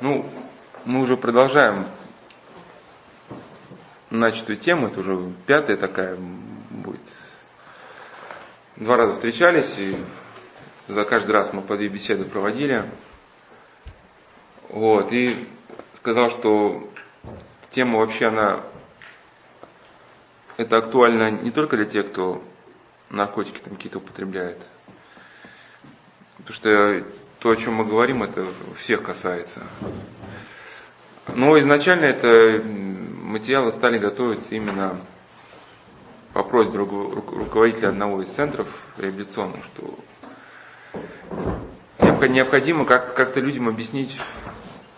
Ну, мы уже продолжаем начатую тему, это уже пятая такая будет. Два раза встречались, и за каждый раз мы по две беседы проводили. Вот, и сказал, что тема вообще, она, это актуально не только для тех, кто наркотики там какие-то употребляет. Потому что то, о чем мы говорим, это всех касается. Но изначально это материалы стали готовиться именно по просьбе руководителя одного из центров реабилитационных, что необходимо как-то людям объяснить,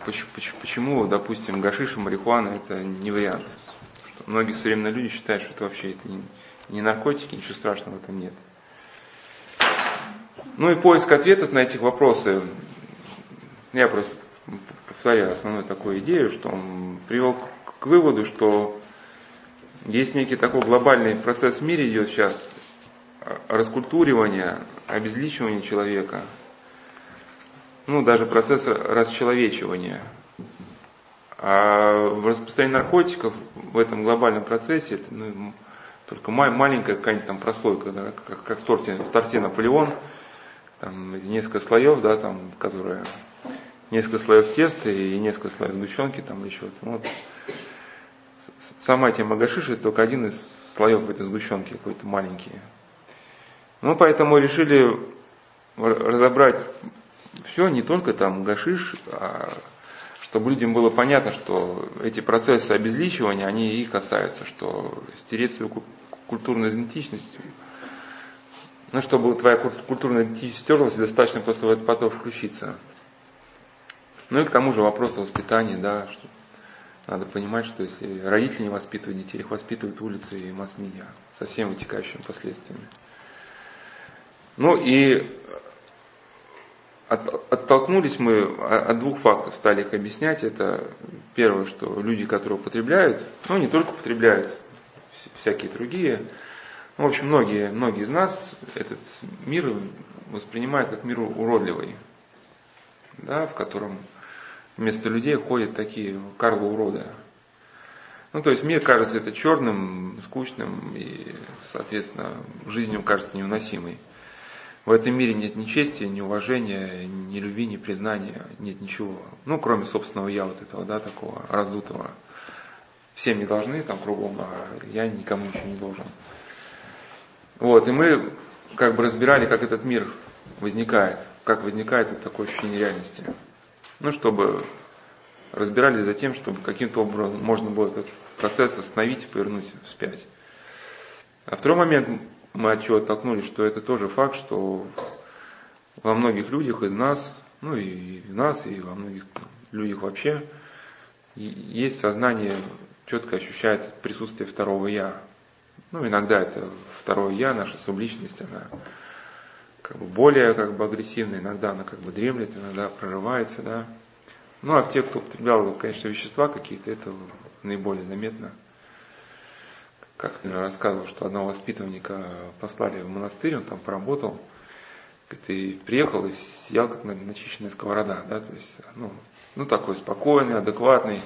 почему, допустим, гашиш и марихуана это не вариант. Что многие современные люди считают, что это вообще это не наркотики, ничего страшного в этом нет. Ну и поиск ответов на эти вопросы, я просто повторяю основную такую идею, что он привел к выводу, что есть некий такой глобальный процесс в мире идет сейчас, раскультуривания, обезличивания человека, ну даже процесс расчеловечивания. А в распространении наркотиков в этом глобальном процессе это ну, только маленькая какая-нибудь там прослойка, да, как, как в, торте, в торте Наполеон – там несколько слоев, да, там, которые несколько слоев теста и несколько слоев сгущенки там еще. Вот. Сама тема гашиши только один из слоев этой сгущенки, какой-то маленький. Ну, поэтому решили разобрать все, не только там гашиш, а чтобы людям было понятно, что эти процессы обезличивания, они и касаются, что стереть свою культурную идентичность ну, чтобы твоя культурная идентичность стерлась, достаточно просто в этот поток включиться. Ну и к тому же вопрос о воспитании, да, что надо понимать, что если родители не воспитывают детей, их воспитывают улицы и масс-медиа со всеми вытекающими последствиями. Ну и от, оттолкнулись мы от двух фактов, стали их объяснять. Это первое, что люди, которые употребляют, ну не только употребляют, всякие другие, в общем, многие, многие из нас этот мир воспринимают как мир уродливый, да, в котором вместо людей ходят такие карлы уроды. Ну, то есть мир кажется это черным, скучным и, соответственно, жизнью кажется невыносимой. В этом мире нет ни чести, ни уважения, ни любви, ни признания, нет ничего. Ну, кроме собственного я вот этого, да, такого раздутого. Всем не должны там кругом, а я никому ничего не должен. Вот, и мы как бы разбирали, как этот мир возникает, как возникает вот такое ощущение реальности. Ну, чтобы разбирали за тем, чтобы каким-то образом можно было этот процесс остановить и повернуть вспять. А второй момент, мы от чего оттолкнулись, что это тоже факт, что во многих людях из нас, ну и в нас, и во многих людях вообще, есть сознание, четко ощущается присутствие второго «я», ну, иногда это второе я, наша субличность, она как бы более как бы агрессивная, иногда она как бы дремлет, иногда прорывается, да. Ну, а в тех, кто употреблял, конечно, вещества какие-то, это наиболее заметно. Как я рассказывал, что одного воспитанника послали в монастырь, он там поработал, и приехал и съел как начищенная сковорода, да, то есть, ну, ну такой спокойный, адекватный,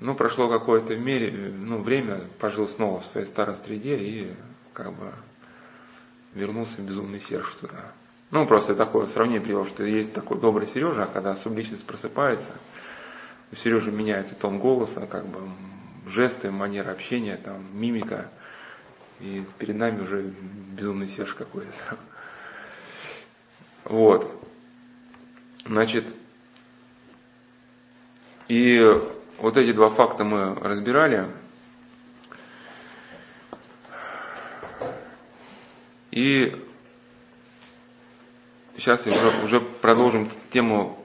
ну, прошло какое-то мере, ну, время, пожил снова в своей старой среде и как бы вернулся безумный Серж туда. Ну, просто такое сравнение привел, что есть такой добрый Сережа, а когда субличность просыпается, у Сережи меняется тон голоса, как бы жесты, манера общения, там, мимика, и перед нами уже безумный Серж какой-то. Вот. Значит, и вот эти два факта мы разбирали. И сейчас уже, уже продолжим тему,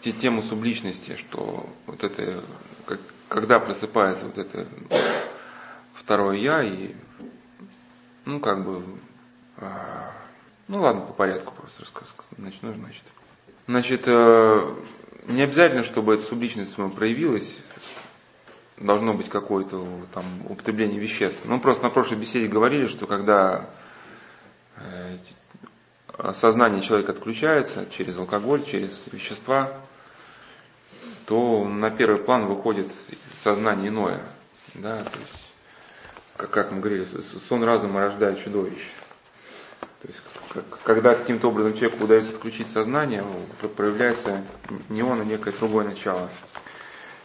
тему субличности, что вот это, когда просыпается вот это второе я и, ну, как бы, а, ну ладно, по порядку просто начну, значит. Значит, э, не обязательно, чтобы эта субличность проявилась, должно быть какое-то там употребление веществ. Мы просто на прошлой беседе говорили, что когда э, сознание человека отключается через алкоголь, через вещества, то на первый план выходит сознание иное. Да, то есть, как, как мы говорили, сон разума рождает чудовище. То есть, когда каким-то образом человеку удается отключить сознание, проявляется не он, а некое другое начало.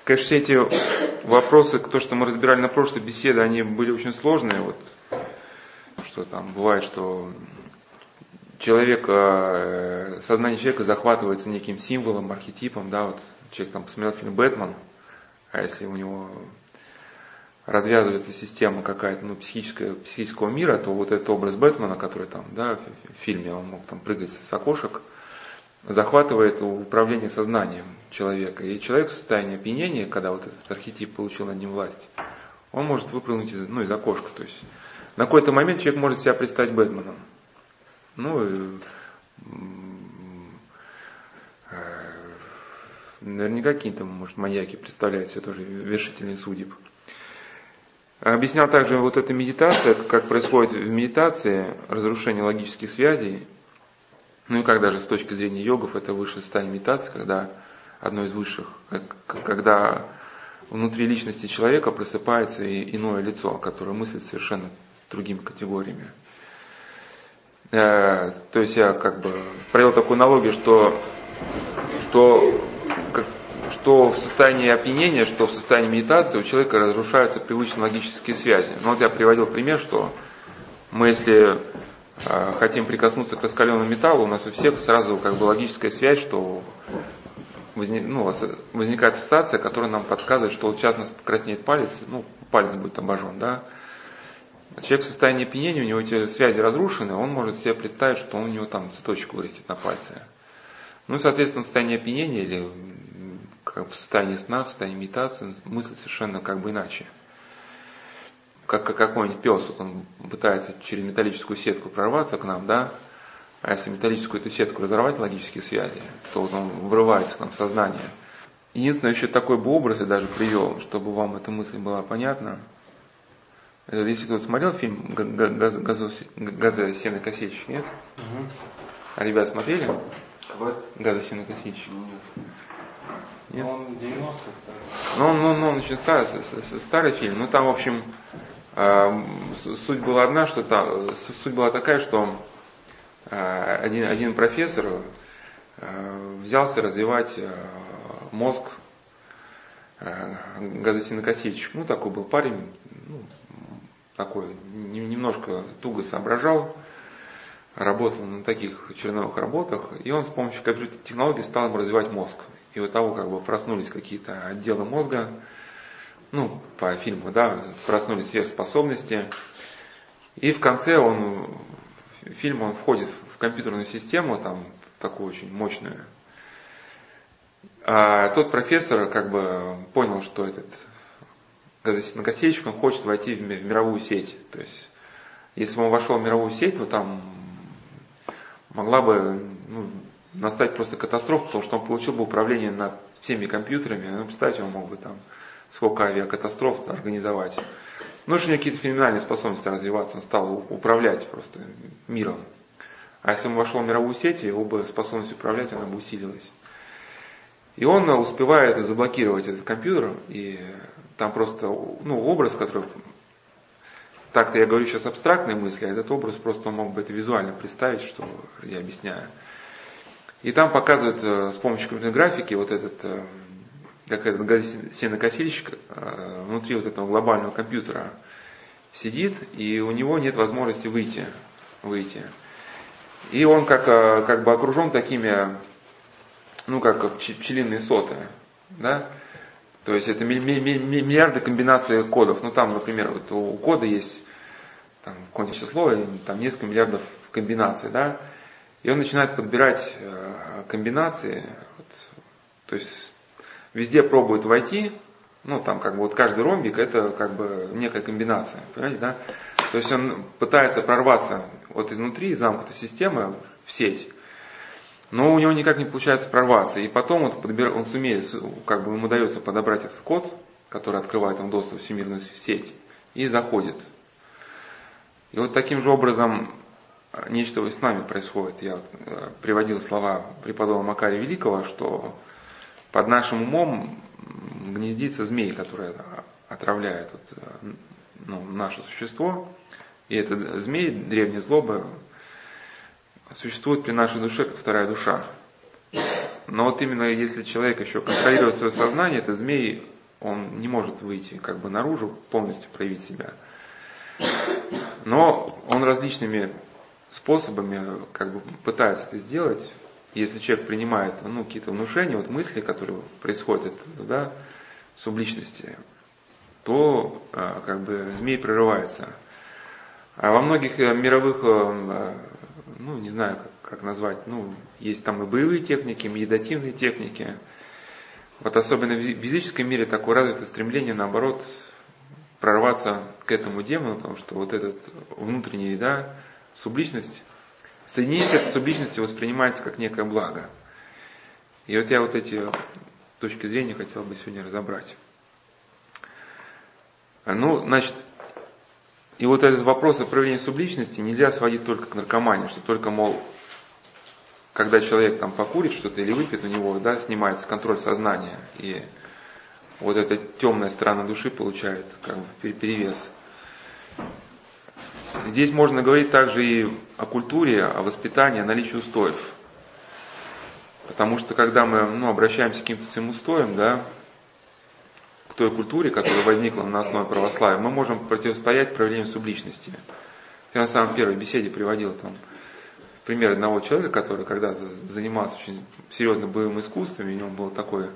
Конечно, все эти вопросы, то, что мы разбирали на прошлой беседе, они были очень сложные. Вот, что там бывает, что человек, э, сознание человека захватывается неким символом, архетипом, да, вот человек там посмотрел фильм «Бэтмен», а если у него развязывается система какая-то, ну, психическая, психического мира, то вот этот образ Бэтмена, который там, да, в фильме, он мог там прыгать с окошек, захватывает управление сознанием человека. И человек в состоянии опьянения, когда вот этот архетип получил над ним власть, он может выпрыгнуть из, ну, из окошка. То есть на какой-то момент человек может себя представить Бэтменом. Ну, и, э, наверняка какие-то, может, маньяки представляют себе тоже вершительные судеб. Объяснял также вот эта медитация, как происходит в медитации разрушение логических связей. Ну и как даже с точки зрения йогов это высшее состояние медитации, когда одно из высших, когда внутри личности человека просыпается иное лицо, которое мыслит совершенно другими категориями. Э, то есть я как бы провел такую аналогию, что, что что в состоянии опьянения, что в состоянии медитации у человека разрушаются привычные логические связи. Ну вот я приводил пример, что мы если э, хотим прикоснуться к раскаленному металлу, у нас у всех сразу как бы логическая связь, что возник, ну, возникает ситуация, которая нам подсказывает, что вот сейчас у нас краснеет палец, ну, палец будет обожжен, да. Человек в состоянии опьянения, у него эти связи разрушены, он может себе представить, что у него там цветочек вырастет на пальце. Ну и, соответственно, в состоянии опьянения или как в состоянии сна, в состоянии медитации, мысль совершенно как бы иначе. Как, как какой-нибудь пес, вот он пытается через металлическую сетку прорваться к нам, да, а если металлическую эту сетку разорвать логические связи, то вот он врывается к нам в сознание. Единственное, еще такой бы образ я даже привел, чтобы вам эта мысль была понятна. Если кто-то смотрел фильм «Газосеный косичек», нет? Угу. А ребят смотрели? Какой? «Газосеный косичек». Нет. Нет? Он 90-х. Ну, ну, он очень старый, старый фильм. Ну, там, в общем, э, суть была одна, что там, суть была такая, что э, один, один профессор э, взялся развивать мозг газосинокосильщик. Ну, такой был парень, ну, такой, немножко туго соображал, работал на таких черновых работах, и он с помощью компьютерной технологий стал им развивать мозг. И у того как бы проснулись какие-то отделы мозга, ну, по фильму, да, проснулись сверхспособности. И в конце он, фильм он входит в компьютерную систему, там, такую очень мощную. А тот профессор как бы понял, что этот газонокосильщик, он хочет войти в мировую сеть. То есть, если бы он вошел в мировую сеть, ну там могла бы ну, настать просто катастрофа, потому что он получил бы управление над всеми компьютерами. Ну, представьте, он мог бы там сколько авиакатастроф организовать. Ну, что у него какие-то феноменальные способности развиваться, он стал управлять просто миром. А если он вошел в мировую сеть, его бы способность управлять, она бы усилилась. И он успевает заблокировать этот компьютер, и там просто ну, образ, который... Так-то я говорю сейчас абстрактные мысли, а этот образ просто он мог бы это визуально представить, что я объясняю. И там показывают э, с помощью компьютерной графики вот этот, э, как этот газосенокосильщик э, внутри вот этого глобального компьютера сидит, и у него нет возможности выйти. выйти. И он как, как бы окружен такими, ну как пчелиные соты, да, то есть это миллиарды комбинаций кодов. Ну там, например, вот у кода есть там, какое-нибудь число, там несколько миллиардов комбинаций, да, и он начинает подбирать э, комбинации, вот, то есть везде пробует войти, ну там как бы вот каждый ромбик это как бы некая комбинация, понимаете, да? То есть он пытается прорваться вот изнутри замкнутой системы в сеть, но у него никак не получается прорваться. И потом он, подбир, он сумеет, как бы ему удается подобрать этот код, который открывает ему доступ в всемирную сеть, и заходит. И вот таким же образом нечто с нами происходит. Я э, приводил слова преподобного Макария Великого, что под нашим умом гнездится змей, который отравляет вот, ну, наше существо. И этот змей, древний злоба, существует при нашей душе, как вторая душа. Но вот именно если человек еще контролирует свое сознание, этот змей, он не может выйти как бы наружу, полностью проявить себя. Но он различными способами как бы пытается это сделать. Если человек принимает ну, какие-то внушения, вот мысли, которые происходят да, субличности, то а, как бы змей прерывается. А во многих э, мировых, э, ну не знаю, как назвать, ну есть там и боевые техники, и медитативные техники. Вот особенно в физическом мире такое развито стремление, наоборот, прорваться к этому демону, потому что вот этот внутренний, да, субличность, соединение этой субличности воспринимается как некое благо. И вот я вот эти точки зрения хотел бы сегодня разобрать. Ну, значит, и вот этот вопрос о проявлении субличности нельзя сводить только к наркомании, что только, мол, когда человек там покурит что-то или выпьет, у него да, снимается контроль сознания, и вот эта темная сторона души получает как бы перевес. Здесь можно говорить также и о культуре, о воспитании, о наличии устоев. Потому что когда мы ну, обращаемся к каким-то своим устоям, да, к той культуре, которая возникла на основе православия, мы можем противостоять проявлению субличности. Я на самом первой беседе приводил там пример одного человека, который когда-то занимался очень серьезно боевым искусством, и у него было такое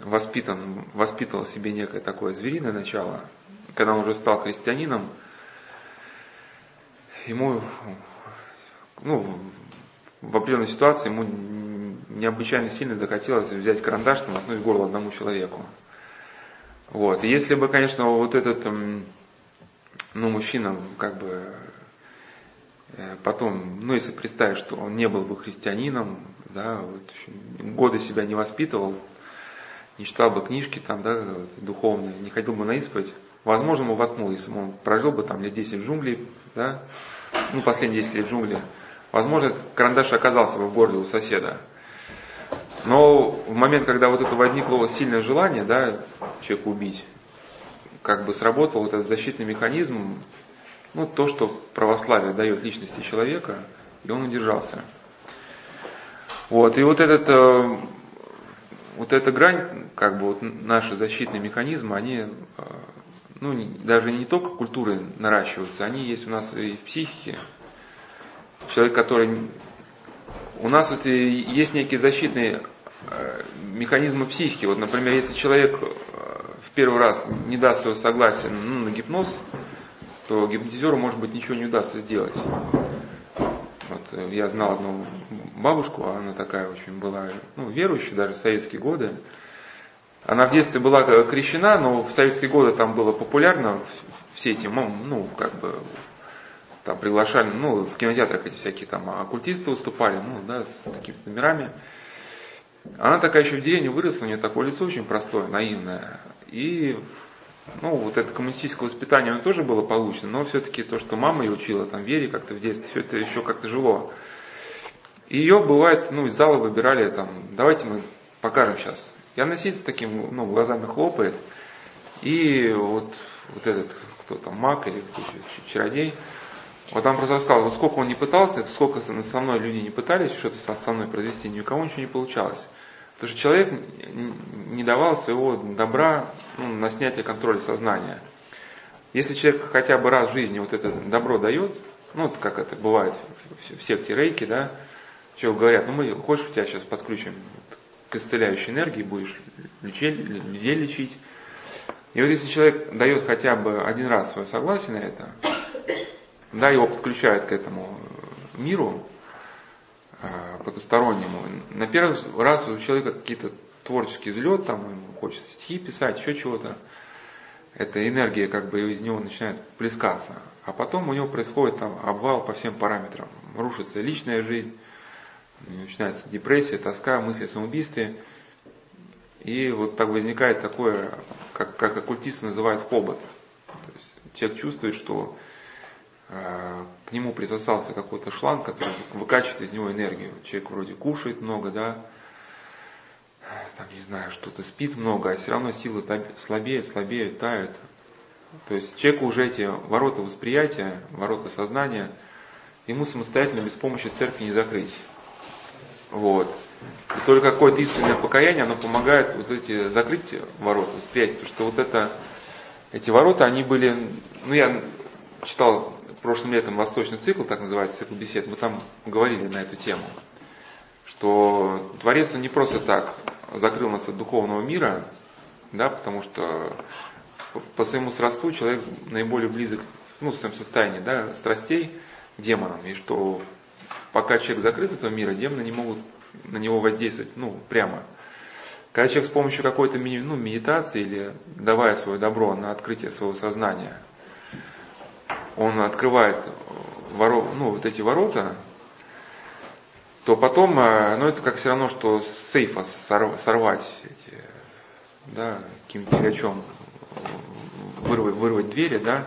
воспитан, воспитывал себе некое такое звериное начало. Когда он уже стал христианином, ему ну, в определенной ситуации ему необычайно сильно захотелось взять карандаш и воткнуть в горло одному человеку. Вот. И если бы, конечно, вот этот ну, мужчина как бы э, потом, ну, если представить, что он не был бы христианином, да, вот, годы себя не воспитывал, не читал бы книжки там, да, духовные, не ходил бы на исповедь, возможно, ему воткнул, если бы он прожил бы там лет 10 в джунглей, да, ну, последние 10 лет в джунгле, возможно, этот карандаш оказался бы в горле у соседа. Но в момент, когда вот это возникло сильное желание, да, человека убить, как бы сработал этот защитный механизм, ну, то, что православие дает личности человека, и он удержался. Вот, и вот этот, э, вот эта грань, как бы вот наши защитные механизмы, они, э, ну, даже не только культуры наращиваются, они есть у нас и в психике. Человек, который у нас вот есть некие защитные э, механизмы психики. Вот, например, если человек э, в первый раз не даст своего согласия ну, на гипноз, то гипнотизеру, может быть, ничего не удастся сделать. Вот, э, я знал одну бабушку, она такая очень была ну, верующая, даже в советские годы. Она в детстве была крещена, но в советские годы там было популярно все эти, ну, как бы, там приглашали, ну, в кинотеатрах эти всякие там оккультисты выступали, ну, да, с такими номерами. Она такая еще в деревне выросла, у нее такое лицо очень простое, наивное. И, ну, вот это коммунистическое воспитание, оно тоже было получено, но все-таки то, что мама ее учила, там, вере как-то в детстве, все это еще как-то жило. И ее, бывает, ну, из зала выбирали, там, давайте мы покажем сейчас. И она сидит с таким, ну, глазами хлопает, и вот, вот этот, кто там, маг или кто чародей, вот там просто рассказал, вот сколько он не пытался, сколько со мной люди не пытались что-то со мной произвести, ни у кого ничего не получалось. Потому что человек не давал своего добра ну, на снятие контроля сознания. Если человек хотя бы раз в жизни вот это добро дает, ну вот как это бывает в секте рейки, да, человек говорят, ну мы, хочешь, тебя сейчас подключим к исцеляющей энергии, будешь людей лечить. И вот если человек дает хотя бы один раз свое согласие на это, да, его подключают к этому миру э, потустороннему. На первый раз у человека какие-то творческий взлет, там ему хочется стихи писать, еще чего-то. Эта энергия как бы из него начинает плескаться. А потом у него происходит там обвал по всем параметрам. Рушится личная жизнь, начинается депрессия, тоска, мысли о самоубийстве. И вот так возникает такое, как, как оккультисты называют хобот. То есть человек чувствует, что Э, к нему присосался какой-то шланг, который выкачивает из него энергию. Человек вроде кушает много, да, там, не знаю, что-то спит много, а все равно силы слабеют, слабеют, тают. То есть человеку уже эти ворота восприятия, ворота сознания, ему самостоятельно без помощи церкви не закрыть. Вот. И только какое-то истинное покаяние, оно помогает вот эти закрыть ворота восприятия. Потому что вот это, эти ворота, они были, ну я читал прошлым летом восточный цикл, так называется, цикл бесед, мы там говорили на эту тему, что Творец он не просто так закрыл нас от духовного мира, да, потому что по своему сродству человек наиболее близок, ну, в своем состоянии, да, страстей демонам, и что пока человек закрыт этого мира, демоны не могут на него воздействовать, ну, прямо. Когда человек с помощью какой-то ну, медитации или давая свое добро на открытие своего сознания, он открывает воро, ну, вот эти ворота, то потом, э, ну это как все равно, что с сейфа сорвать эти, да, каким-то тягачом, вырвать, вырвать двери, да,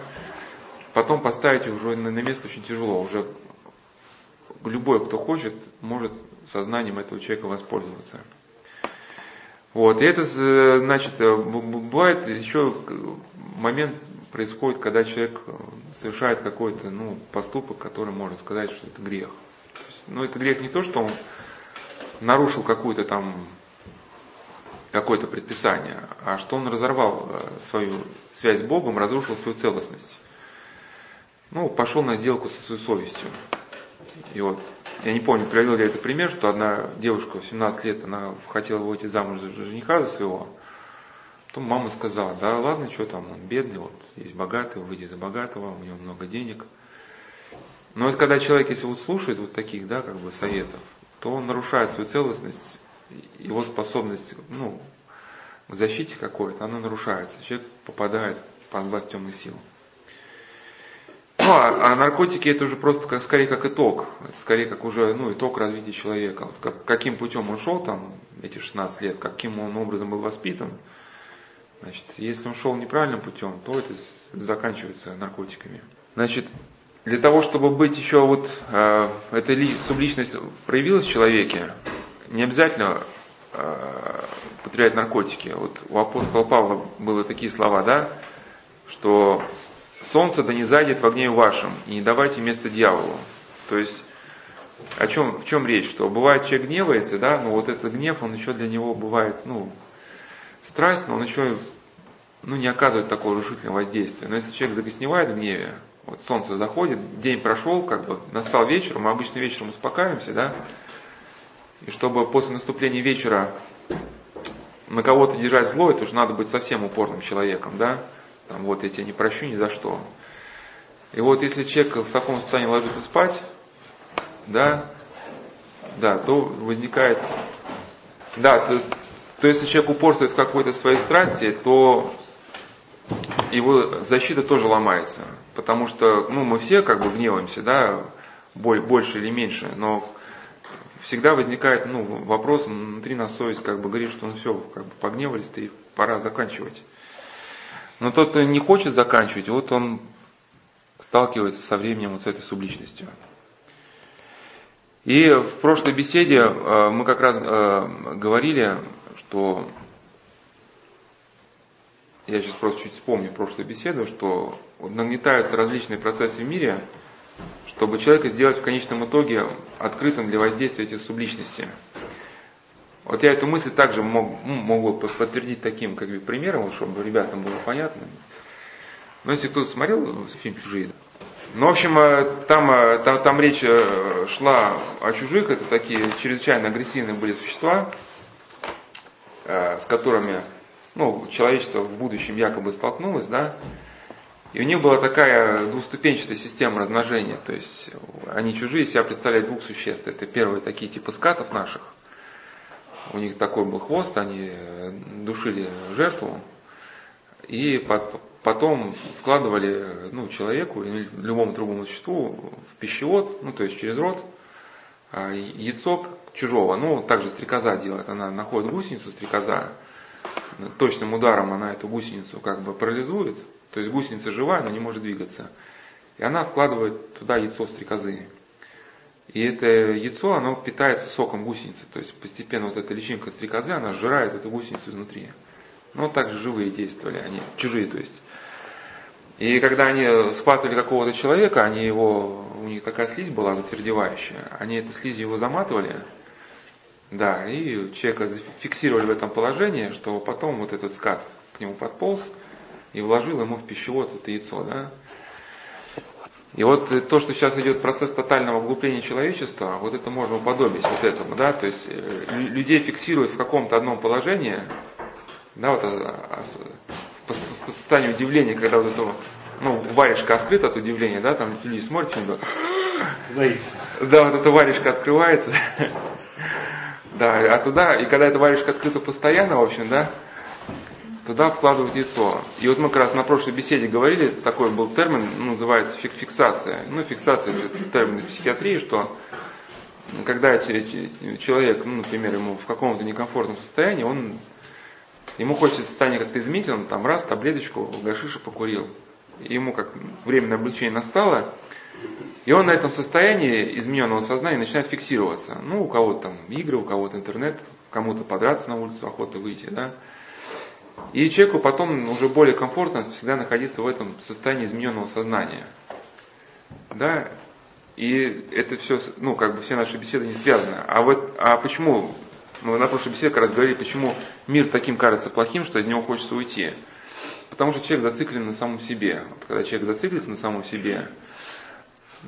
потом поставить уже на место очень тяжело, уже любой, кто хочет, может сознанием этого человека воспользоваться. Вот, и это, э, значит, э, бывает еще момент происходит, когда человек совершает какой-то ну, поступок, который можно сказать, что это грех. Но ну, это грех не то, что он нарушил какую-то там какое-то предписание, а что он разорвал э, свою связь с Богом, разрушил свою целостность. Ну, пошел на сделку со своей совестью. И вот, я не помню, приводил ли это пример, что одна девушка в 17 лет, она хотела выйти замуж за жениха за своего, Потом мама сказала, да ладно, что там, он бедный, вот есть богатый, выйди за богатого, у него много денег. Но вот когда человек, если вот слушает вот таких, да, как бы советов, то он нарушает свою целостность, его способность, ну, к защите какой-то, она нарушается. Человек попадает под власть темных сил. А, наркотики это уже просто как, скорее как итог, скорее как уже ну, итог развития человека. Вот как, каким путем он шел там эти 16 лет, каким он образом был воспитан, Значит, если он шел неправильным путем, то это заканчивается наркотиками. Значит, для того, чтобы быть еще вот, э, эта ли, субличность проявилась в человеке, не обязательно э, употреблять наркотики. Вот у апостола Павла было такие слова, да, что солнце да не зайдет в огне вашем, и не давайте место дьяволу. То есть, о чем, в чем речь? Что бывает человек гневается, да, но вот этот гнев, он еще для него бывает, ну, страсть, но он еще ну, не оказывает такого разрушительного воздействия. Но если человек загосневает в гневе, вот солнце заходит, день прошел, как бы настал вечер, мы обычно вечером успокаиваемся, да, и чтобы после наступления вечера на кого-то держать зло, это уже надо быть совсем упорным человеком, да, там вот я тебя не прощу ни за что. И вот если человек в таком состоянии ложится спать, да, да, то возникает, да, то, то если человек упорствует в какой-то своей страсти, то его защита тоже ломается. Потому что ну, мы все как бы гневаемся, да, больше или меньше, но всегда возникает ну, вопрос, внутри нас совесть как бы говорит, что ну все, как бы погневались-то и пора заканчивать. Но тот, кто не хочет заканчивать, вот он сталкивается со временем вот с этой субличностью. И в прошлой беседе э, мы как раз э, говорили, что я сейчас просто чуть вспомню прошлую беседу, что нагнетаются различные процессы в мире, чтобы человека сделать в конечном итоге открытым для воздействия этих субличностей. Вот я эту мысль также мог, могу подтвердить таким как бы, примером, чтобы ребятам было понятно. Но если кто-то смотрел фильм «Чужие», ну, в общем, э, там, э, там, там речь э, шла о чужих, это такие чрезвычайно агрессивные были существа, с которыми ну, человечество в будущем якобы столкнулось, да, и у них была такая двуступенчатая система размножения, то есть они чужие себя представляют двух существ. Это первые такие типа скатов наших, у них такой был хвост, они душили жертву, и потом вкладывали ну, человеку или любому другому существу в пищевод, ну то есть через рот, а, яйцо чужого. Ну, также стрекоза делает, она находит гусеницу стрекоза, точным ударом она эту гусеницу как бы парализует, то есть гусеница живая, но не может двигаться. И она откладывает туда яйцо стрекозы. И это яйцо, оно питается соком гусеницы. То есть постепенно вот эта личинка стрекозы, она сжирает эту гусеницу изнутри. Ну, также живые действовали они, чужие, то есть. И когда они схватывали какого-то человека, они его, у них такая слизь была затвердевающая, они этой слизь его заматывали, да, и человека зафиксировали в этом положении, что потом вот этот скат к нему подполз и вложил ему в пищевод это яйцо, да. И вот то, что сейчас идет процесс тотального углубления человечества, вот это можно уподобить вот этому, да, то есть э, людей фиксируют в каком-то одном положении, да, вот а, а, по состоянию удивления, когда вот это, ну, варежка открыта от удивления, да, там люди смотрят, немного, да, вот эта варежка открывается, да, а туда, и когда эта варежка открыта постоянно, в общем, да, туда вкладывают яйцо. И вот мы как раз на прошлой беседе говорили, такой был термин, называется фиксация. Ну, фиксация это термин психиатрии, что когда человек, ну, например, ему в каком-то некомфортном состоянии, он Ему хочется состояние как-то изменить, он там раз, таблеточку, гашиша покурил. И ему как временное облегчение настало, и он на этом состоянии измененного сознания начинает фиксироваться. Ну, у кого-то там игры, у кого-то интернет, кому-то подраться на улицу, охота выйти, да. И человеку потом уже более комфортно всегда находиться в этом состоянии измененного сознания. Да, и это все, ну, как бы все наши беседы не связаны. А вот, а почему мы на прошлой беседе как раз говорили, почему мир таким кажется плохим, что из него хочется уйти. Потому что человек зациклен на самом себе. Вот когда человек зациклится на самом себе,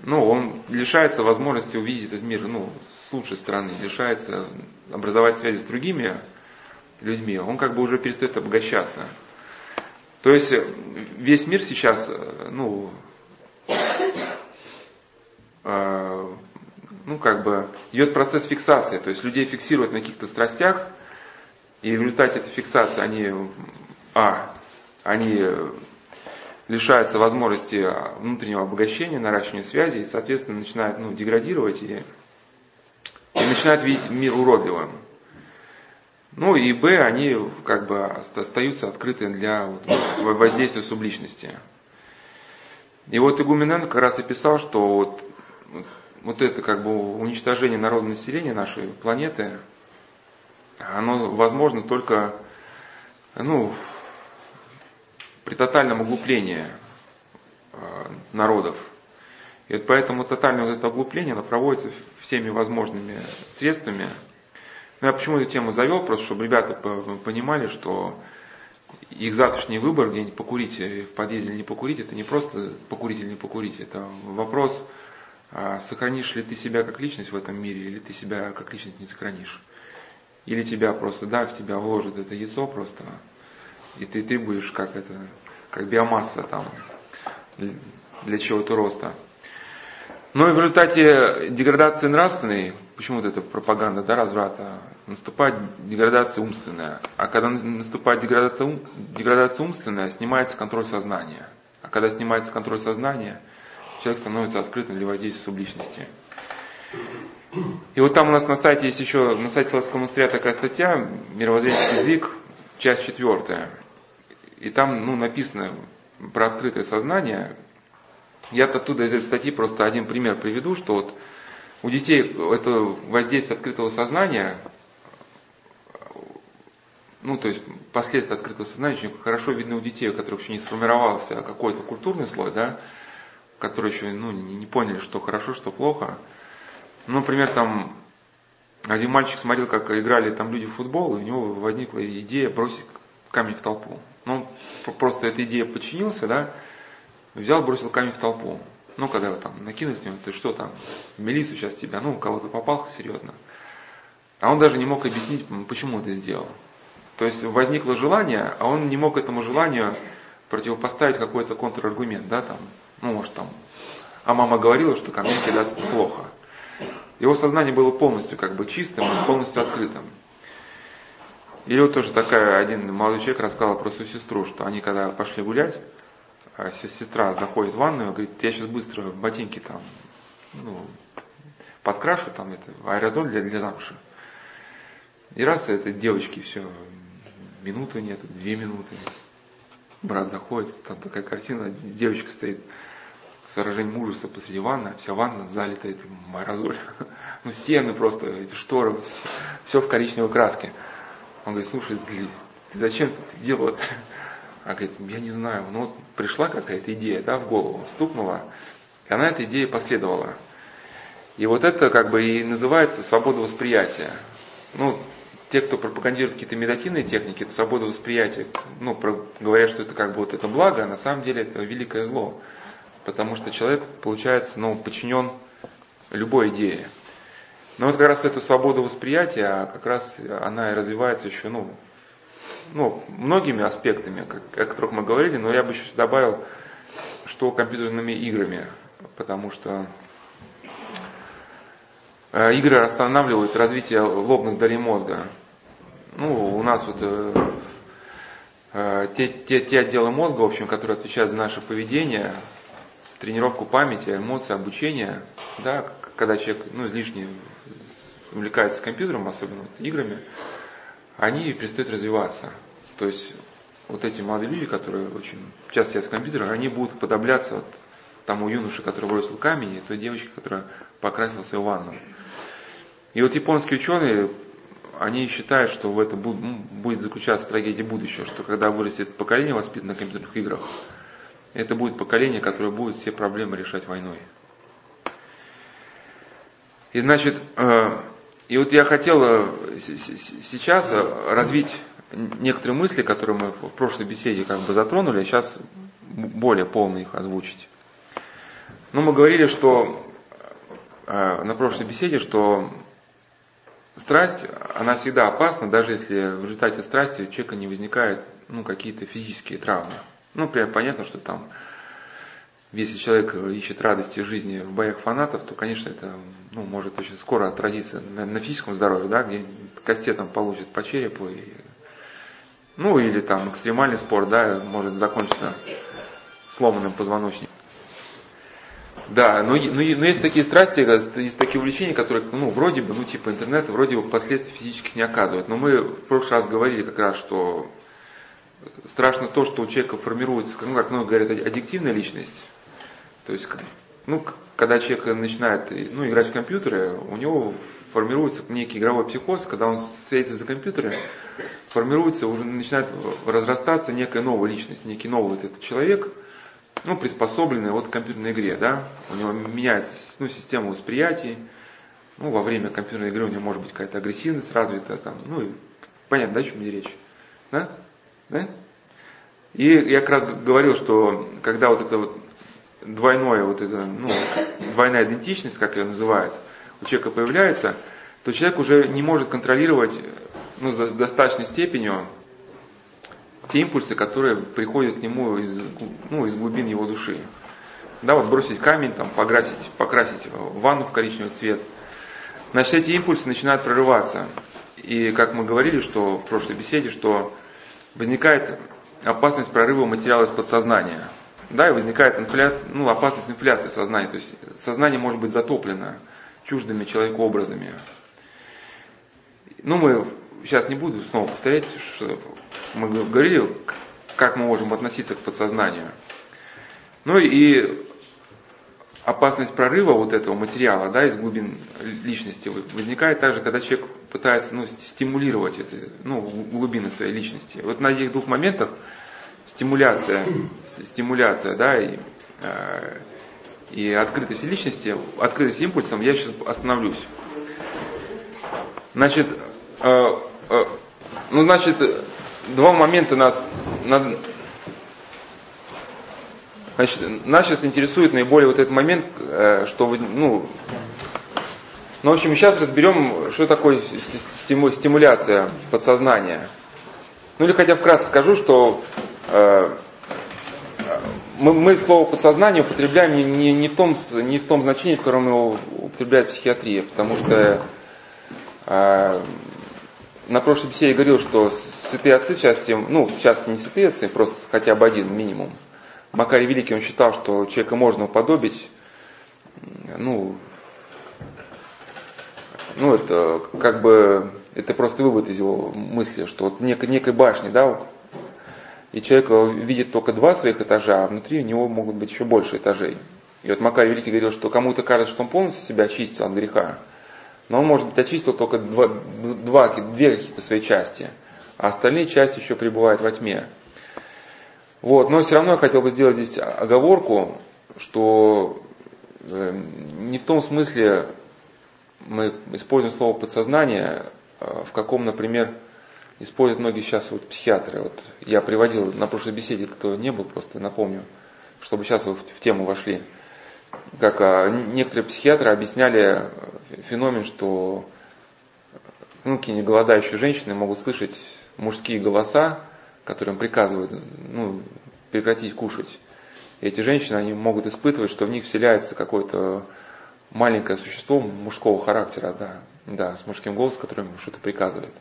ну, он лишается возможности увидеть этот мир ну, с лучшей стороны, лишается образовать связи с другими людьми, он как бы уже перестает обогащаться. То есть весь мир сейчас, ну, э, ну, как бы, идет процесс фиксации, то есть людей фиксируют на каких-то страстях, и в результате этой фиксации они, а, они лишаются возможности внутреннего обогащения, наращивания связи, и, соответственно, начинают ну, деградировать и, и начинают видеть мир уродливым. Ну и Б, они как бы остаются открыты для воздействия субличности. И вот Игуменен как раз и писал, что вот вот это как бы уничтожение народного населения нашей планеты, оно возможно только ну, при тотальном углублении э, народов. И вот поэтому тотальное вот это оглупление, оно проводится всеми возможными средствами. Ну, я почему эту тему завел, просто чтобы ребята понимали, что их завтрашний выбор, где-нибудь покурить в подъезде или не покурить, это не просто покурить или не покурить, это вопрос а сохранишь ли ты себя как личность в этом мире, или ты себя как личность не сохранишь. Или тебя просто, да, в тебя вложат это яйцо просто, и ты, ты будешь как это, как биомасса там, для чего-то роста. Но и в результате деградации нравственной, почему-то это пропаганда да, разврата, наступает деградация умственная. А когда наступает деградация, деградация умственная, снимается контроль сознания. А когда снимается контроль сознания – человек становится открытым для воздействия субличности. И вот там у нас на сайте есть еще, на сайте Славского монастыря такая статья, мировоззренческий язык, часть четвертая. И там ну, написано про открытое сознание. Я оттуда из этой статьи просто один пример приведу, что вот у детей это воздействие открытого сознания, ну, то есть последствия открытого сознания очень хорошо видны у детей, у которых еще не сформировался какой-то культурный слой, да, которые еще ну, не поняли, что хорошо, что плохо. Ну, например, там один мальчик смотрел, как играли там люди в футбол, и у него возникла идея бросить камень в толпу. Ну, просто эта идея подчинился, да, взял, бросил камень в толпу. Ну, когда его там накинулись ты что там, в милицию сейчас тебя, ну, кого-то попал серьезно. А он даже не мог объяснить, почему это сделал. То есть возникло желание, а он не мог этому желанию противопоставить какой-то контраргумент, да, там, ну, может, там, а мама говорила, что камень кидаться плохо. Его сознание было полностью как бы чистым, полностью открытым. Или вот тоже такая, один молодой человек рассказал про свою сестру, что они когда пошли гулять, сестра заходит в ванную, говорит, я сейчас быстро ботинки там, ну, подкрашу, там это, аэрозоль для, для замши. И раз этой девочки все, минуты нет, две минуты. Брат заходит, там такая картина, девочка стоит с выражением ужаса посреди ванны, вся ванна залита этим аэрозолем. Ну, стены просто, эти шторы, все в коричневой краске. Он говорит, слушай, ты зачем ты делал это? А говорит, я не знаю, ну вот пришла какая-то идея, да, в голову, стукнула, и она этой идеей последовала. И вот это как бы и называется свобода восприятия. Ну, те, кто пропагандирует какие-то медитативные техники, это свобода восприятия, ну, говорят, что это как бы вот это благо, а на самом деле это великое зло. Потому что человек, получается, ну, подчинен любой идее. Но вот как раз эту свободу восприятия, а как раз она и развивается еще, ну, ну, многими аспектами, как, о которых мы говорили, но я бы еще добавил, что компьютерными играми, потому что э, игры останавливают развитие лобных долей мозга. Ну, у нас вот э, э, те, те, те отделы мозга, в общем, которые отвечают за наше поведение, тренировку памяти, эмоции, обучение, да, когда человек ну, излишне увлекается компьютером, особенно вот, играми, они перестают развиваться. То есть вот эти молодые люди, которые очень часто сидят в компьютерах, они будут подобляться вот тому юноше, который бросил камень, и той девочке, которая покрасила свою ванну. И вот японские ученые, они считают, что в этом ну, будет заключаться трагедия будущего, что когда вырастет поколение воспитанное на компьютерных играх, это будет поколение, которое будет все проблемы решать войной. И значит, э, и вот я хотел э, сейчас э, развить некоторые мысли, которые мы в прошлой беседе как бы затронули, а сейчас более полно их озвучить. Ну, мы говорили, что э, на прошлой беседе, что страсть, она всегда опасна, даже если в результате страсти у человека не возникает ну, какие-то физические травмы. Ну, например, понятно, что там если человек ищет радости жизни в боях фанатов, то, конечно, это ну, может очень скоро отразиться на, на физическом здоровье, да, где там получит по черепу. И, ну, или там экстремальный спорт, да, может закончиться сломанным позвоночником. Да, но, но, но есть такие страсти, есть такие увлечения, которые, ну, вроде бы, ну, типа интернета, вроде бы последствий физических не оказывают. Но мы в прошлый раз говорили как раз, что страшно то, что у человека формируется, ну, как много говорят, аддиктивная личность, то есть, ну, когда человек начинает ну, играть в компьютеры, у него формируется некий игровой психоз, когда он садится за компьютеры, формируется, уже начинает разрастаться некая новая личность, некий новый вот этот человек, ну, приспособленный вот к компьютерной игре, да, у него меняется ну, система восприятия, ну, во время компьютерной игры у него может быть какая-то агрессивность развита, там, ну, и понятно, да, о чем мне речь, да, да? И я как раз говорил, что когда вот это вот двойное, вот это, ну, двойная идентичность, как ее называют, у человека появляется, то человек уже не может контролировать ну, с достаточной степенью те импульсы, которые приходят к нему из, ну, из глубин его души. Да, вот бросить камень, там, покрасить, покрасить ванну в коричневый цвет. Значит, эти импульсы начинают прорываться. И как мы говорили, что в прошлой беседе, что возникает опасность прорыва материала из подсознания. Да, и возникает инфля... ну, опасность инфляции сознания. То есть сознание может быть затоплено чуждыми человеку образами. Ну, мы сейчас не буду снова повторять, что мы говорили, как мы можем относиться к подсознанию. Ну и опасность прорыва вот этого материала, да, из глубин личности возникает также, когда человек пытается, ну, стимулировать это, ну, глубины своей личности. Вот на этих двух моментах стимуляция, стимуляция, да, и, э, и открытость личности, открытость импульсом, я сейчас остановлюсь. Значит, э, э, ну, значит, два момента нас, надо, значит, нас сейчас интересует наиболее вот этот момент, э, что, ну, ну, в общем, сейчас разберем, что такое стимуляция подсознания. Ну или хотя вкратце скажу, что мы, мы слово подсознание употребляем не, не, не, в том, не в том значении, в котором его употребляет психиатрия, потому что э, на прошлой беседе я говорил, что святые отцы, в частности, ну, частности не святые отцы, просто хотя бы один минимум. Макарий Великий, он считал, что человека можно уподобить, ну, ну, это как бы, это просто вывод из его мысли, что вот некой, некой башни, да, и человек видит только два своих этажа, а внутри у него могут быть еще больше этажей. И вот Макарий Великий говорил, что кому-то кажется, что он полностью себя очистил от греха, но он, может быть, очистил только два, два, две какие-то свои части, а остальные части еще пребывают во тьме. Вот, но все равно я хотел бы сделать здесь оговорку, что э, не в том смысле мы используем слово подсознание, а в каком, например, используют многие сейчас вот психиатры. Вот я приводил на прошлой беседе, кто не был, просто напомню, чтобы сейчас вы в тему вошли. Как а, некоторые психиатры объясняли феномен, что ну, какие-нибудь голодающие женщины могут слышать мужские голоса, которые им приказывают ну, прекратить кушать. И эти женщины, они могут испытывать, что в них вселяется какое-то маленькое существо мужского характера, да, да, с мужским голосом, который ему что-то приказывает.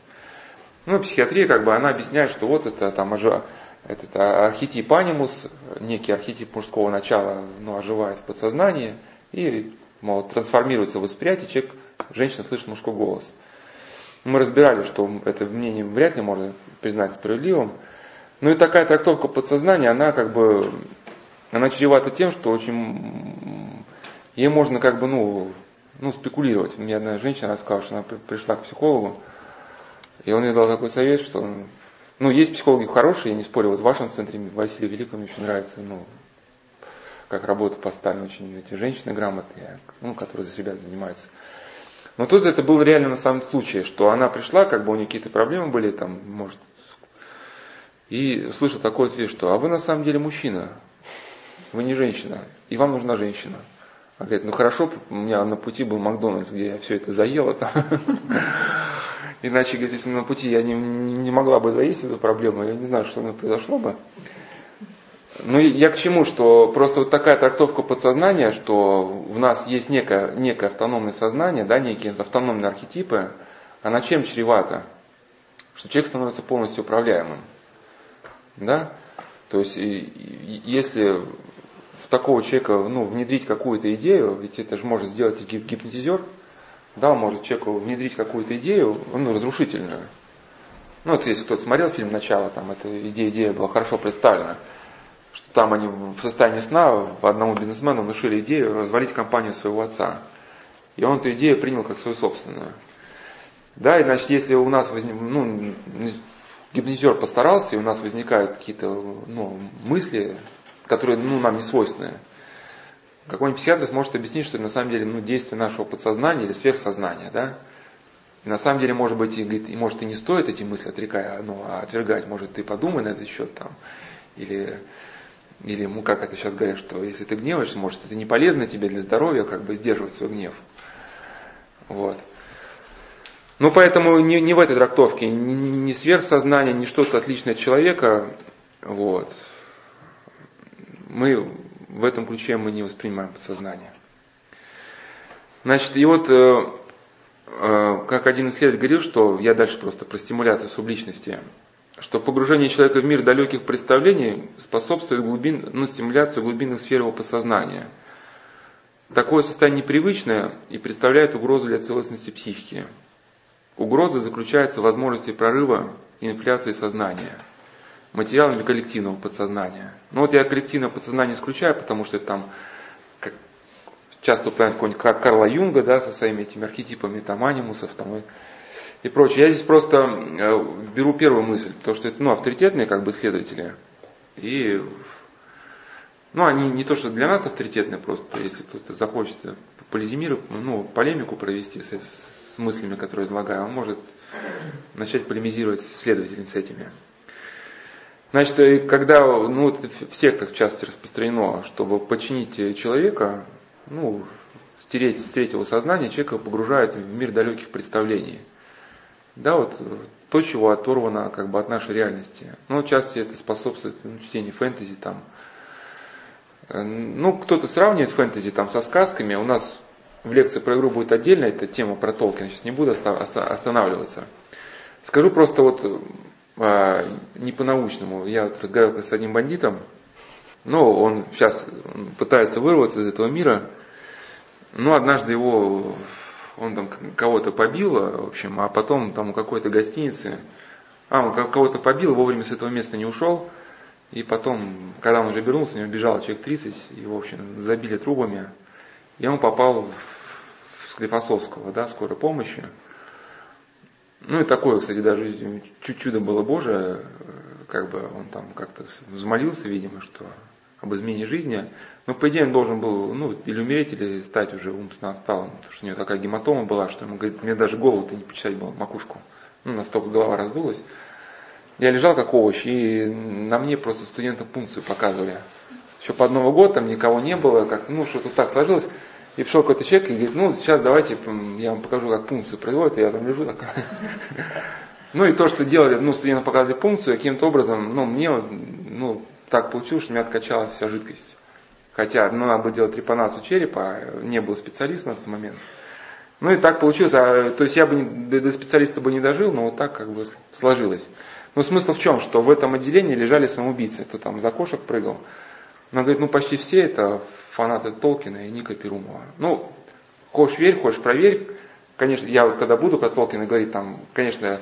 Ну, психиатрия, как бы, она объясняет, что вот это там этот архетип анимус, некий архетип мужского начала, ну, оживает в подсознании и, мол, трансформируется в восприятие, человек, женщина слышит мужской голос. Мы разбирали, что это мнение вряд ли можно признать справедливым. Ну и такая трактовка подсознания, она как бы, она чревата тем, что очень, ей можно как бы, ну, ну, спекулировать. Мне одна женщина рассказала, что она пришла к психологу, и он ей дал такой совет, что, ну, есть психологи хорошие, я не спорю, вот в вашем центре Василию Великому мне очень нравится, ну, как работа поставлена очень эти женщины грамотные, ну, которые за ребят занимаются. Но тут это было реально на самом случае, что она пришла, как бы у нее какие-то проблемы были, там, может, и слышал такой ответ, что а вы на самом деле мужчина, вы не женщина, и вам нужна женщина. Она говорит, ну хорошо, у меня на пути был Макдональдс, где я все это заела. Иначе, говорит, если на пути я не, не могла бы заесть эту проблему, я не знаю, что у произошло бы. Ну, я к чему, что просто вот такая трактовка подсознания, что в нас есть некое, некое автономное сознание, да, некие автономные архетипы, она чем чревата? Что человек становится полностью управляемым. Да? То есть, если в такого человека ну, внедрить какую-то идею, ведь это же может сделать гипнотизер, да, может человеку внедрить какую-то идею, ну, разрушительную. Ну, вот если кто-то смотрел фильм «Начало», там эта идея, идея была хорошо представлена, что там они в состоянии сна одному бизнесмену внушили идею развалить компанию своего отца. И он эту идею принял как свою собственную. Да, и значит, если у нас возник, ну, гипнотизер постарался, и у нас возникают какие-то ну, мысли, которые ну, нам не свойственны. Какой-нибудь психиатр сможет объяснить, что на самом деле ну, действие нашего подсознания или сверхсознания. Да? И на самом деле, может быть, и, говорит, и может и не стоит эти мысли отрекая, ну, а отвергать. Может, ты подумай на этот счет там. Или, или ну, как это сейчас говорят, что если ты гневаешься, может, это не полезно тебе для здоровья, как бы сдерживать свой гнев. Вот. Ну, поэтому не, не в этой трактовке, не сверхсознание, не что-то отличное от человека. Вот мы в этом ключе мы не воспринимаем подсознание. Значит, и вот, э, э, как один исследователь говорил, что я дальше просто про стимуляцию субличности, что погружение человека в мир далеких представлений способствует глубин, ну, стимуляции глубинных сфер его подсознания. Такое состояние непривычное и представляет угрозу для целостности психики. Угроза заключается в возможности прорыва инфляции сознания – материалами коллективного подсознания. Ну вот я коллективное подсознание исключаю, потому что это там как, часто упоминают какого-нибудь Карла Юнга, да, со своими этими архетипами, там, анимусов, там, и, и прочее. Я здесь просто э, беру первую мысль, потому что это, ну, авторитетные, как бы, исследователи. И, ну, они не то, что для нас авторитетные, просто, если кто-то захочет полизимировать, ну, полемику провести с, с мыслями, которые излагаю, он может начать полемизировать с исследователями с этими. Значит, э, когда ну, вот в сектах в частности распространено, чтобы починить человека, ну, стереть, стереть его сознание, человека погружают в мир далеких представлений. Да, вот то, чего оторвано как бы от нашей реальности. Ну, в частности, это способствует ну, чтению фэнтези там. Э, ну, кто-то сравнивает фэнтези там со сказками. У нас в лекции про игру будет отдельно эта тема про Толкина. Сейчас не буду останавливаться. Скажу просто вот а, не по-научному. Я вот разговаривал с одним бандитом, но он сейчас пытается вырваться из этого мира. Но однажды его, он там кого-то побил, в общем, а потом там у какой-то гостиницы, а, он кого-то побил, вовремя с этого места не ушел, И потом, когда он уже вернулся, у него бежало человек 30, и, в общем, забили трубами. И он попал в Склифосовского, да, скорой помощи. Ну и такое, кстати, даже чуть чудо было Божие, как бы он там как-то взмолился, видимо, что об измене жизни. Но по идее он должен был, ну, или умереть, или стать уже умственно отсталым, потому что у него такая гематома была, что ему говорит, мне даже голову-то не почитать было, макушку. Ну, настолько голова раздулась. Я лежал как овощ, и на мне просто студенты пункцию показывали. Еще под Новый год там никого не было, как-то, ну, что-то так сложилось. И пришел какой-то человек и говорит, ну, сейчас давайте я вам покажу, как пункцию производят, и я там лежу такая. Ну и то, что делали, ну, студенты показывали пункцию, каким-то образом, ну, мне, ну, так получилось, что у меня откачалась вся жидкость. Хотя, ну, надо было делать трепанацию черепа, не был специалист на тот момент. Ну и так получилось, а, то есть я бы не, до специалиста бы не дожил, но вот так как бы сложилось. Но смысл в чем, что в этом отделении лежали самоубийцы, кто там за кошек прыгал. Но говорит, ну почти все это фанаты Толкина и Ника Перумова. Ну, хочешь верь, хочешь проверь. Конечно, я вот когда буду про Толкина говорить, там, конечно,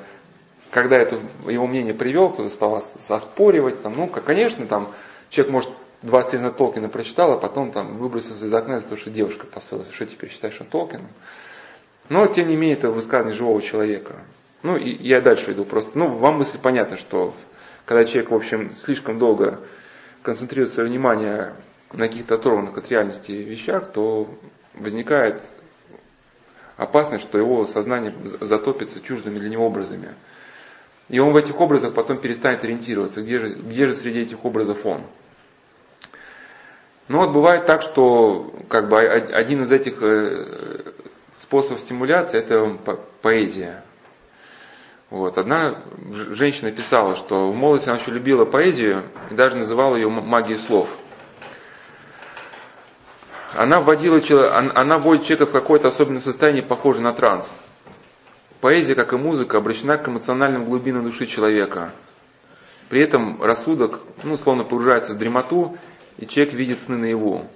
когда это его мнение привел, кто-то стал оспоривать, там, ну, конечно, там, человек может 20 лет на Толкина прочитал, а потом там выбросился из окна из-за того, что девушка построилась, что теперь считаешь он Толкином. Но, тем не менее, это высказывание живого человека. Ну, и я дальше иду просто. Ну, вам мысль понятна, что когда человек, в общем, слишком долго концентрирует свое внимание на каких-то оторванных от реальности вещах, то возникает опасность, что его сознание затопится чуждыми для него образами. И он в этих образах потом перестанет ориентироваться, где же, где же среди этих образов он. Но вот бывает так, что как бы один из этих э, способов стимуляции это поэзия. Вот. Одна женщина писала, что в молодости она очень любила поэзию и даже называла ее магией слов. Она вводила, она вводит человека в какое-то особенное состояние, похожее на транс. Поэзия, как и музыка, обращена к эмоциональным глубинам души человека. При этом рассудок, ну, словно погружается в дремоту, и человек видит сны наяву.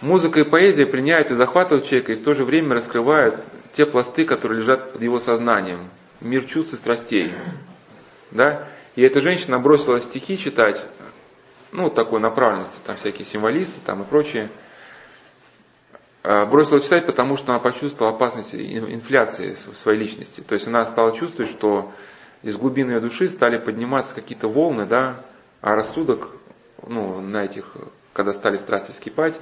Музыка и поэзия пленяют и захватывают человека, и в то же время раскрывают те пласты, которые лежат под его сознанием. Мир чувств и страстей. Да? И эта женщина бросила стихи читать, ну, такой направленности, там всякие символисты там и прочее. А, бросила читать, потому что она почувствовала опасность инфляции своей личности. То есть она стала чувствовать, что из глубины ее души стали подниматься какие-то волны, да, а рассудок, ну, на этих, когда стали страсти скипать,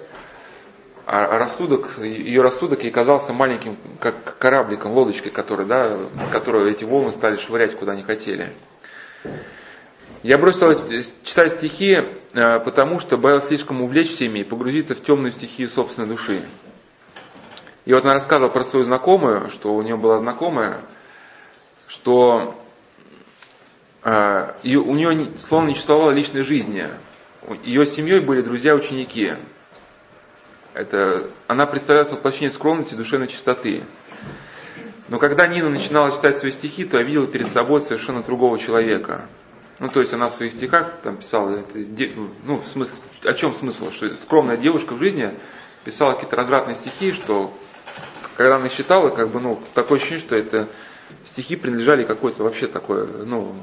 а рассудок, ее рассудок ей казался маленьким, как корабликом, лодочкой, который, да, которую эти волны стали швырять куда не хотели. Я бросил читать стихи, э, потому что боялся слишком увлечься ими и погрузиться в темную стихию собственной души. И вот она рассказывала про свою знакомую, что у нее была знакомая, что э, у нее словно не существовало личной жизни. Ее семьей были друзья-ученики. Это, она представляла воплощение скромности и душевной чистоты. Но когда Нина начинала читать свои стихи, то я видела перед собой совершенно другого человека. Ну, то есть она в своих стихах там писала, ну, в смысле, о чем смысл? Что скромная девушка в жизни писала какие-то развратные стихи, что когда она читала, как бы, ну, такое ощущение, что это стихи принадлежали какой-то вообще такой, ну,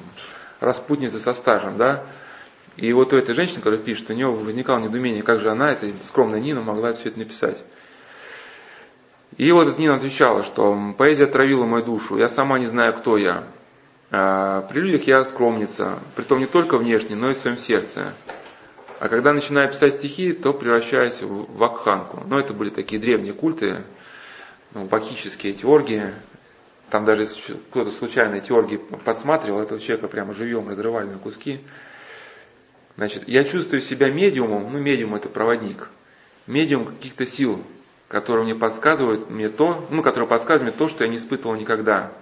распутнице со стажем, да. И вот у этой женщины, которая пишет, у нее возникало недоумение, как же она, эта скромная Нина, могла все это написать. И вот Нина отвечала, что поэзия отравила мою душу, я сама не знаю, кто я. А при людях я скромница, притом не только внешне, но и в своем сердце. А когда начинаю писать стихи, то превращаюсь в вакханку. Но это были такие древние культы, ну, бакические эти оргии, там даже кто-то случайно эти оргии подсматривал, этого человека прямо живьем разрывали на куски. Значит, я чувствую себя медиумом, ну медиум это проводник, медиум каких-то сил, которые мне подсказывают мне то, ну, которые подсказывают мне то, что я не испытывал никогда.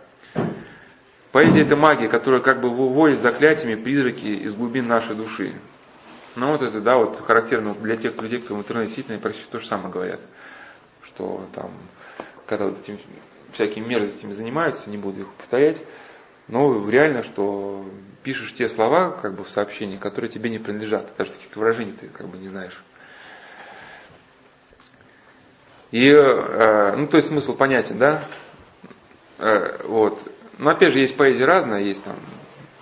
Поэзия это магия, которая как бы выводит заклятиями призраки из глубин нашей души. Ну вот это, да, вот характерно для тех людей, кто в интернете действительно почти то же самое говорят, что там когда вот этими всякими мерзостями занимаются, не буду их повторять, но реально, что пишешь те слова, как бы в сообщении, которые тебе не принадлежат, даже каких-то выражений ты как бы не знаешь. И, э, ну, то есть смысл понятен, да? Э, вот. Но опять же, есть поэзия разная, есть там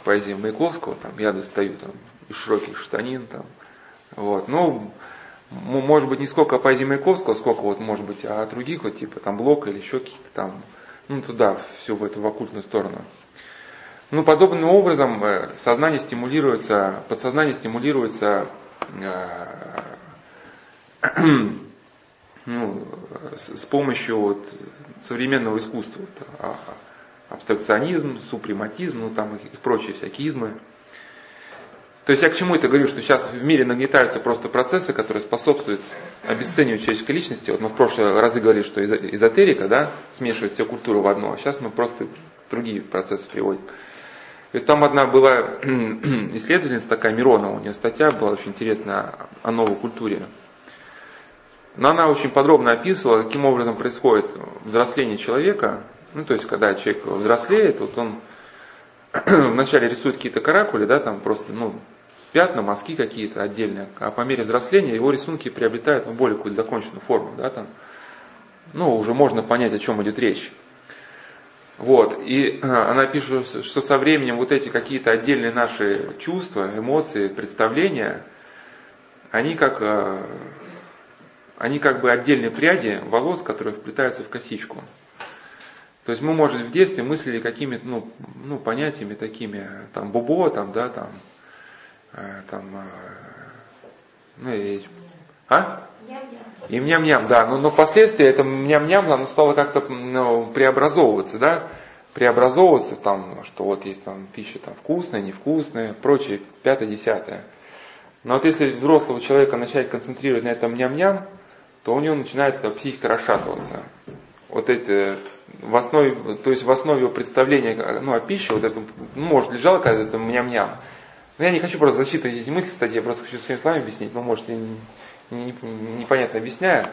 поэзия Маяковского, там, я достаю там, из широких штанин, там, вот, ну, может быть, не сколько поэзии Маяковского, сколько вот, может быть, а других, вот, типа, там, Блока или еще каких-то там, ну, туда, все в эту в оккультную сторону. Ну, подобным образом э, сознание стимулируется, подсознание стимулируется э, ну, с, с помощью вот, современного искусства. Вот, а, абстракционизм, супрематизм, ну там и прочие всякие измы. То есть я к чему это говорю, что сейчас в мире нагнетаются просто процессы, которые способствуют обесцениванию человеческой личности. Вот мы в прошлые разы говорили, что эзотерика, да, смешивает все культуру в одно, а сейчас мы просто другие процессы приводим. И там одна была исследовательница такая, Миронова, у нее статья была очень интересная о новой культуре. Но она очень подробно описывала, каким образом происходит взросление человека. Ну, то есть, когда человек взрослеет, вот он вначале рисует какие-то каракули, да, там просто, ну, пятна, мазки какие-то отдельные, а по мере взросления его рисунки приобретают ну, более какую-то законченную форму, да, там, ну, уже можно понять, о чем идет речь. Вот. И э, она пишет, что со временем вот эти какие-то отдельные наши чувства, эмоции, представления, они как, э, они как бы отдельные пряди волос, которые вплетаются в косичку. То есть мы, может, в детстве мыслили какими-то ну, ну, понятиями такими, там, бубо, там, да, там, э, там, ну, и, а? И ням-ням, да. Но, но впоследствии это ням-ням, оно стало как-то ну, преобразовываться, да. Преобразовываться там, что вот есть там пища там вкусная, невкусная, прочее, пятое, десятое. Но вот если взрослого человека начать концентрировать на этом ням-ням, то у него начинает психика расшатываться. Вот эти в основе, то есть в основе его представления ну, о пище, вот это, ну, может, лежало когда-то ням-ням. Но я не хочу просто зачитывать эти мысли, кстати, я просто хочу своими словами объяснить, но может, я не, непонятно объясняю.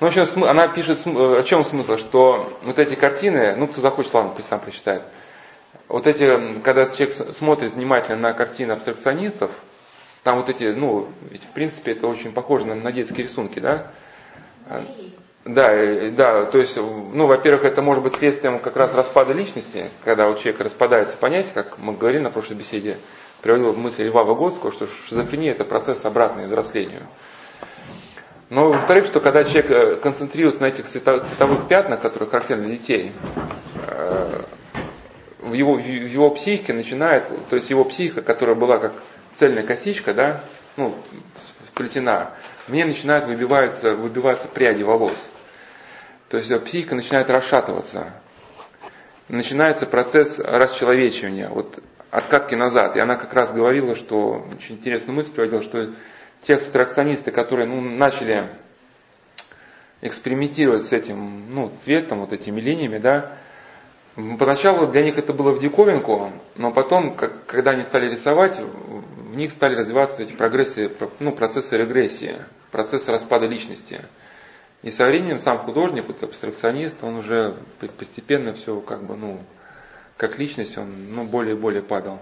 Но, в общем, она пишет, о чем смысл, что вот эти картины, ну, кто захочет, ладно, пусть сам прочитает. Вот эти, когда человек смотрит внимательно на картины абстракционистов, там вот эти, ну, ведь в принципе это очень похоже на, на детские рисунки, да? Да, да, то есть, ну, во-первых, это может быть следствием как раз распада личности, когда у человека распадается понятие, как мы говорили на прошлой беседе, приводил в мысль Льва Выгодского, что шизофрения это процесс обратный взрослению. Но во-вторых, что когда человек э, концентрируется на этих цветовых пятнах, которые характерны для детей, э, в его, в его психике начинает, то есть его психика, которая была как цельная косичка, да, ну, вплетена, в ней начинают выбиваться, выбиваться пряди волос. То есть психика начинает расшатываться. Начинается процесс расчеловечивания, вот откатки назад. И она как раз говорила, что, очень интересную мысль приводила, что те абстракционисты, которые ну, начали экспериментировать с этим ну, цветом, вот этими линиями, да, поначалу для них это было в диковинку, но потом, как, когда они стали рисовать, в них стали развиваться эти прогрессии, ну, процессы регрессии, процессы распада личности. И со временем сам художник, вот абстракционист, он уже постепенно все как бы, ну, как личность, он ну, более и более падал.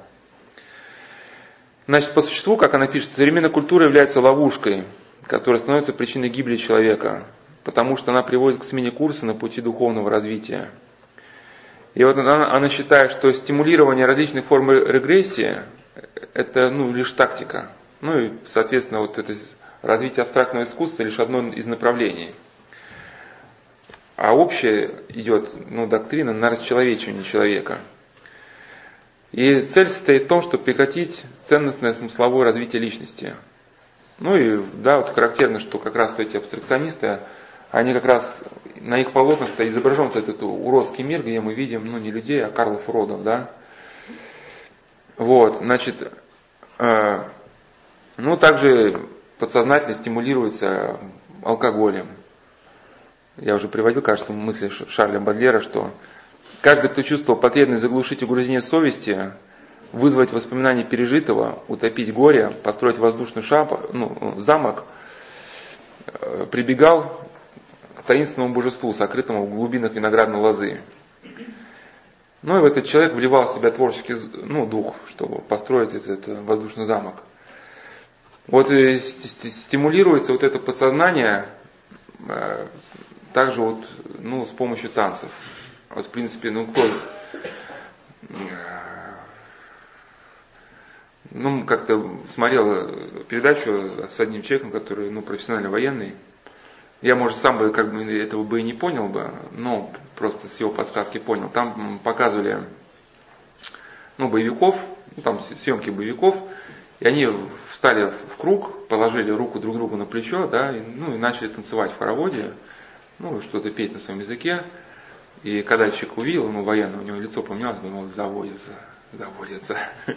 Значит, по существу, как она пишет, современная культура является ловушкой, которая становится причиной гибели человека, потому что она приводит к смене курса на пути духовного развития. И вот она, она считает, что стимулирование различных форм регрессии – это ну, лишь тактика. Ну и, соответственно, вот это развитие абстрактного искусства лишь одно из направлений. А общее идет ну, доктрина на расчеловечивание человека – и цель состоит в том, чтобы прекратить ценностное смысловое развитие личности. Ну и да, вот характерно, что как раз эти абстракционисты, они как раз на их полотнах-то изображен этот уродский мир, где мы видим, ну не людей, а Карлов уродов, да. Вот, значит, э, ну также подсознательно стимулируется алкоголем. Я уже приводил, кажется, мысли Шарля Бадлера, что Каждый, кто чувствовал потребность заглушить угрызение совести, вызвать воспоминания пережитого, утопить горе, построить воздушный шап, ну, замок, э, прибегал к таинственному божеству, сокрытому в глубинах виноградной лозы. Ну и в этот человек вливал в себя творческий ну, дух, чтобы построить этот воздушный замок. Вот стимулируется вот это подсознание э, также вот, ну, с помощью танцев. Вот, в принципе, ну, кто... ну, как-то смотрел передачу с одним человеком, который, ну, профессионально военный. Я, может, сам бы как бы этого бы и не понял бы, но просто с его подсказки понял. Там показывали, ну, боевиков, ну, там съемки боевиков, и они встали в круг, положили руку друг другу на плечо, да, и, ну, и начали танцевать в хороводе, ну, что-то петь на своем языке. И когда человек увидел, ну, военный, у него лицо поменялось, он заводится, заводится.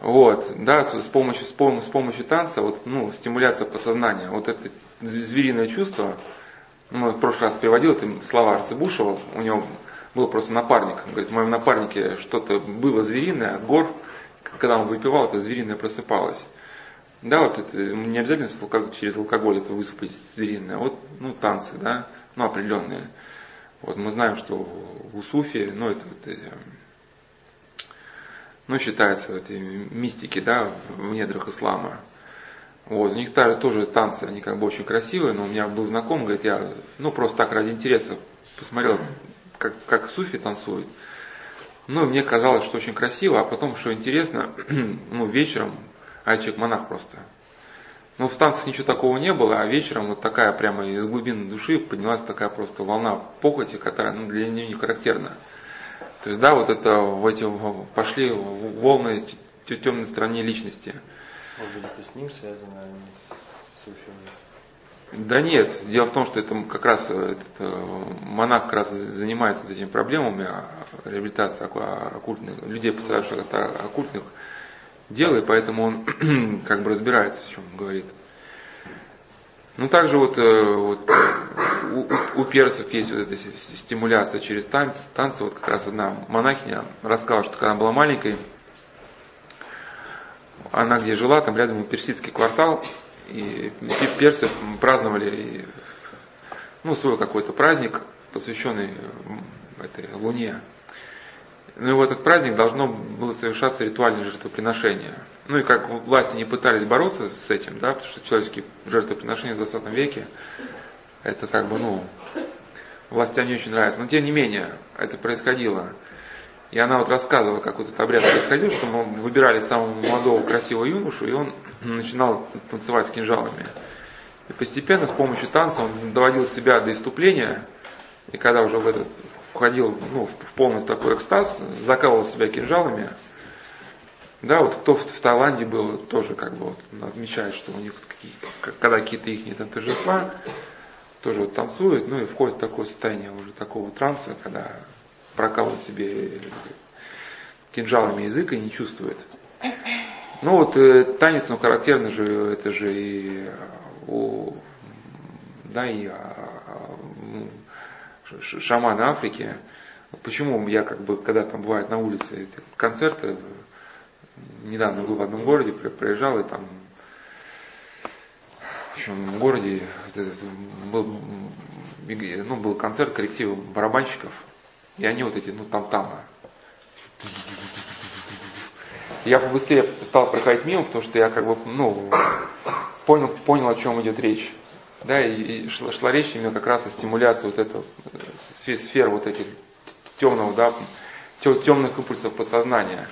Вот, да, с, помощью, с, помощью, с помощью танца, вот, ну, стимуляция подсознания, вот это звериное чувство, ну, в прошлый раз приводил это слова Арцебушева, у него был просто напарник, он говорит, в моем напарнике что-то было звериное от гор, когда он выпивал, это звериное просыпалось. Да, вот это не обязательно через алкоголь это высыпать звериное, вот, ну, танцы, да, ну, определенные. Вот мы знаем, что в Усуфе, ну, это вот ну, считается в этой мистике, да, в недрах ислама. Вот, у них тоже танцы, они как бы очень красивые, но у меня был знаком, говорит, я, ну, просто так ради интереса посмотрел, как, как суфи танцуют. Ну, мне казалось, что очень красиво, а потом, что интересно, ну, вечером, а человек монах просто. Ну, в танцах ничего такого не было, а вечером вот такая прямо из глубины души поднялась такая просто волна похоти, которая ну, для нее не характерна. То есть, да, вот это в эти пошли волны темной стороне личности. Может быть, это с ним связано, а не с суфиями? Да нет, дело в том, что это как раз этот, э, монах как раз занимается вот этими проблемами а, реабилитации оккультных, людей, пострадавших от оккультных дел, и поэтому он как бы разбирается, в чем он говорит. Ну, также вот, э, вот у, у персов есть вот эта стимуляция через танцы. Танцы, вот как раз одна монахиня рассказала, что когда она была маленькой, она где жила, там рядом был персидский квартал, и персы праздновали ну, свой какой-то праздник, посвященный этой луне. Ну и в этот праздник должно было совершаться ритуальное жертвоприношение. Ну и как власти не пытались бороться с этим, да, потому что человеческие жертвоприношения в 20 веке, это как бы, ну, властям не очень нравится. Но тем не менее, это происходило. И она вот рассказывала, как вот этот обряд происходил, что мы выбирали самого молодого красивого юношу, и он начинал танцевать с кинжалами. И постепенно с помощью танца он доводил себя до иступления, и когда уже в этот входил ну, в полный такой экстаз, закалывал себя кинжалами. Да, вот кто в, в Таиланде был, тоже как бы вот отмечает, что у них, когда какие-то их там торжества, тоже вот танцуют, ну и входит в такое состояние уже такого транса, когда прокалывает себе кинжалами язык и не чувствует. Ну вот э, танец, ну характерно же, это же и у, да, и а, а, шаманы Африки. Почему я как бы, когда там бывает на улице концерты, недавно был в одном городе, проезжал и там в общем, городе был, ну, был концерт коллектива барабанщиков, и они вот эти, ну там там. Я побыстрее стал проходить мимо, потому что я как бы, ну, понял, понял, о чем идет речь. Да, и, и шла, шла речь именно как раз о стимуляции вот этого сфер, сфер вот этих темного, да, темных импульсов подсознания.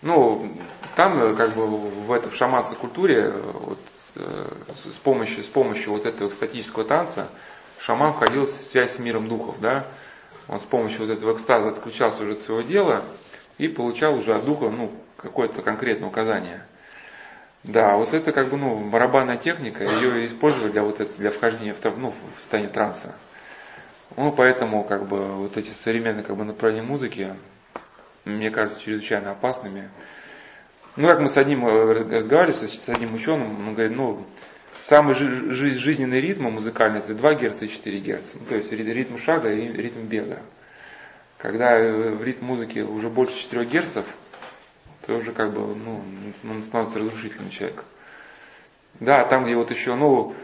Ну, там э, как бы в этой в шаманской культуре вот, э, с помощью, с помощью вот этого экстатического танца шаман входил в связь с миром духов, да. Он с помощью вот этого экстаза отключался уже от своего дела и получал уже от духа, ну, какое-то конкретное указание. Да, вот это как бы, ну, барабанная техника, ее использовали для вот это, для вхождения в, ну, в состояние транса. Ну, поэтому, как бы, вот эти современные, как бы, направления музыки, мне кажется, чрезвычайно опасными. Ну, как мы с одним э, разговаривали, с одним ученым, он говорит, ну, самый жизненный ритм музыкальный это 2 Гц и 4 Гц. Ну, то есть ритм шага и ритм бега. Когда э, в ритм музыки уже больше 4 Гц, то уже как бы, ну, он становится разрушительным человек. Да, там, где вот еще, ну,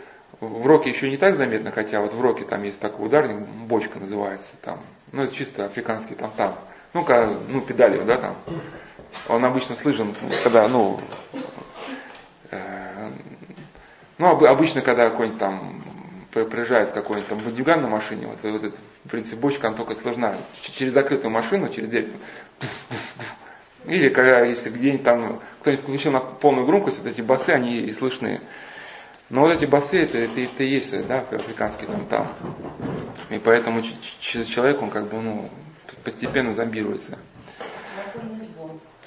в роке еще не так заметно, хотя вот в роке там есть такой ударник, бочка называется там, ну, это чисто африканский там там. Ну, когда, ну, педали, да, там. Он обычно слышен, когда, ну, э, ну, обычно, когда какой-нибудь там приезжает какой-нибудь там бандюган на машине, вот, вот это, в принципе, бочка, она только сложна. Через закрытую машину, через дверь, Или когда, если где-нибудь там кто-нибудь включил на полную громкость, вот эти басы, они и слышны. Но вот эти басы, это, это, это и есть, да, африканский там там. И поэтому человек, он как бы, ну, постепенно зомбируется.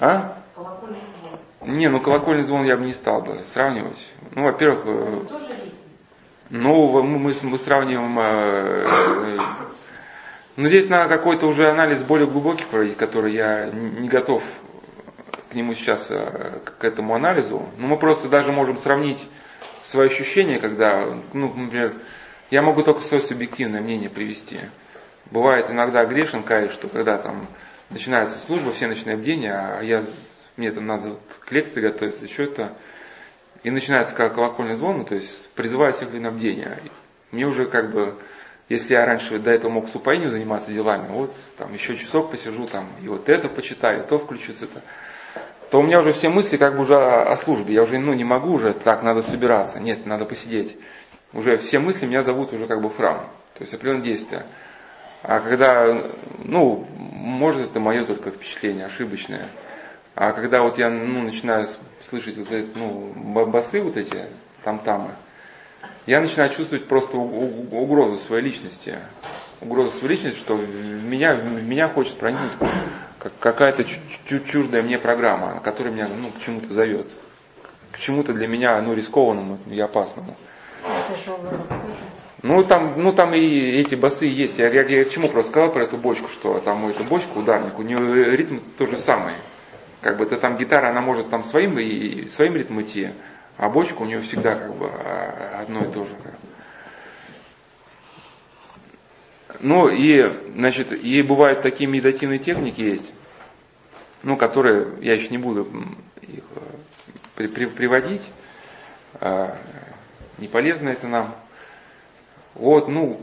А? Не, ну колокольный звон я бы не стал бы сравнивать. Ну, во-первых, э, ну, мы, мы, сравниваем, э, э, ну, здесь надо какой-то уже анализ более глубокий проводить, который я не готов нему сейчас, э, к этому анализу. Но мы просто даже можем сравнить свои ощущения, когда, ну, например, я могу только свое субъективное мнение привести. Бывает иногда грешен, каюсь, что когда там начинается служба, все ночные бдения, а я, мне там надо вот к лекции готовиться, что-то, и начинается как колокольный звон, ну, то есть призываю всех на бдение. Мне уже как бы, если я раньше до этого мог с упоением заниматься делами, вот там еще часок посижу там, и вот это почитаю, то включится это, то у меня уже все мысли как бы уже о службе. Я уже ну, не могу уже, так, надо собираться. Нет, надо посидеть. Уже все мысли меня зовут уже как бы в храм. То есть определенное действие. А когда, ну, может это мое только впечатление, ошибочное. А когда вот я ну, начинаю слышать вот эти, ну, ба- басы вот эти, там-тамы, я начинаю чувствовать просто угрозу своей личности. Своей личности, что в меня, в меня хочет проникнуть как- какая-то чу- чу- чуждая мне программа, которая меня ну, к чему-то зовет. К чему-то для меня ну, рискованному и опасному. Ну там, ну там и эти басы есть. Я, я, я к чему просто сказал про эту бочку, что там эту бочку ударник, у нее ритм тот же самый. Как бы это там гитара, она может там своим и своим ритмом идти, а бочка у нее всегда как бы а, одно и то же. как бы. Ну и, значит, и бывают такие медитативные техники есть, ну, которые, я еще не буду их э, при- при- приводить, а, не полезно это нам. Вот, ну,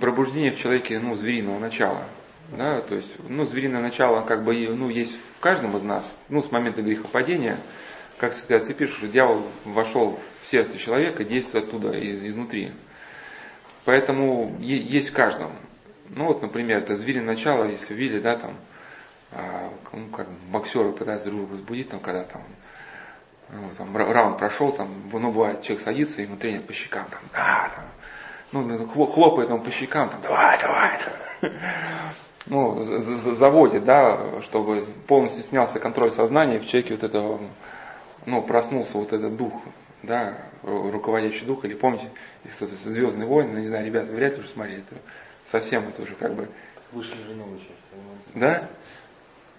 пробуждение в человеке, ну, звериного начала. Да, то есть, ну, звериное начало, как бы, ну, есть в каждом из нас, ну, с момента грехопадения, как отцы пишут, что дьявол вошел в сердце человека, действует оттуда, из- изнутри. Поэтому есть в каждом. Ну, вот, например, это звериное начало, если видели, да, там, а, ну, как боксеры пытаются друг друга возбудить, там, когда там, ну, там ра- раунд прошел, там, ну, бывает, человек садится, ему тренер по щекам, там, да, там, ну, ну, хло- хлопает он по щекам, там, давай, давай, ну, за- за- заводит, да, чтобы полностью снялся контроль сознания, в человеке вот этого, ну, проснулся вот этот дух, да, ру- руководящий дух, или помните, Звездный войн, ну, не знаю, ребята, вряд ли уже смотрели, это совсем это уже как бы, Вышли же части. да?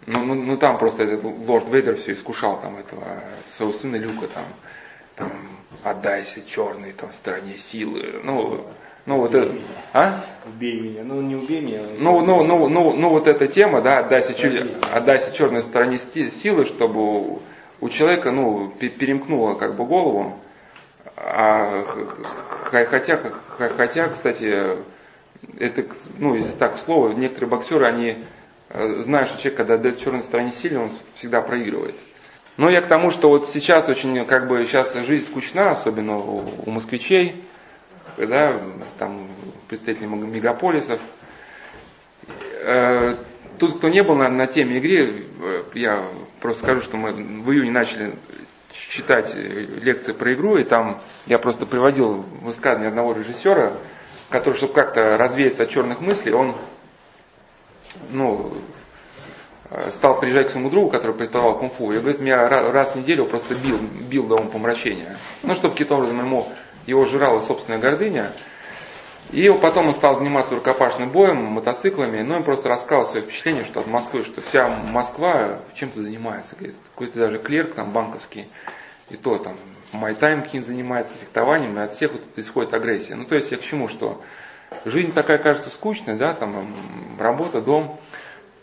Ну, ну, ну там просто этот лорд Вейдер все искушал там этого своего сына Люка там, там отдайся черной там стороне силы. Ну, ну вот это, а? Убей меня. Ну, не убей меня. Ну, ну, ну, ну, ну вот эта тема, да, отдайся, Сразись. отдайся черной стороне силы, чтобы у, человека, ну, пе- перемкнуло как бы голову. А, хотя, хотя, кстати, это, ну, если так слово, некоторые боксеры, они э, знают, что человек, когда отдает черной стороне силы, он всегда проигрывает. Но я к тому, что вот сейчас очень, как бы, сейчас жизнь скучна, особенно у, у москвичей, да, там, представителей мега- мегаполисов. Э, Тут, кто не был на, на теме игры, э, я просто скажу, что мы в июне начали читать лекции про игру, и там я просто приводил высказывание одного режиссера, который, чтобы как-то развеяться от черных мыслей, он ну, стал приезжать к своему другу, который преподавал кунг-фу, и говорит, меня ра- раз в неделю просто бил, бил до помрачения. Ну, чтобы каким-то образом ему, его жрала собственная гордыня. И потом он стал заниматься рукопашным боем, мотоциклами, но он просто рассказывал свое впечатление, что от Москвы, что вся Москва чем-то занимается. Какой-то даже клерк там банковский, и то там майтайм каким занимается, фехтованием, и от всех вот исходит агрессия. Ну, то есть я к чему, что жизнь такая кажется скучной, да, там работа, дом.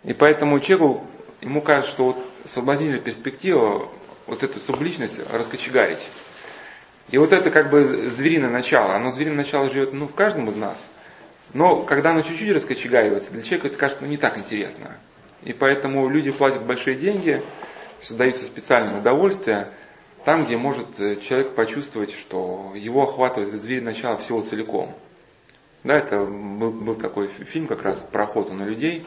И поэтому человеку, ему кажется, что вот соблазнительная перспектива вот эту субличность раскочегарить. И вот это как бы звериное начало. Оно звериное начало живет ну, в каждом из нас. Но когда оно чуть-чуть раскочегаривается, для человека это кажется ну, не так интересно. И поэтому люди платят большие деньги, создаются специальные удовольствия, там, где может э, человек почувствовать, что его охватывает это звериное начало всего целиком. Да, это был, был такой фи- фильм как раз про охоту на людей.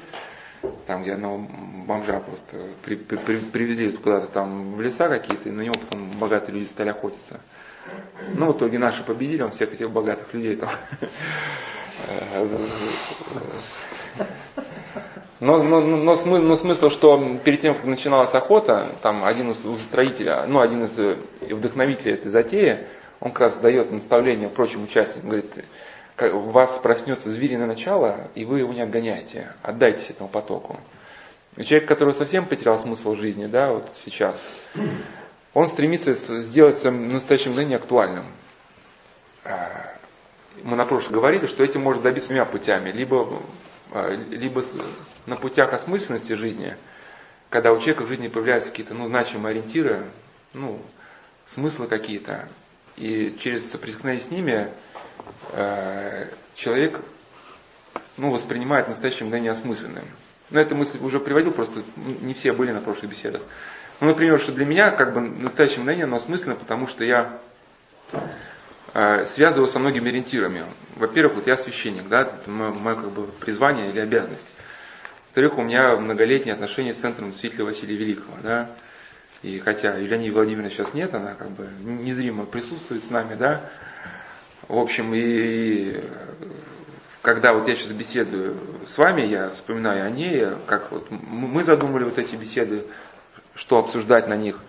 там, где одного бомжа просто при, при, при, привезли куда-то там в леса какие-то, и на него потом богатые люди стали охотиться. Ну, в итоге наши победили, он всех этих богатых людей там. Но, но, но, смысл, но смысл, что перед тем, как начиналась охота, там один из строителя, ну, один из вдохновителей этой затеи, он как раз дает наставление прочим участникам, говорит, у вас проснется звериное начало, и вы его не отгоняете, отдайтесь этому потоку. И человек, который совсем потерял смысл жизни, да, вот сейчас, он стремится сделать в настоящем времени актуальным. А, мы на прошлом говорили, что этим может добиться двумя путями. Либо, либо на путях осмысленности жизни, когда у человека в жизни появляются какие-то ну, значимые ориентиры, ну, смыслы какие-то, и через соприкосновение с ними э, человек ну, воспринимает настоящее мгновение осмысленным. Но эту мысль уже приводил, просто не все были на прошлых беседах. Ну, например, что для меня как бы настоящее мгновение, оно осмысленно, потому что я связываю со многими ориентирами. Во-первых, вот я священник, да, это мое, мое как бы призвание или обязанность. Во-вторых, у меня многолетние отношения с центром святителя Василия Великого, да. И хотя Елены Владимировны сейчас нет, она как бы незримо присутствует с нами, да. В общем, и когда вот я сейчас беседую с вами, я вспоминаю о ней, как вот мы задумали вот эти беседы, что обсуждать на них.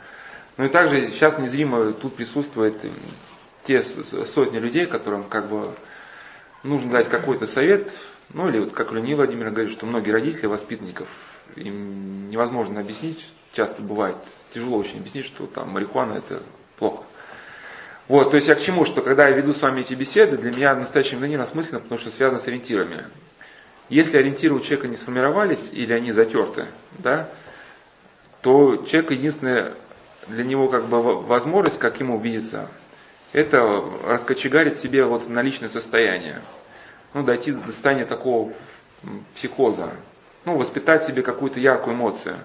Ну и также сейчас незримо тут присутствует те сотни людей, которым как бы нужно дать какой-то совет, ну или вот как Леонид Владимир говорит, что многие родители воспитанников, им невозможно объяснить, часто бывает тяжело очень объяснить, что там марихуана это плохо. Вот, то есть я к чему, что когда я веду с вами эти беседы, для меня настоящее мгновение осмысленно, потому что связано с ориентирами. Если ориентиры у человека не сформировались или они затерты, да, то человек единственное для него как бы возможность, как ему видится, это раскочегарить себе вот на личное состояние. Ну, дойти до состояния такого психоза. Ну, воспитать себе какую-то яркую эмоцию.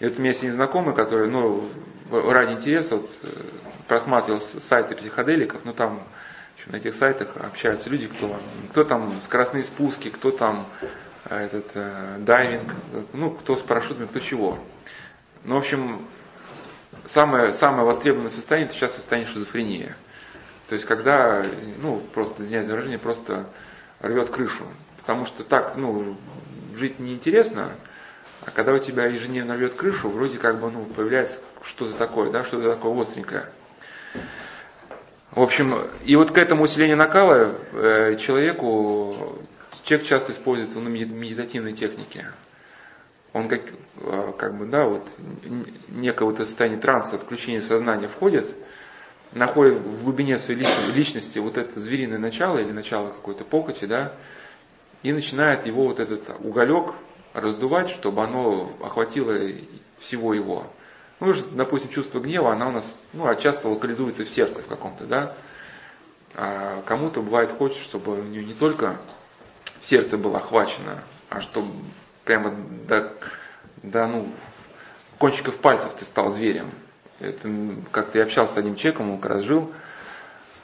И вот у меня есть незнакомый, который, ну, ради интереса вот, э, просматривал сайты психоделиков, ну там на этих сайтах общаются люди, кто, кто там скоростные спуски, кто там э, этот э, дайвинг, ну, кто с парашютами, кто чего. Ну, в общем, самое, самое востребованное состояние это сейчас состояние шизофрении. То есть, когда, ну, просто, извиняюсь за выражение, просто рвет крышу. Потому что так, ну, жить неинтересно, а когда у тебя ежедневно рвет крышу, вроде как бы, ну, появляется что-то такое, да, что-то такое остренькое. В общем, и вот к этому усилению накала э, человеку, человек часто использует ну, медитативные техники. Он как, э, как бы, да, вот, некое вот состояние транса, отключения сознания входит, находит в глубине своей личности, личности вот это звериное начало или начало какой-то похоти, да, и начинает его вот этот уголек раздувать, чтобы оно охватило всего его. Ну, допустим, чувство гнева, она у нас, ну, а часто локализуется в сердце в каком-то, да. А кому-то бывает хочется, чтобы у нее не только сердце было охвачено, а чтобы прямо до, до ну, кончиков пальцев ты стал зверем. Это как-то я общался с одним человеком, он как раз жил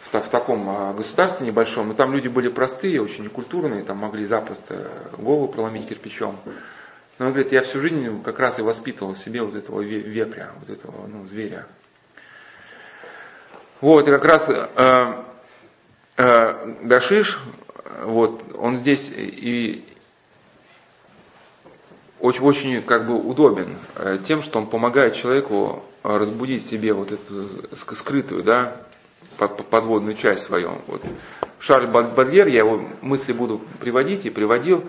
в, в таком а, государстве небольшом, и там люди были простые, очень некультурные, там могли запросто голову проломить кирпичом. Но он говорит, я всю жизнь как раз и воспитывал себе вот этого вепря, вот этого ну, зверя. Вот, и как раз э, э, Гашиш, вот, он здесь и очень, очень как бы удобен э, тем, что он помогает человеку разбудить себе вот эту скрытую, да, подводную часть свою. Вот. Шарль Бадлер, я его мысли буду приводить и приводил,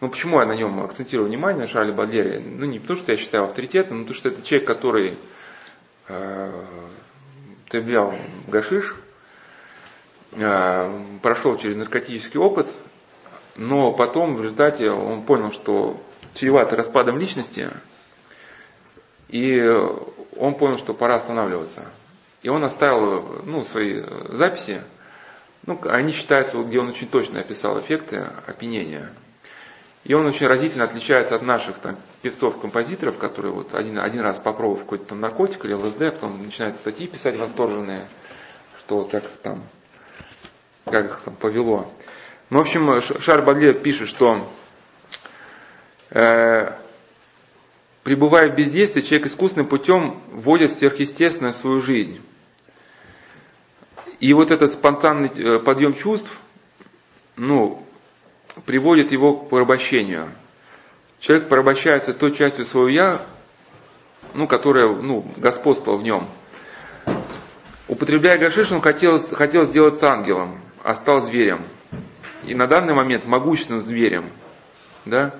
ну, почему я на нем акцентирую внимание, на Шарле Бадлере? Ну, не потому, что я считаю авторитетом, но потому, что это человек, который э, потреблял гашиш, э, прошел через наркотический опыт, но потом в результате он понял, что чревато распадом личности, и он понял, что пора останавливаться. И он оставил ну, свои записи, ну, они считаются, где он очень точно описал эффекты опьянения. И он очень разительно отличается от наших там, певцов-композиторов, которые вот один, один раз попробовав какой-то там наркотик или ЛСД, а потом начинают статьи писать восторженные, что как там, как их там повело. Ну, в общем, Шар Бадле пишет, что пребывая в бездействии, человек искусственным путем вводит сверхъестественное в свою жизнь. И вот этот спонтанный э, подъем чувств, ну, приводит его к порабощению. Человек порабощается той частью своего «я», ну, которая ну, господствовала в нем. Употребляя гашиш, он хотел, хотел сделаться ангелом, а стал зверем. И на данный момент могущественным зверем. Да?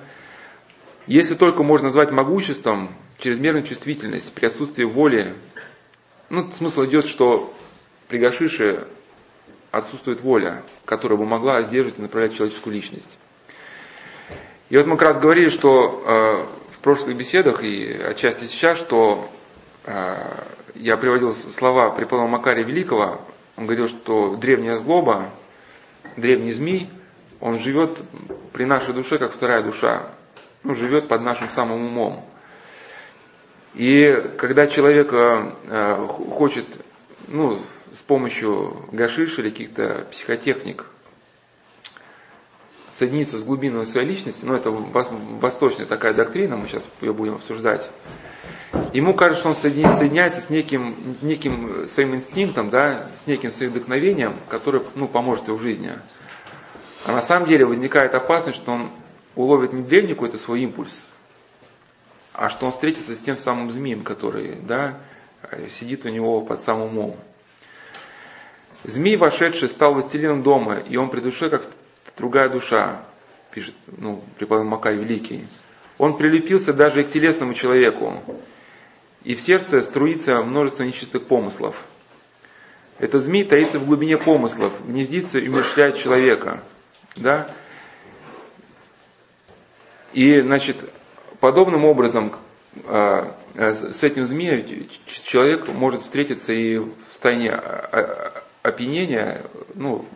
Если только можно назвать могуществом чрезмерную чувствительность при отсутствии воли, ну, смысл идет, что при гашише отсутствует воля, которая бы могла сдерживать и направлять человеческую личность. И вот мы как раз говорили, что э, в прошлых беседах и отчасти сейчас, что э, я приводил слова преподобного Макария Великого, он говорил, что древняя злоба, древний змей, он живет при нашей душе, как вторая душа, ну, живет под нашим самым умом. И когда человек э, хочет, ну, с помощью гашиш или каких-то психотехник соединиться с глубиной своей личности, ну это восточная такая доктрина, мы сейчас ее будем обсуждать, ему кажется, что он соединяется с неким, с неким своим инстинктом, да, с неким своим вдохновением, которое ну, поможет ему в жизни. А на самом деле возникает опасность, что он уловит не древний какой-то свой импульс, а что он встретится с тем самым змеем, который да, сидит у него под самым умом. Змей, вошедший, стал властелином дома, и он при душе, как другая душа, пишет ну, преподобный Макай Великий. Он прилепился даже и к телесному человеку, и в сердце струится множество нечистых помыслов. Этот змей таится в глубине помыслов, гнездится и умерщвляет человека. Да? И, значит, подобным образом а, а, с этим змеем человек может встретиться и в состоянии а, опьянения, ну,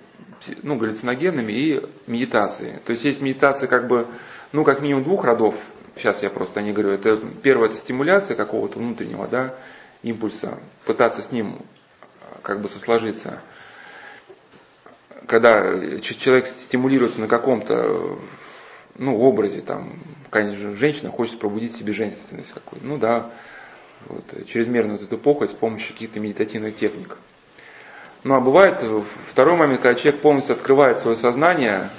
ну, галлюциногенными и медитации. То есть есть медитация как бы, ну, как минимум двух родов, сейчас я просто не говорю, это первое, это стимуляция какого-то внутреннего, да, импульса, пытаться с ним как бы сосложиться. Когда человек стимулируется на каком-то ну, образе, там, конечно, женщина хочет пробудить себе женственность какую-то. Ну да, вот, чрезмерную вот эту похоть с помощью каких-то медитативных техник. Ну а бывает второй момент, когда человек полностью открывает свое сознание,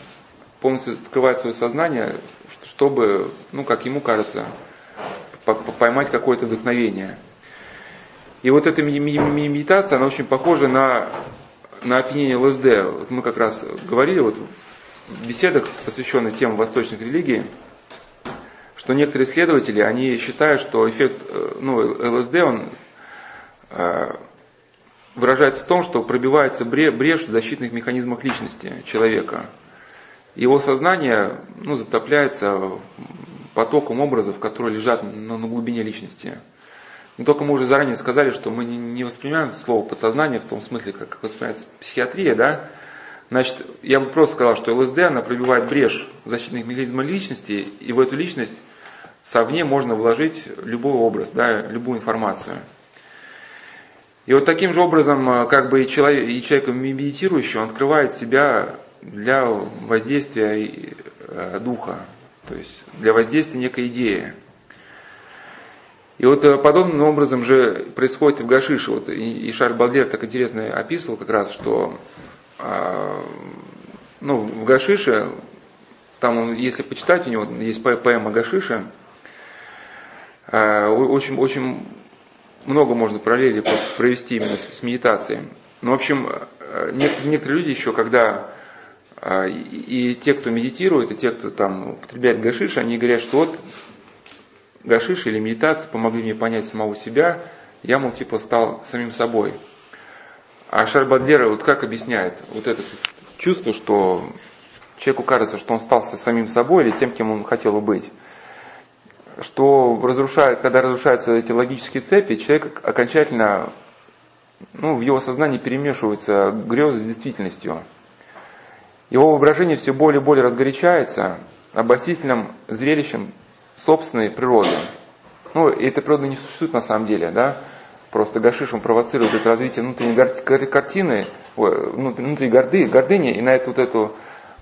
полностью открывает свое сознание, чтобы, ну как ему кажется, поймать какое-то вдохновение. И вот эта медитация, она очень похожа на, на опьянение ЛСД. Вот мы как раз говорили вот в беседах, посвященных темам восточных религий, что некоторые исследователи, они считают, что эффект э, ну, ЛСД, он э, выражается в том, что пробивается брешь в защитных механизмах личности человека. Его сознание ну, затопляется потоком образов, которые лежат на, на глубине личности. Но только мы уже заранее сказали, что мы не воспринимаем слово подсознание в том смысле, как воспринимается психиатрия, да? Значит, я бы просто сказал, что ЛСД, она пробивает брешь защитных механизмов личности, и в эту личность совне можно вложить любой образ, да, любую информацию. И вот таким же образом, э, как бы и человек, и человек медитирующий, он открывает себя для воздействия э, духа, то есть для воздействия некой идеи. И вот э, подобным образом же происходит и в Гашише. Вот Шарль Балдер так интересно описывал как раз, что ну, в Гашише, там, если почитать, у него есть поэма Гашиша, очень, очень много можно параллели провести именно с, с медитацией. Ну, в общем, э, некоторые люди еще, когда э, и те, кто медитирует, и те, кто там употребляет гашиш, они говорят, что вот гашиш или медитация помогли мне понять самого себя, я, мол, типа стал самим собой. А Шарбадлера вот как объясняет вот это чувство, что человеку кажется, что он стал самим собой или тем, кем он хотел бы быть что разрушает, когда разрушаются эти логические цепи, человек окончательно, ну, в его сознании перемешиваются грезы с действительностью. Его воображение все более и более разгорячается обосительным зрелищем собственной природы. Ну, и этой природы не существует на самом деле, да? Просто Гашиш, он провоцирует это развитие внутренней картины, внутренней горды, гордыни, и на эту вот эту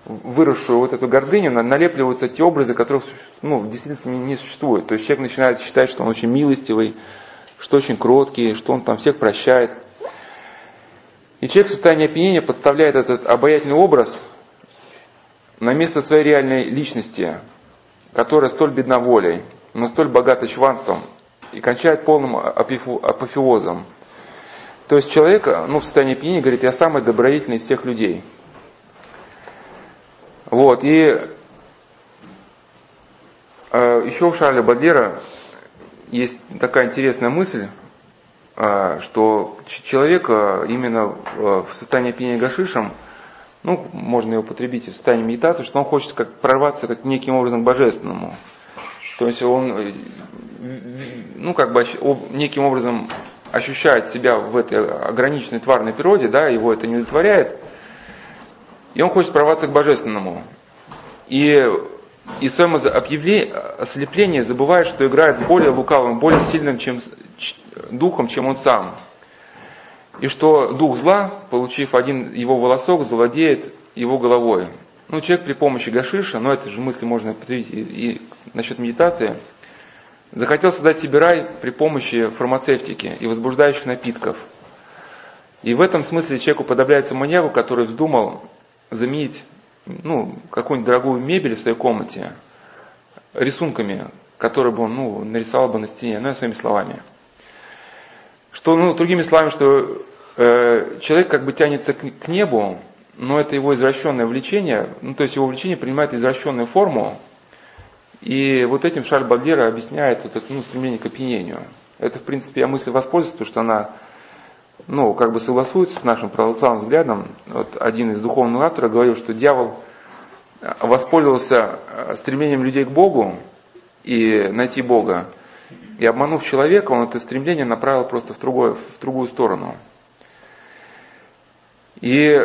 выросшую вот эту гордыню, налепливаются те образы, которых ну, в действительности не существует. То есть человек начинает считать, что он очень милостивый, что очень кроткий, что он там всех прощает. И человек в состоянии опьянения подставляет этот обаятельный образ на место своей реальной личности, которая столь бедна волей, но столь богата чванством, и кончает полным апофеозом. То есть человек ну, в состоянии опьянения говорит, я самый добродетельный из всех людей. Вот, и э, еще у Шарля Бадлера есть такая интересная мысль, э, что человек э, именно в состоянии опьянения гашишем, ну, можно его употребить в состоянии медитации, что он хочет как прорваться как неким образом к божественному. То есть он, э, ну, как бы неким образом ощущает себя в этой ограниченной тварной природе, да, его это не удовлетворяет, и он хочет прорваться к божественному. И, и в своем ослеплении забывает, что играет с более лукавым, более сильным чем, духом, чем он сам. И что дух зла, получив один его волосок, завладеет его головой. Ну, человек при помощи гашиша, но это же мысли можно повторить и, и насчет медитации, захотел создать себе рай при помощи фармацевтики и возбуждающих напитков. И в этом смысле человеку подобляется маньяку, который вздумал заменить ну, какую-нибудь дорогую мебель в своей комнате рисунками, которые бы он ну, нарисовал бы на стене, ну, своими словами. Что, ну, другими словами, что э, человек как бы тянется к, к небу, но это его извращенное влечение, ну, то есть его влечение принимает извращенную форму, и вот этим Шарль Бадлера объясняет вот это ну, стремление к опьянению. Это, в принципе, я мысль воспользуюсь, потому что она ну, как бы согласуется с нашим православным взглядом. Вот один из духовных авторов говорил, что дьявол воспользовался э, стремлением людей к Богу и найти Бога. И обманув человека, он это стремление направил просто в, другое, в другую сторону. И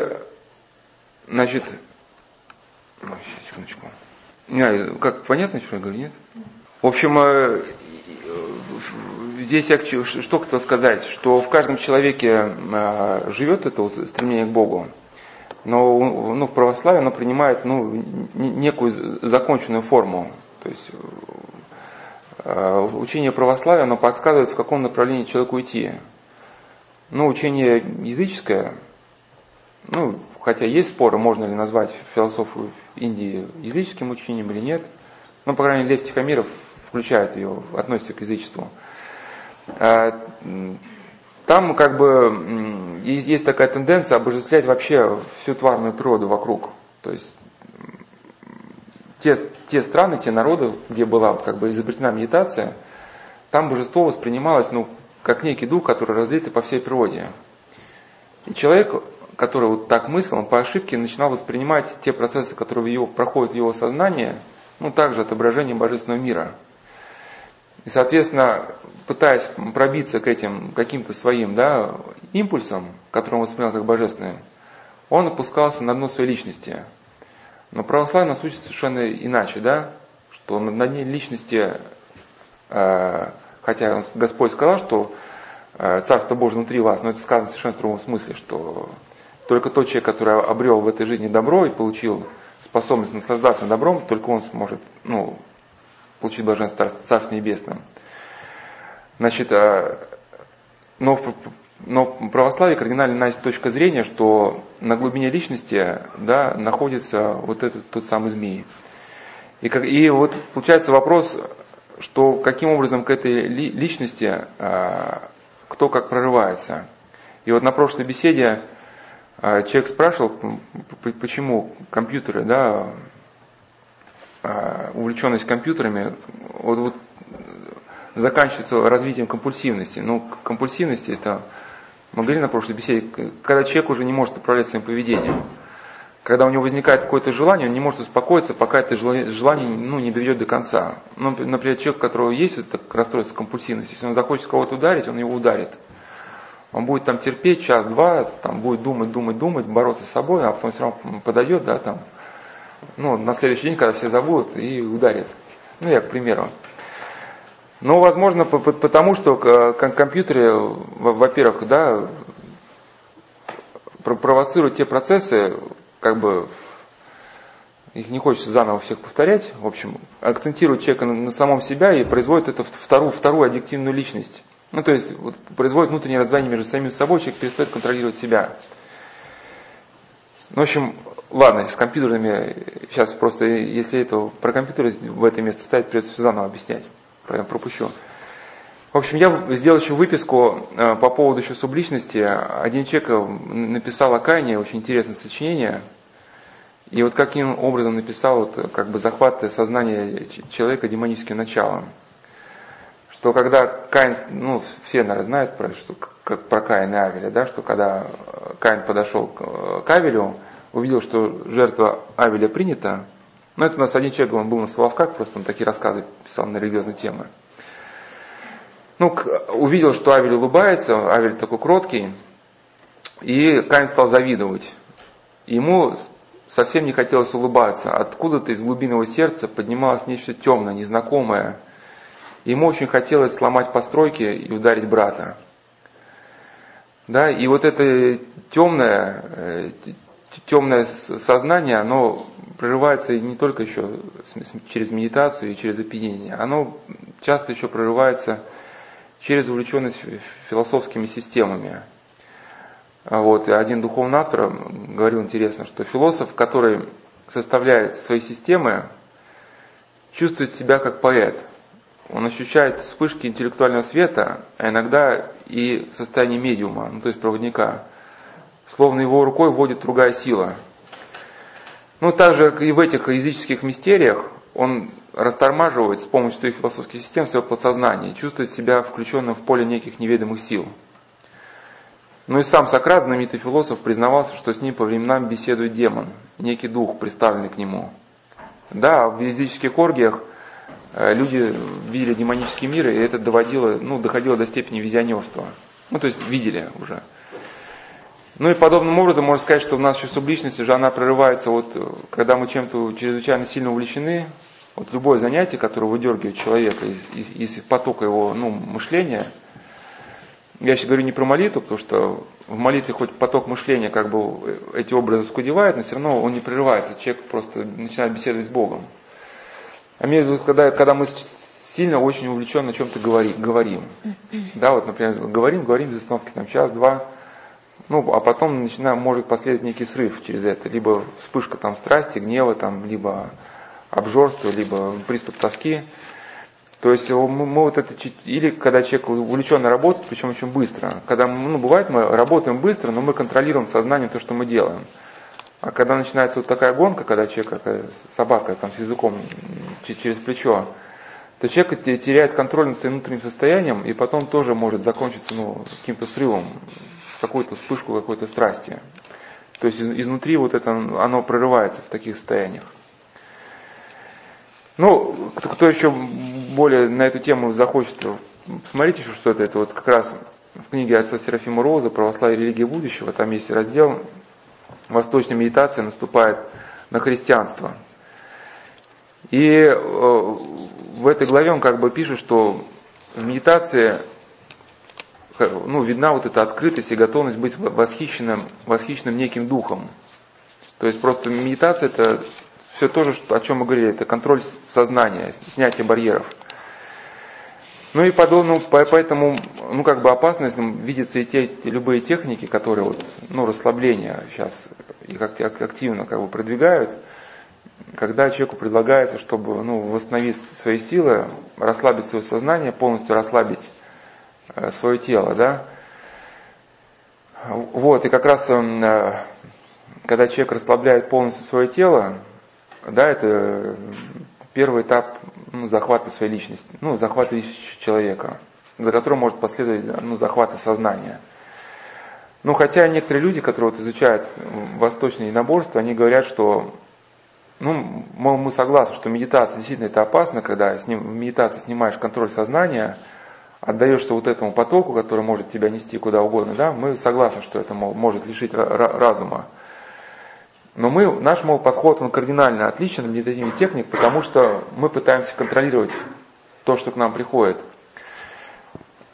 Значит, ну, сейчас, секундочку. Не, как понятно, что я говорю, нет? В общем, э, здесь я что хотел сказать, что в каждом человеке э, живет это стремление к Богу, но ну, в православии оно принимает ну, некую законченную форму. То есть э, учение православия, оно подсказывает, в каком направлении человеку идти. Ну, учение языческое, ну, хотя есть споры, можно ли назвать философию Индии языческим учением или нет. Но, по крайней мере, Лев Тихомиров включает ее, относится к язычеству. А, там как бы есть такая тенденция обожествлять вообще всю тварную природу вокруг. То есть те, те страны, те народы, где была вот как бы изобретена медитация, там божество воспринималось ну, как некий дух, который разлит по всей природе. И человек который вот так мыслил, он по ошибке начинал воспринимать те процессы, которые в его, проходят в его сознании, ну, также отображением божественного мира. И, соответственно, пытаясь пробиться к этим каким-то своим да, импульсам, которые он воспринимал как божественные, он опускался на дно своей личности. Но православие нас учит совершенно иначе, да, что на дне личности, э, хотя Господь сказал, что э, Царство Божие внутри вас, но это сказано совершенно в другом смысле, что только тот человек, который обрел в этой жизни добро и получил способность наслаждаться добром, только он сможет ну, получить блаженство Царство Небесное. Значит, а, но но в православии кардинальная точка зрения, что на глубине личности да, находится вот этот тот самый змей. И, как, и вот получается вопрос, что каким образом к этой личности а, кто как прорывается. И вот на прошлой беседе человек спрашивал, почему компьютеры, да, а, увлеченность компьютерами, вот, вот заканчивается развитием компульсивности. Ну, компульсивности это, мы говорили на прошлой беседе, когда человек уже не может управлять своим поведением. Когда у него возникает какое-то желание, он не может успокоиться, пока это желание ну, не доведет до конца. Ну, например, человек, у которого есть вот это расстройство компульсивности, если он захочет кого-то ударить, он его ударит. Он будет там терпеть час-два, там будет думать, думать, думать, бороться с собой, а потом все равно подойдет, да, там, ну, на следующий день, когда все забудут, и ударит. Ну, я к примеру. Но, возможно, потому что компьютеры, во-первых, да, провоцируют те процессы, как бы, их не хочется заново всех повторять, в общем, акцентирует человека на, самом себя и производит это вторую, вторую аддиктивную личность. Ну, то есть, вот, производит внутреннее раздвоение между самим собой, человек перестает контролировать себя. Ну, в общем, ладно, с компьютерами, сейчас просто, если это про компьютеры в это место ставить, придется все заново объяснять. Поэтому пропущу. В общем, я сделал еще выписку э, по поводу еще субличности. Один человек написал о Кайне, очень интересное сочинение. И вот каким образом написал вот, как бы захват сознания человека демоническим началом. Что когда Каин, ну, все, наверное, знают про, что, как, про Каина и Авеля, да, что когда Каин подошел к, к Авелю, увидел, что жертва Авеля принята, ну, это у нас один человек, он был на Соловках, просто он такие рассказы писал на религиозные темы. Ну, увидел, что Авель улыбается, Авель такой кроткий, и Каин стал завидовать. Ему совсем не хотелось улыбаться. Откуда-то из глубины его сердца поднималось нечто темное, незнакомое. Ему очень хотелось сломать постройки и ударить брата. Да, и вот это темное, э, темное сознание, оно прорывается не только еще через медитацию и через опьянение, оно часто еще прорывается через увлеченность философскими системами. А вот, и один духовный автор говорил интересно, что философ, который составляет свои системы, чувствует себя как поэт. Он ощущает вспышки интеллектуального света, а иногда и состояние медиума, ну, то есть проводника. Словно его рукой вводит другая сила. Ну, также и в этих языческих мистериях он растормаживает с помощью своих философских систем свое подсознание, чувствует себя включенным в поле неких неведомых сил. Ну и сам Сократ, знаменитый философ, признавался, что с ним по временам беседует демон, некий дух, представленный к нему. Да, в языческих оргиях люди видели демонический мир, и это доводило, ну, доходило до степени визионерства. Ну, то есть видели уже. Ну и подобным образом можно сказать, что в нашей субличности же она прорывается, вот, э, когда мы чем-то чрезвычайно сильно увлечены, вот любое занятие, которое выдергивает человека из, из, из потока его ну, мышления, я сейчас говорю не про молитву, потому что в молитве хоть поток мышления как бы эти образы скудевает, но все равно он не прерывается, человек просто начинает беседовать с Богом. А мне когда, когда мы сильно очень увлеченно о чем-то говорим, говорим. Да, вот, например, говорим, говорим без остановки там час-два, ну, а потом начинаем, может последовать некий срыв через это, либо вспышка там страсти, гнева, там, либо обжорство, либо приступ тоски. То есть мы, мы вот это, или когда человек увлеченно работает, причем очень быстро. Когда, ну, бывает, мы работаем быстро, но мы контролируем сознанием то, что мы делаем. А когда начинается вот такая гонка, когда человек, как собака, там с языком через плечо, то человек теряет контроль над своим внутренним состоянием, и потом тоже может закончиться ну, каким-то срывом, какую-то вспышку какой-то страсти. То есть изнутри вот это, оно прорывается в таких состояниях. Ну, кто, кто еще более на эту тему захочет, посмотрите еще что это. Вот как раз в книге отца Серафима Роза «Православие и религия будущего», там есть раздел «Восточная медитация наступает на христианство». И э, в этой главе он как бы пишет, что в медитации ну, видна вот эта открытость и готовность быть восхищенным, восхищенным неким духом. То есть просто медитация это все то же, о чем мы говорили, это контроль сознания, снятие барьеров. Ну и подобно, поэтому, ну как бы опасность видится и те, любые техники, которые вот, ну расслабление сейчас их активно как бы продвигают, когда человеку предлагается, чтобы ну, восстановить свои силы, расслабить свое сознание, полностью расслабить э, свое тело, да. Вот, и как раз э, когда человек расслабляет полностью свое тело, да, это первый этап ну, захвата своей личности, ну, захвата личности человека, за которым может последовать ну, захват сознания. Ну, хотя некоторые люди, которые вот изучают восточные наборства, они говорят, что, ну, мы согласны, что медитация действительно это опасно, когда с ним, в медитации снимаешь контроль сознания, отдаешься вот этому потоку, который может тебя нести куда угодно, да, мы согласны, что это мол, может лишить разума. Но мы, наш, мол, подход, он кардинально отличен от медитативных техник, потому что мы пытаемся контролировать то, что к нам приходит.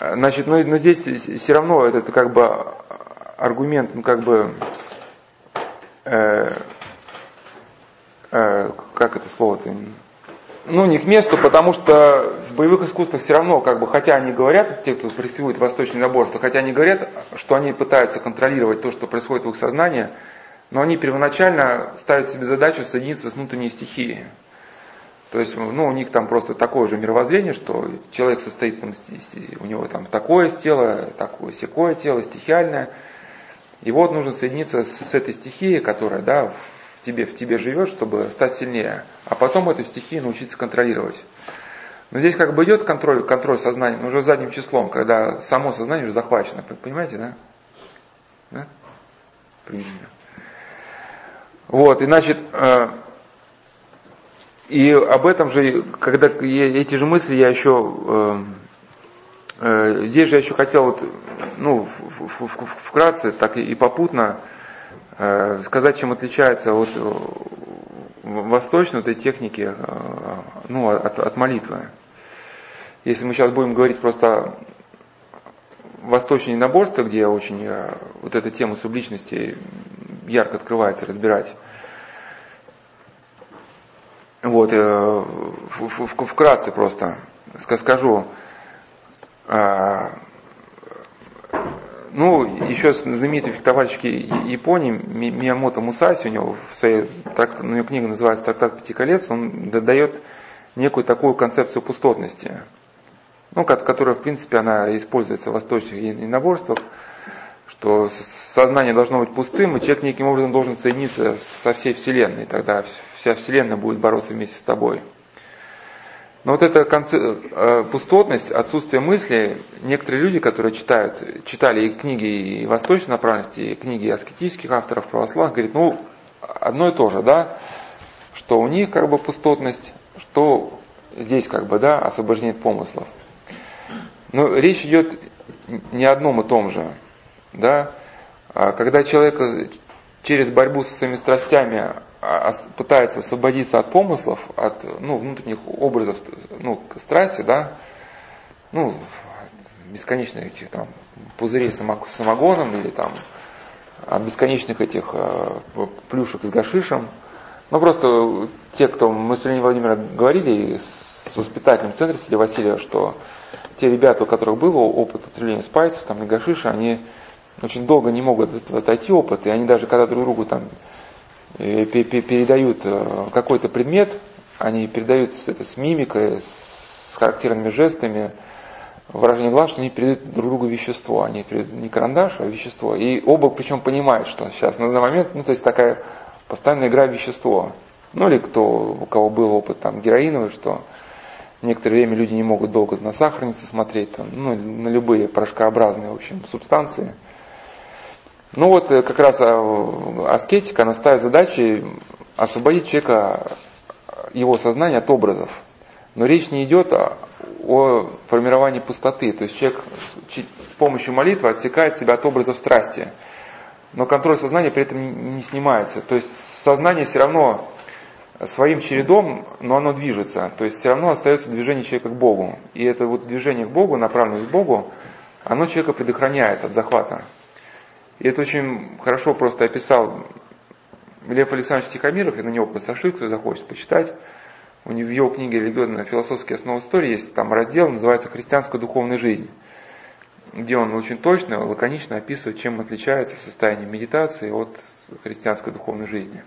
Значит, но, но здесь все равно это, это как бы аргумент, ну как бы э, э, как это слово-то, ну, не к месту, потому что в боевых искусствах все равно, как бы, хотя они говорят, те, кто практикует восточное наборство, хотя они говорят, что они пытаются контролировать то, что происходит в их сознании, но они первоначально ставят себе задачу соединиться с внутренней стихией. То есть, ну, у них там просто такое же мировоззрение, что человек состоит, там, у него там такое тело, такое секое тело, стихиальное. И вот нужно соединиться с, с этой стихией, которая, да, в тебе, в тебе живет, чтобы стать сильнее. А потом эту стихию научиться контролировать. Но здесь как бы идет контроль, контроль сознания, но уже задним числом, когда само сознание уже захвачено. Понимаете, да? Да? Примерно. Вот, и значит, э, и об этом же, когда эти же мысли я еще, э, э, здесь же я еще хотел вот, ну, вкратце, так и попутно сказать, чем отличается от восточной этой техники, ну, от, от молитвы. Если мы сейчас будем говорить просто восточное наборство, где очень вот эта тема субличности ярко открывается, разбирать, вот, э, вкратце просто скажу. А, ну, еще знаменитый фехтовальщик Японии Миямото Мусаси, у него в своей тракт, у него книга называется «Трактат пяти колец», он дает некую такую концепцию пустотности, ну, которая, в принципе, она используется в восточных единоборствах, что сознание должно быть пустым, и человек неким образом должен соединиться со всей Вселенной, тогда вся Вселенная будет бороться вместе с тобой. Но вот эта конце... Э, пустотность, отсутствие мысли, некоторые люди, которые читают, читали и книги и восточной направленности, и книги аскетических авторов православных, говорят, ну, одно и то же, да, что у них как бы пустотность, что здесь как бы, да, освобождение от помыслов. Но речь идет не о одном и том же. Да? А когда человек через борьбу со своими страстями а, пытается освободиться от помыслов, от ну, внутренних образов ну, страсти, да, ну, бесконечных этих там пузырей с самогоном или там от бесконечных этих э, плюшек с гашишем. Ну, просто те, кто, мы с Леонидом Владимировичем говорили с воспитателем центра Сергея Васильева, что те ребята, у которых был опыт употребления спайсов, там, и гашиша, они очень долго не могут отойти опыт, и они даже когда друг другу там э, передают э, какой-то предмет, они передают это с мимикой, с характерными жестами, выражение глаз, что они передают друг другу вещество, они передают не карандаш, а вещество. И оба причем понимают, что сейчас на данный момент, ну то есть такая постоянная игра вещество. Ну или кто, у кого был опыт там героиновый, что некоторое время люди не могут долго на сахарнице смотреть, там, ну, на любые порошкообразные, в общем, субстанции. Ну вот э, как раз э, аскетика, она ставит задачей освободить человека, его сознание от образов. Но речь не идет о, о формировании пустоты. То есть человек с помощью молитвы отсекает себя от образов страсти. Но контроль сознания при этом не снимается. То есть сознание все равно своим чередом, но оно движется. То есть все равно остается движение человека к Богу. И это вот движение к Богу, направленность к Богу, оно человека предохраняет от захвата. И это очень хорошо просто описал Лев Александрович Тихомиров, я на него посошли, кто захочет почитать. У него в его книге «Религиозная философская основа истории» есть там раздел, называется «Христианская духовная жизнь», где он очень точно, лаконично описывает, чем отличается состояние медитации от христианской духовной жизни.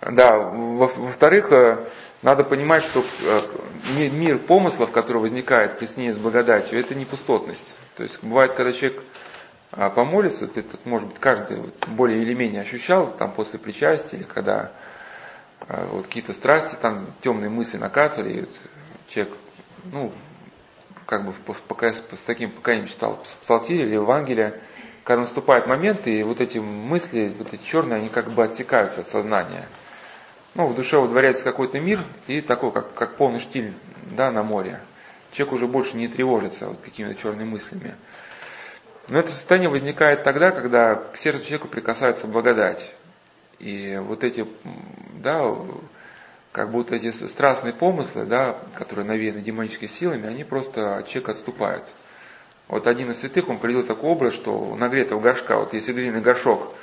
Да, во-вторых, э, надо понимать, что э, мир помыслов, который возникает при сне с благодатью, это не пустотность. То есть бывает, когда человек а помолиться, ты, может быть, каждый более или менее ощущал там после причастия, или когда а, вот какие-то страсти, там темные мысли накатывали, и вот человек, ну, как бы пока, с таким покаянием читал псалтирь или Евангелие, когда наступает момент, и вот эти мысли, вот эти черные, они как бы отсекаются от сознания. Ну, в душе удворяется какой-то мир, и такой, как, как полный штиль, да, на море. Человек уже больше не тревожится вот какими-то черными мыслями. Но это состояние возникает тогда, когда к сердцу человека прикасается благодать. И вот эти, да, как будто эти страстные помыслы, да, которые навеяны демоническими силами, они просто от человека отступают. Вот один из святых, он привел такой образ, что нагретого горшка, вот если глиняный горшок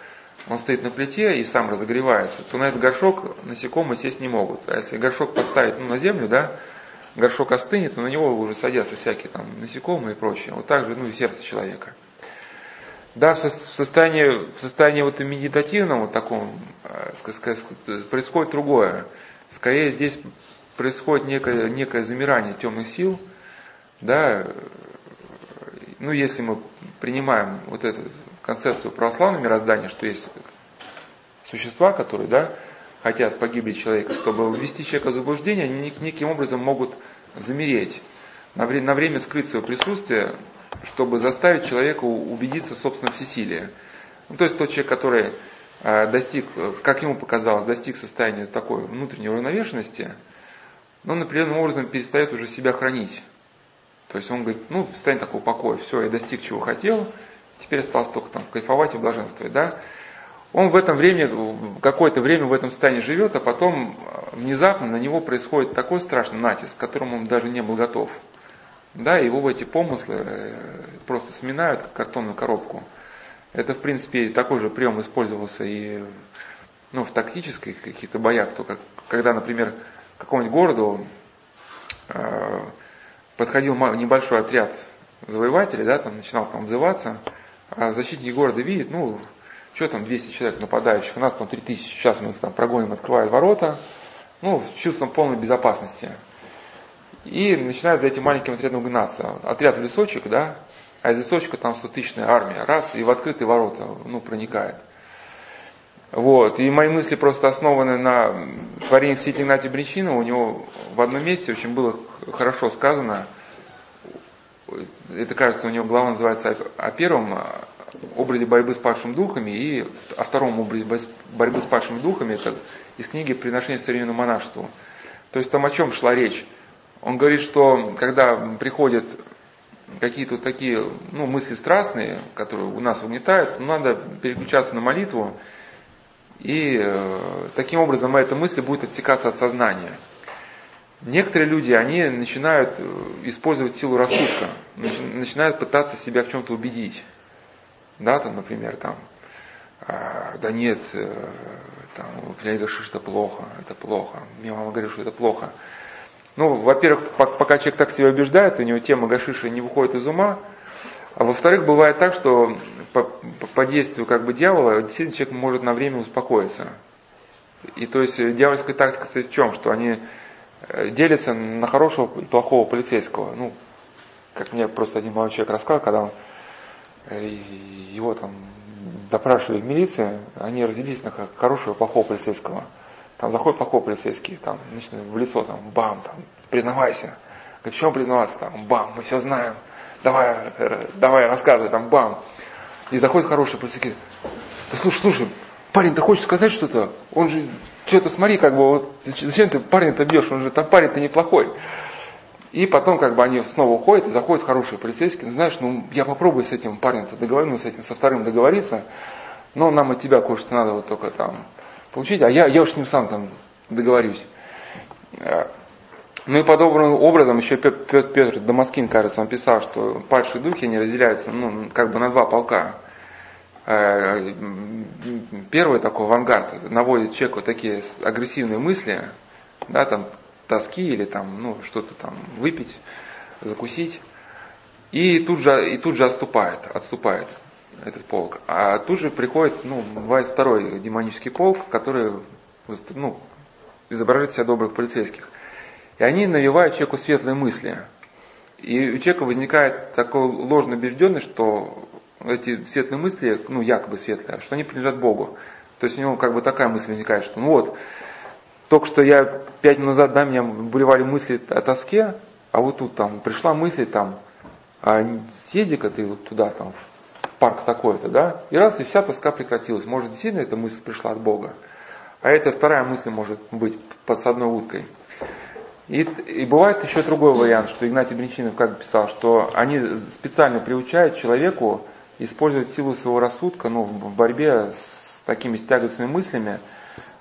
он стоит на плите и сам разогревается, то на этот горшок насекомые сесть не могут. А если горшок поставить ну, на землю, да, горшок остынет, то на него уже садятся всякие там насекомые и прочее. Вот так же, ну и сердце человека. Да, в состоянии, в состоянии вот медитативном, вот таком, э, происходит другое. Скорее здесь происходит некое, некое замирание темных сил, да, ну если мы принимаем вот эту концепцию православного мироздания, что есть существа, которые, да, хотят погибли человека, чтобы ввести человека в заблуждение, они неким образом могут замереть, на время, на время скрыть свое присутствие, чтобы заставить человека убедиться в собственном всесилии. Ну, то есть тот человек, который э, достиг, как ему показалось, достиг состояния такой внутренней уравновешенности, но он определенным образом перестает уже себя хранить. То есть он говорит, ну, в состоянии такого покоя, все, я достиг чего хотел, теперь осталось только там кайфовать и блаженствовать, да. Он в этом время, какое-то время в этом состоянии живет, а потом э, внезапно на него происходит такой страшный натиск, к которому он даже не был готов. Да, его в эти помыслы э, просто сминают, как картонную коробку. Это, в принципе, такой же прием использовался и ну, в тактических каких-то боях, то как, когда, например, к какому-нибудь городу э, подходил небольшой отряд завоевателей, да, там начинал там взываться, а защитники города видят, ну, что там 200 человек нападающих, у нас там 3000, сейчас мы их там прогоним, открывают ворота, ну, с чувством полной безопасности. И начинают за этим маленьким отрядом гнаться. Отряд в лесочек, да, а из лесочка там 100-тысячная армия. Раз, и в открытые ворота, ну, проникает. Вот. И мои мысли просто основаны на творениях святителя Игнатия Бричина. У него в одном месте очень было хорошо сказано, это кажется, у него глава называется о первом образе борьбы с падшими духами и о втором образе борьбы с падшими духами, это из книги «Приношение современному монашеству». То есть там о чем шла речь? Он говорит, что когда приходят какие-то такие ну, мысли страстные, которые у нас угнетают, надо переключаться на молитву, и э, таким образом эта мысль будет отсекаться от сознания. Некоторые люди, они начинают э, использовать силу рассудка, начинают пытаться себя в чем-то убедить. Да, там, например, там, а, да нет, э, там, я говорю, что это плохо, это плохо. Мне мама говорит, что это плохо. Ну, во-первых, пока человек так себя убеждает, у него тема гашиша не выходит из ума, а во-вторых, бывает так, что по, по действию как бы дьявола действительно человек может на время успокоиться. И то есть дьявольская тактика стоит в чем? Что они э, делятся на хорошего и плохого полицейского. Ну, как мне просто один молодой человек рассказал, когда он, э, его там допрашивали в милиции, они разделились на хорошего и плохого полицейского. Там заходит плохой полицейский, там, начинает в лицо, там, бам, там, признавайся. Говорит, в чем признаваться? Там, бам, мы все знаем. Давай, э, давай, рассказывай, там, бам. И заходит хороший полицейский. Да слушай, слушай, парень, ты хочешь сказать что-то? Он же, что-то смотри, как бы, вот, зачем ты парня-то бьешь? Он же там парень-то неплохой. И потом, как бы, они снова уходят, и заходит хороший полицейский. Ну, знаешь, ну, я попробую с этим парнем-то договориться, ну, с этим, со вторым договориться, но нам от тебя кое-что надо вот только там получить, а я, я уж с ним сам там договорюсь. Э, ну и подобным образом еще Петр, Петр Дамаскин, кажется, он писал, что падшие духи не разделяются ну, как бы на два полка. Э, первый такой авангард наводит человеку такие агрессивные мысли, да, там тоски или там, ну, что-то там выпить, закусить, и тут же, и тут же отступает, отступает этот полк. А тут же приходит, ну, бывает второй демонический полк, который ну, изображает себя добрых полицейских. И они навевают человеку светлые мысли. И у человека возникает такой ложная убежденность, что эти светлые мысли, ну, якобы светлые, что они принадлежат Богу. То есть у него как бы такая мысль возникает, что ну вот, только что я пять минут назад, да, меня болевали мысли о тоске, а вот тут там пришла мысль там, а съезди-ка ты вот туда там, парк такой-то, да, и раз, и вся тоска прекратилась. Может, действительно эта мысль пришла от Бога. А эта вторая мысль может быть подсадной уткой. И, и бывает еще другой вариант, что Игнатий Бринчинов как писал, что они специально приучают человеку использовать силу своего рассудка ну, в борьбе с такими стягательными мыслями,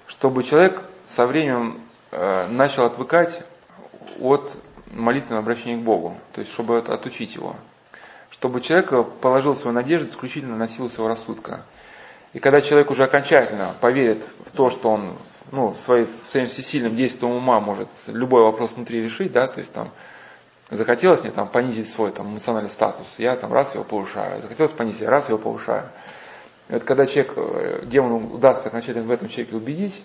чтобы человек со временем э, начал отвыкать от молитвенного обращения к Богу, то есть чтобы отучить его чтобы человек положил свою надежду исключительно на силу своего рассудка. И когда человек уже окончательно поверит в то, что он ну, своим, своим всесильным действием ума может любой вопрос внутри решить, да, то есть там захотелось мне там понизить свой там эмоциональный статус, я там раз его повышаю, захотелось понизить, раз его повышаю. Это когда человек, э, демону удастся окончательно в этом человеке убедить,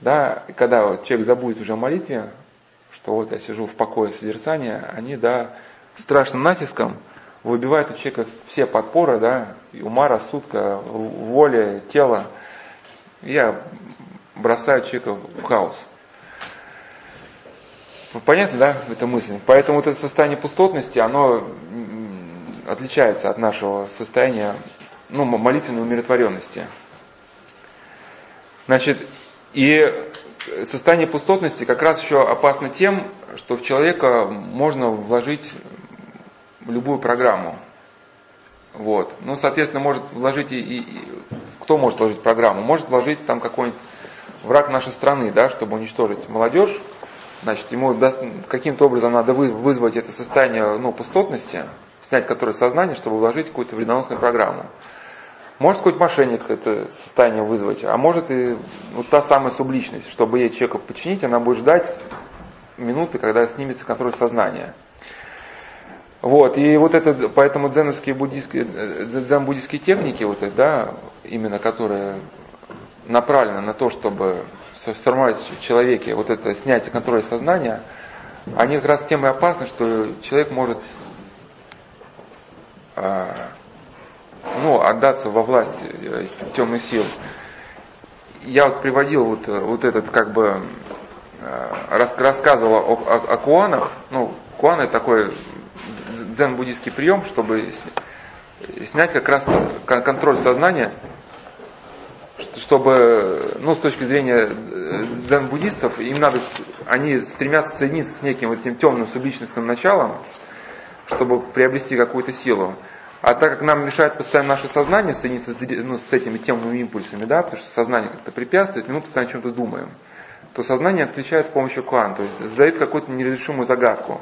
да, и когда вот человек забудет уже о молитве, что вот я сижу в покое созерцания, они, да, страшным натиском выбивают у человека все подпоры, да, и ума, рассудка, воли, тела. Я бросаю человека в хаос. Понятно, да, эта мысль? Поэтому вот это состояние пустотности, оно отличается от нашего состояния ну, молитвенной умиротворенности. Значит, и состояние пустотности как раз еще опасно тем, что в человека можно вложить любую программу. Вот. Ну, соответственно, может вложить и, и кто может вложить программу? Может вложить там какой-нибудь враг нашей страны, да, чтобы уничтожить молодежь. Значит, ему каким-то образом надо вызвать это состояние ну, пустотности, снять которое сознание, чтобы вложить какую-то вредоносную программу. Может какой-то мошенник это состояние вызвать, а может и вот та самая субличность, чтобы ей человека подчинить, она будет ждать минуты, когда снимется контроль сознания. Вот, и вот это, поэтому дзеновские буддийские, дзен-буддийские техники, вот это, да, именно которые направлены на то, чтобы сформировать в человеке вот это снятие контроля сознания, они как раз тем и опасны, что человек может а, ну, отдаться во власть э, темных сил. Я вот приводил вот, э, вот этот как бы э, рас, рассказывал о, о, о куанах. Ну, куаны такой дзен-буддийский прием, чтобы снять как раз контроль сознания, чтобы, ну, с точки зрения дзен-буддистов, им надо, они стремятся соединиться с неким вот этим темным субличностным началом, чтобы приобрести какую-то силу. А так как нам мешает постоянно наше сознание соединиться с, ну, с этими темными импульсами, да, потому что сознание как-то препятствует, мы постоянно о чем-то думаем, то сознание отключает с помощью клан, то есть задает какую-то неразрешимую загадку.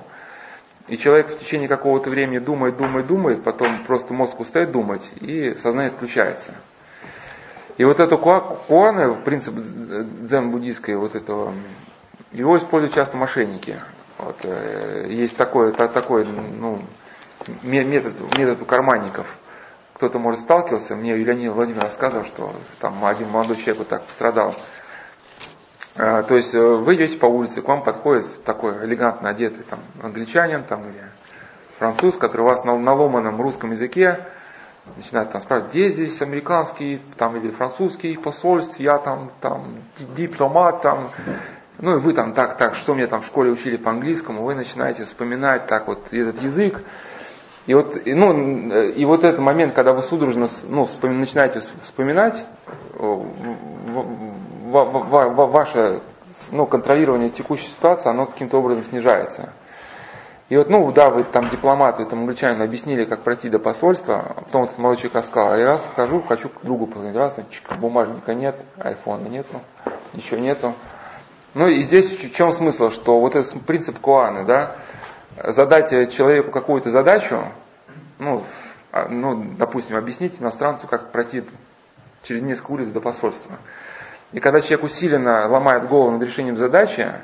И человек в течение какого-то времени думает, думает, думает, потом просто мозг устает думать, и сознание отключается. И вот эту куаны, принцип дзен-буддийской вот этого, его используют часто мошенники. Вот, э, есть такой, такой ну, метод, метод у карманников. Кто-то, может, сталкивался, мне Леонид Владимир рассказывал, что там один молодой человек вот так пострадал. А, то есть э, вы идете по улице, к вам подходит такой элегантно одетый там, англичанин там, или француз, который вас на, на ломаном русском языке начинает там спрашивать, где здесь американский там, или французский посольств, я там, там дипломат, там, ну и вы там так, так, что мне там в школе учили по английскому, вы начинаете вспоминать так вот этот язык, и вот, и, ну, и вот этот момент, когда вы судорожно ну, вспом, начинаете вспоминать, ваше ну, контролирование текущей ситуации, оно каким-то образом снижается. И вот, ну, да, вы там дипломату, этому англичанину объяснили, как пройти до посольства, а потом этот молодой человек рассказал, я раз хожу, хочу к другу позвонить, раз, чик, бумажника нет, айфона нету, ничего нету. Ну и здесь в чем смысл, что вот этот принцип Куаны, да, задать человеку какую-то задачу, ну, а, ну, допустим, объяснить иностранцу, как пройти через несколько улиц до посольства. И когда человек усиленно ломает голову над решением задачи,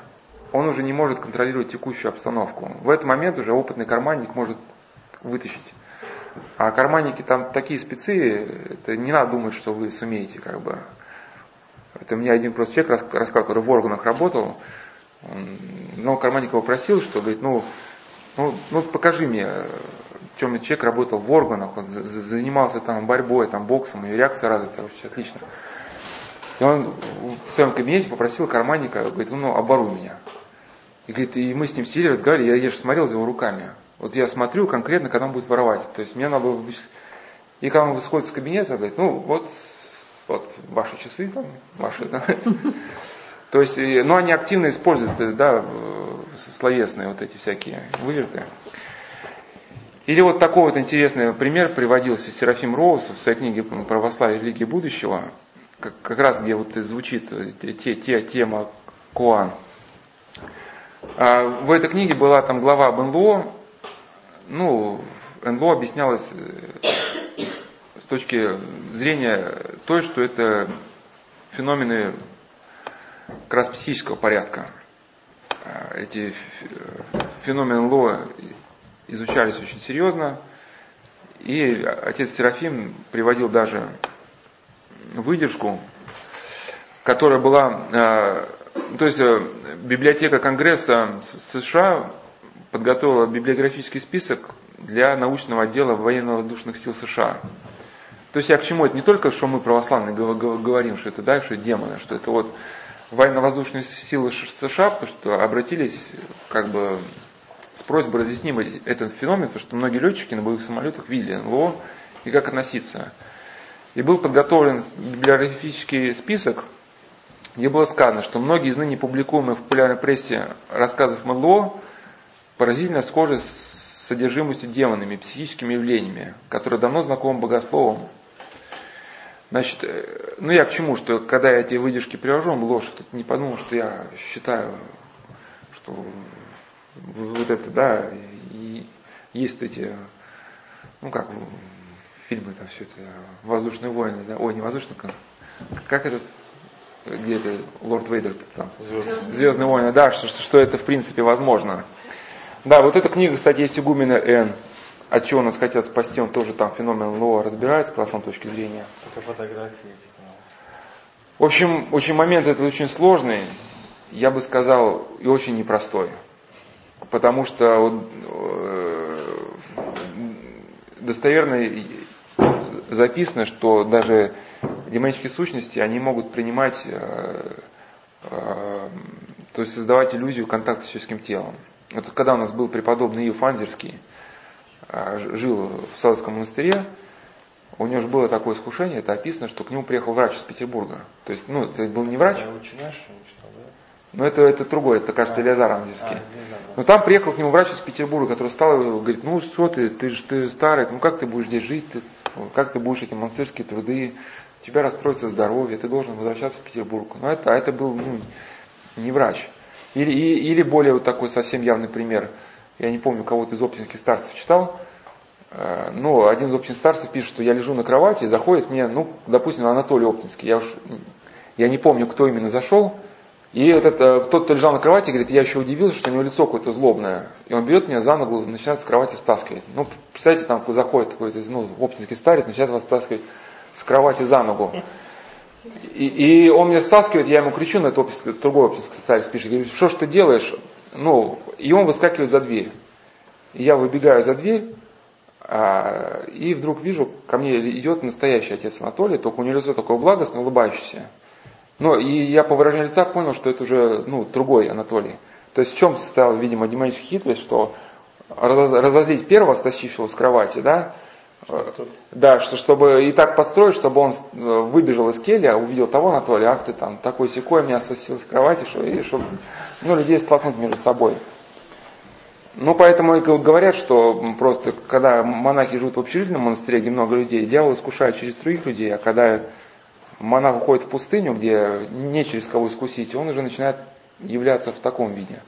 он уже не может контролировать текущую обстановку. В этот момент уже опытный карманник может вытащить. А карманники там такие спецы, это не надо думать, что вы сумеете, как бы. Это мне один просто человек рассказал, который в органах работал, но карманник его просил, что, говорит, ну, ну, ну покажи мне, чем человек работал в органах, он занимался там борьбой, там боксом, и реакция развита, вообще отлично. И он в своем кабинете попросил карманника, говорит, ну, оборуй меня. И говорит, и мы с ним сидели, разговаривали, я, я же смотрел за его руками. Вот я смотрю конкретно, когда он будет воровать. То есть мне надо было... И когда он выходит из кабинета, говорит, ну, вот, вот ваши часы там, ваши, да. То есть, ну, они активно используют, э, да, словесные вот эти всякие выверты. Или вот такой вот интересный пример приводился Серафим Роуз в своей книге «Православие религия будущего», как, как раз где вот звучит те, те, тема Куан. А в этой книге была там глава об НЛО, ну, НЛО объяснялось с точки зрения той, что это феномены как раз психического порядка. А, эти феномены Ло изучались очень серьезно, и отец Серафим приводил даже выдержку, которая была, а, то есть э, библиотека Конгресса США подготовила библиографический список для научного отдела военно-воздушных сил США. То есть я к чему? Это не только, что мы православные говорим, что это, да, что это демоны, что это вот военно-воздушные силы США, потому что обратились как бы с просьбой разъяснить этот феномен, потому что многие летчики на боевых самолетах видели НЛО и как относиться. И был подготовлен библиографический список, где было сказано, что многие из ныне публикуемых в популярной прессе рассказов НЛО поразительно схожи с содержимостью демонами, психическими явлениями, которые давно знакомы богословам. Значит, э, ну я к чему, что когда я эти выдержки привожу, он ложь, тут не подумал, что я считаю, что вот это, да, и есть эти, ну как, фильмы там все это, воздушные войны, да, ой, не воздушные, как этот, где это, Лорд Вейдер там, Звездные, Звездные войны, да, что, что это в принципе возможно. Да, вот эта книга, кстати, есть игумена Н. От чего нас хотят спасти, он тоже там феномен Лоа разбирается с православной точки зрения. Только фотографии. В общем, очень момент этот очень сложный, я бы сказал, и очень непростой. Потому что э, достоверно записано, что даже демонические сущности, они могут принимать, э, э, то есть создавать иллюзию контакта с человеческим телом. Вот когда у нас был преподобный Иов Фанзерский, а, жил в Садовском монастыре, у него же было такое искушение, это описано, что к нему приехал врач из Петербурга. То есть, ну, это был не врач. Но это, это другое, это, кажется, а, Анзерский. А, Но там приехал к нему врач из Петербурга, который стал и говорит, ну что ты, ты же ты старый, ну как ты будешь здесь жить, ты, как ты будешь эти монастырские труды, у тебя расстроится здоровье, ты должен возвращаться в Петербург. Но это, а это был ну, не врач. Или, или более вот такой совсем явный пример. Я не помню, кого-то из оптинских старцев читал. Э, но один из оптинских старцев пишет, что я лежу на кровати, и заходит мне, ну, допустим, Анатолий Оптинский. Я уж я не помню, кто именно зашел. И этот, э, тот, кто лежал на кровати, говорит, я еще удивился, что у него лицо какое-то злобное. И он берет меня за ногу, начинает с кровати стаскивать. Ну, представьте, там заходит какой-то ну, оптинский старец, начинает вас стаскивать с кровати за ногу. И, и он меня стаскивает, я ему кричу на это другой оптинский старец пишет, говорит, что ж ты делаешь? Ну, и он выскакивает за дверь. И я выбегаю за дверь, а, и вдруг вижу, ко мне идет настоящий отец Анатолий, только у него лицо такое благостное, улыбающееся. Но и я по выражению лица понял, что это уже ну, другой Анатолий. То есть в чем состояла, видимо, демоническая хитрость, что разозлить первого, стащившего с кровати, да, да, что, чтобы и так подстроить, чтобы он э, выбежал из келья, увидел того Анатолия, ах ты там такой секой меня стащил с кровати, что, и чтобы ну, людей столкнуть между собой. Ну, поэтому и говорят, что просто, когда монахи живут в общежительном монастыре, где много людей, дьявол искушает через других людей, а когда монах уходит в пустыню, где не через кого искусить, он уже начинает являться в таком виде.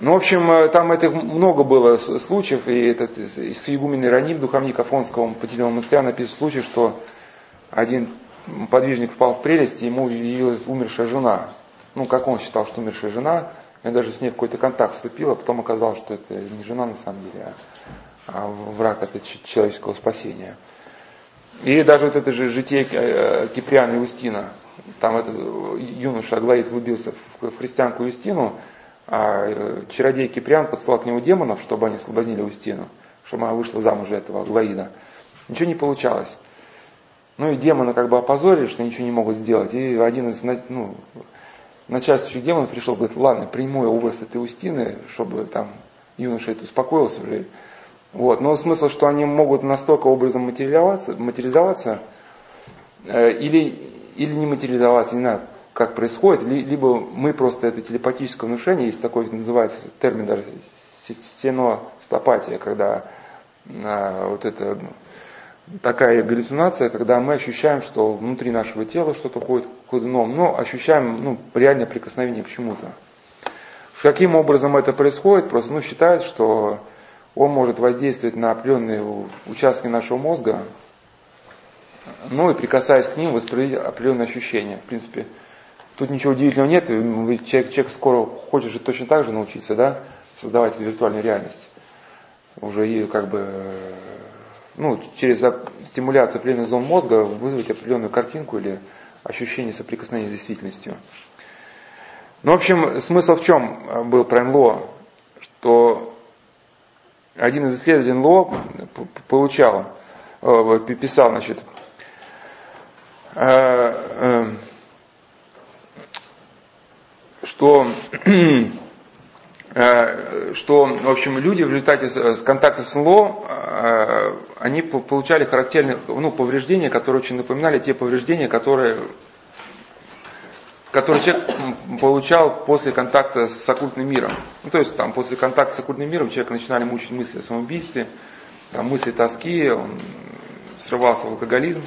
Ну, в общем, э, там это много было случаев, и этот из игумен Ироним, духовник Афонского Патильного монастыря, написан случай, что один подвижник впал в прелесть, и ему явилась умершая жена. Ну, как он считал, что умершая жена, я даже с ней в какой-то контакт вступил, а потом оказалось, что это не жена на самом деле, а, а враг это человеческого спасения. И даже вот это же житие э, Киприана и Устина, там этот юноша Аглаид влюбился в христианку Юстину, а э, чародей Киприан подслал к нему демонов, чтобы они соблазнили Устину, чтобы она вышла замуж за этого Аглаида. Ничего не получалось. Ну и демоны как бы опозорили, что ничего не могут сделать. И один из ну, начальствующих демонов пришел, говорит, ладно, приму образ этой Устины, чтобы там юноша это успокоился уже. Вот. Но смысл, что они могут настолько образом материализоваться, материализоваться э, или, или не материализоваться, не знаю, как происходит, либо мы просто это телепатическое внушение, есть такой называется термин даже сеностопатия, когда а, вот это такая галлюцинация, когда мы ощущаем, что внутри нашего тела что-то ходит куда ином, но ощущаем ну, реальное прикосновение к чему-то. Каким образом это происходит? Просто ну, считают, что он может воздействовать на определенные участки нашего мозга, ну и прикасаясь к ним, воспроизводить определенные ощущения. В принципе, тут ничего удивительного нет, человек, человек скоро хочет же точно так же научиться, да, создавать виртуальную реальность. Уже и как бы, ну, через стимуляцию определенных зон мозга вызвать определенную картинку или ощущение соприкосновения с действительностью. Ну, в общем, смысл в чем был про НЛО? Что один из исследователей НЛО получал, э, писал, значит, э, э, что, что, в общем, люди в результате контакта с НЛО, они получали характерные ну, повреждения, которые очень напоминали те повреждения, которые который человек получал после контакта с оккультным миром. Ну, то есть там после контакта с оккультным миром человек начинали мучить мысли о самоубийстве, там, мысли тоски, он срывался в алкоголизм.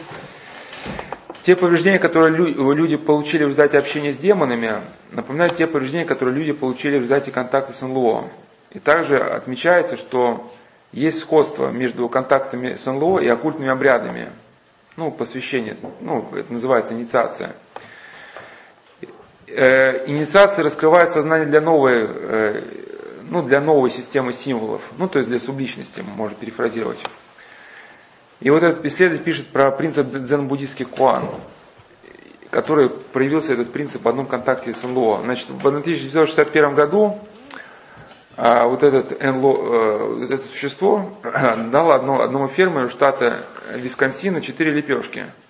Те повреждения, которые люди получили в результате общения с демонами, напоминают те повреждения, которые люди получили в результате контакта с НЛО. И также отмечается, что есть сходство между контактами с НЛО и оккультными обрядами. Ну, посвящение, ну, это называется инициация э, инициация раскрывает сознание для новой, э, ну, для новой системы символов, ну, то есть для субличности, можно перефразировать. И вот этот исследователь пишет про принцип дзен-буддийских куан, который проявился этот принцип в одном контакте с НЛО. Значит, в 1961 году а, вот этот НЛО, э, это существо дало одно, одному фермеру штата Висконсина четыре лепешки –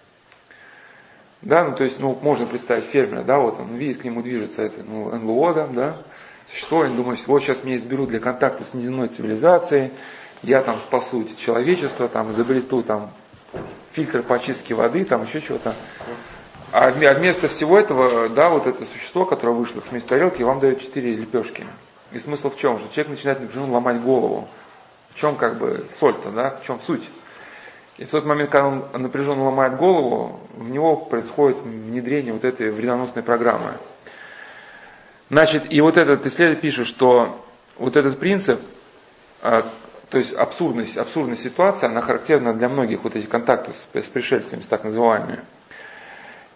да, ну то есть, ну, можно представить фермера, да, вот он видит, к нему движется это, ну, НЛО, да, да, существо, он думает, вот сейчас меня изберут для контакта с неземной цивилизацией, я там спасу человечество, там изобрету там фильтр по очистке воды, там еще чего-то. А вместо всего этого, да, вот это существо, которое вышло с места тарелки, вам дает четыре лепешки. И смысл в чем же? Человек начинает напряженно ломать голову. В чем как бы соль-то, да, в чем суть? И в тот момент, когда он напряженно ломает голову, в него происходит внедрение вот этой вредоносной программы. Значит, и вот этот исследователь пишет, что вот этот принцип, а, то есть абсурдность, абсурдная ситуация, она характерна для многих вот этих контактов с, с пришельцами, с так называемыми.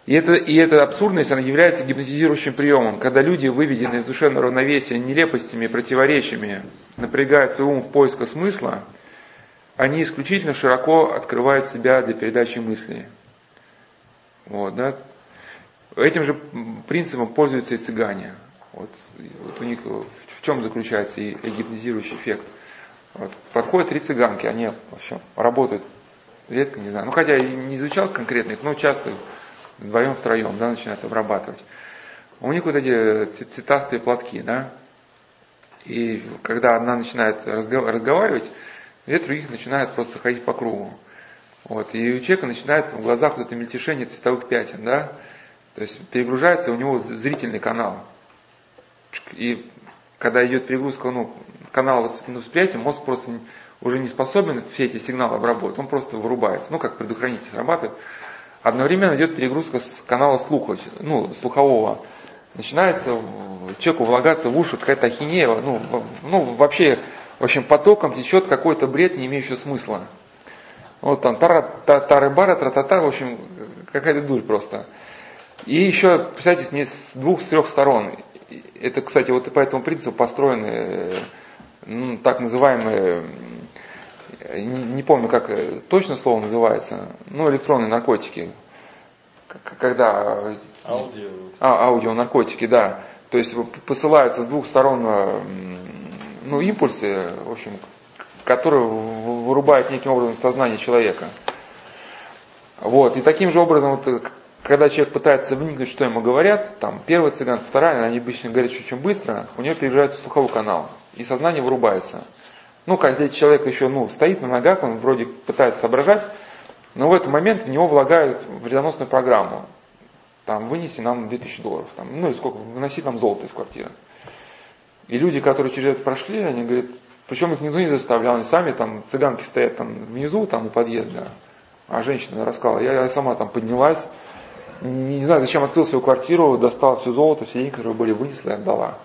И, это, и эта абсурдность, она является гипнотизирующим приемом, когда люди, выведенные из душевного равновесия нелепостями, противоречиями, напрягают свой ум в поисках смысла – они исключительно широко открывают себя для передачи мыслей. Вот, да. Этим же принципом пользуются и цыгане. Вот, вот у них в чем заключается и, гипнотизирующий эффект. Вот, подходят три цыганки, они вообще работают редко, не знаю. Ну, хотя я не изучал конкретно их, но часто вдвоем, втроем, да, начинают обрабатывать. У них вот эти цветастые платки, да, и когда она начинает разговаривать, Две других начинают просто ходить по кругу. Вот. И у человека начинается в глазах вот это мельтешение цветовых пятен, да? То есть перегружается у него зрительный канал. И когда идет перегрузка ну, канала восприятия, мозг просто уже не способен все эти сигналы обработать, он просто вырубается, ну как предохранитель срабатывает. Одновременно идет перегрузка с канала слуха, ну, слухового. Начинается человеку влагаться в уши какая-то ахинея, ну, ну вообще в общем, потоком течет какой-то бред, не имеющий смысла. Вот там тара, та, тары бара, тра-та-та, в общем, какая-то дурь просто. И еще, представьте, не с двух, с трех сторон. Это, кстати, вот по этому принципу построены ну, так называемые, не, не помню, как точно слово называется, ну, электронные наркотики. Когда... Аудио. А, аудио наркотики, да. То есть посылаются с двух сторон ну, импульсы, в общем, которые вырубают неким образом сознание человека. Вот. И таким же образом, вот, когда человек пытается вникнуть, что ему говорят, там, первая цыганка, вторая, они обычно говорят очень быстро, у нее перегружается слуховой канал, и сознание вырубается. Ну, когда человек еще ну, стоит на ногах, он вроде пытается соображать, но в этот момент в него влагают вредоносную программу. Там, вынеси нам 2000 долларов, там, ну и сколько, выноси нам золото из квартиры. И люди, которые через это прошли, они говорят, причем их никто не заставлял, они сами там, цыганки стоят там внизу, там у подъезда, а женщина рассказала, я, я сама там поднялась, не, знаю, зачем открыл свою квартиру, достала все золото, все деньги, которые были, вынесла и отдала.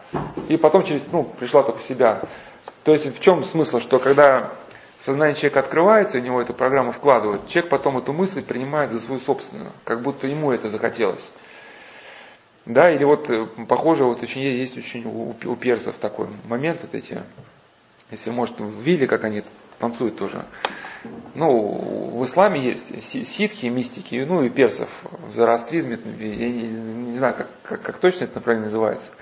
И потом через, ну, пришла только себя. То есть в чем смысл, что когда сознание человека открывается, у него эту программу вкладывают, человек потом эту мысль принимает за свою собственную, как будто ему это захотелось. Да, или вот э, похоже, вот очень есть очень у, персов такой момент, вот эти, если может, видели, как они танцуют тоже. Ну, в исламе есть ситхи, мистики, ну и персов. В зороастризме, я не, не знаю, как, как, как точно это направление называется.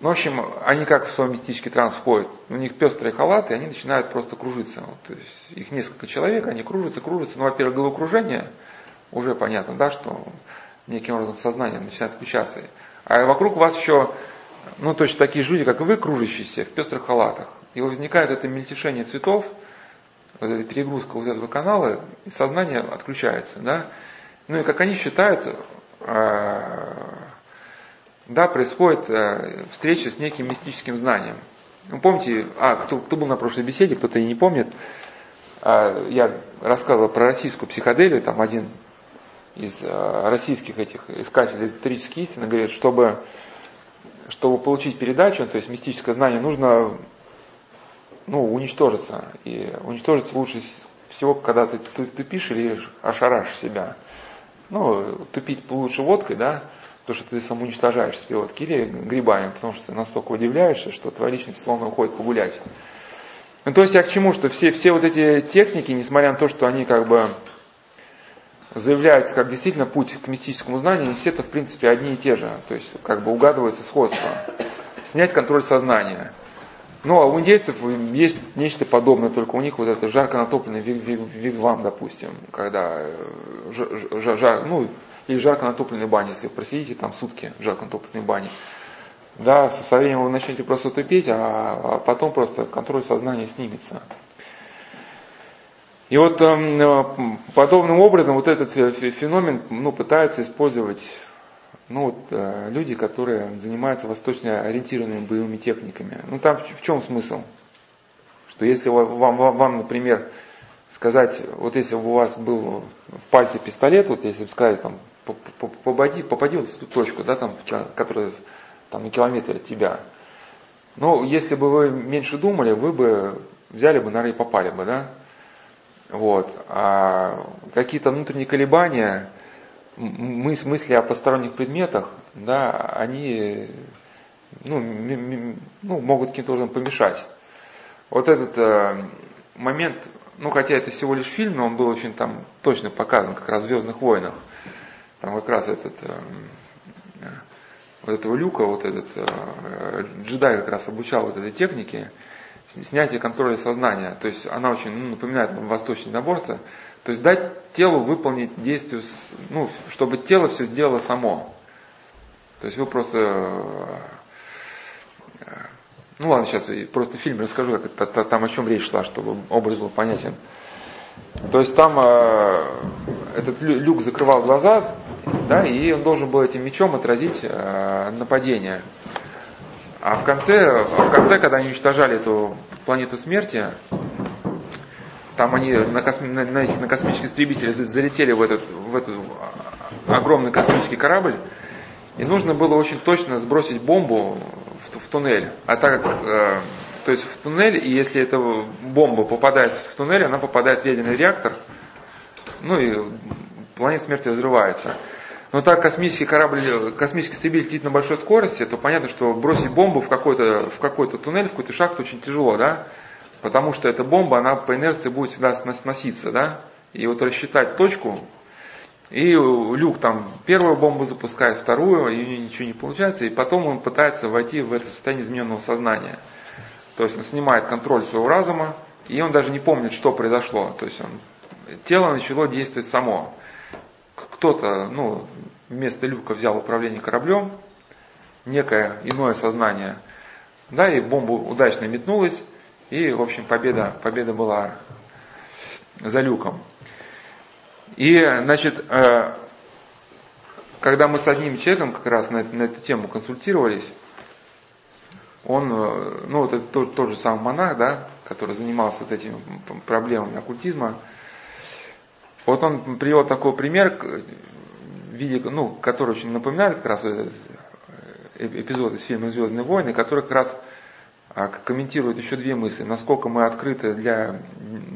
Ну, в общем, они как в свой мистический транс входят. У них пестрые халаты, и они начинают просто кружиться. Вот, то есть их несколько человек, они кружатся, кружатся. Ну, во-первых, головокружение, уже понятно, да, что неким образом сознание начинает включаться. А вокруг вас еще, ну, точно такие же люди, как и вы, кружащиеся в пестрых халатах. И возникает это мельтешение цветов, вот эта перегрузка вот этого канала, и сознание отключается, да. Ну и как они считают, э, да, происходит э, встреча с неким мистическим знанием. Вы помните, а, кто, кто был на прошлой беседе, кто-то и не помнит, э, я рассказывал про российскую психоделию, там один из э, российских этих искателей эзотерической истины говорит, чтобы, чтобы получить передачу, то есть мистическое знание, нужно ну, уничтожиться. И уничтожиться лучше всего, когда ты тупишь или ошарашишь себя. Ну, тупить лучше водкой, да, то, что ты сам уничтожаешь себе водки, или грибами, потому что ты настолько удивляешься, что твоя личность словно уходит погулять. Ну, то есть я к чему, что все, все вот эти техники, несмотря на то, что они как бы заявляются как действительно путь к мистическому знанию, все это в принципе одни и те же. То есть как бы угадывается сходство. Снять контроль сознания – ну, а у индейцев есть нечто подобное, только у них вот это жарко натопленный вигвам, допустим, когда э, жар, жар, ну, или жарко натопленной бане, если просидите там сутки в жарко натопленной бане. Да, со временем вы начнете просто тупеть, а, а потом просто контроль сознания снимется. И вот э, подобным образом вот этот феномен ну, пытаются использовать ну вот э, люди, которые занимаются восточно ориентированными боевыми техниками. Ну там в, чем смысл? Что если вам, вам, вам, например, сказать, вот если бы у вас был в пальце пистолет, вот если бы сказать, там, попади, попади вот в ту точку, да, там, которая там на километре от тебя. Но если бы вы меньше думали, вы бы взяли бы, наверное, и попали бы, да? Вот. А какие-то внутренние колебания, мы мысли о посторонних предметах, да, они ну, ну, могут каким-то образом помешать. Вот этот э, момент, ну хотя это всего лишь фильм, но он был очень там точно показан, как раз в Звездных войнах. Там как раз этот э, вот этого люка, вот этот э, джедай как раз обучал вот этой технике снятия контроля сознания. То есть она очень ну, напоминает восточный наборца. То есть дать телу выполнить действие, ну, чтобы тело все сделало само. То есть вы просто... Э, ну ладно, сейчас просто фильм расскажу, как там о чем речь шла, чтобы образ был понятен. То есть там э, этот люк закрывал глаза, да, и он должен был этим мечом отразить э, нападение. А в конце, в конце, когда они уничтожали эту планету смерти, там они на, косми, на, на, на космические истребители залетели в этот, в этот огромный космический корабль, и нужно было очень точно сбросить бомбу в, в туннель. А так как, э, то есть в туннель, и если эта бомба попадает в туннель, она попадает в ядерный реактор, ну и планета смерти взрывается. Но так космический корабль, космический истребитель летит на большой скорости, то понятно, что бросить бомбу в какой-то, в какой-то туннель, в какой-то шахту очень тяжело, да? Потому что эта бомба, она по инерции будет всегда сноситься, да? И вот рассчитать точку, и люк там первую бомбу запускает, вторую, и у нее ничего не получается, и потом он пытается войти в это состояние измененного сознания. То есть он снимает контроль своего разума, и он даже не помнит, что произошло. То есть он, тело начало действовать само. Кто-то, ну, вместо люка взял управление кораблем, некое иное сознание, да, и бомба удачно метнулась, и, в общем, победа, победа была за люком. И, значит, э, когда мы с одним человеком как раз на, на эту тему консультировались, он, э, ну вот это тот, тот же самый монах, да, который занимался вот этими проблемами оккультизма, вот он привел такой пример, в виде, ну, который очень напоминает как раз этот э, эпизод из фильма «Звездные войны», который как раз а комментирует еще две мысли. Насколько мы открыты для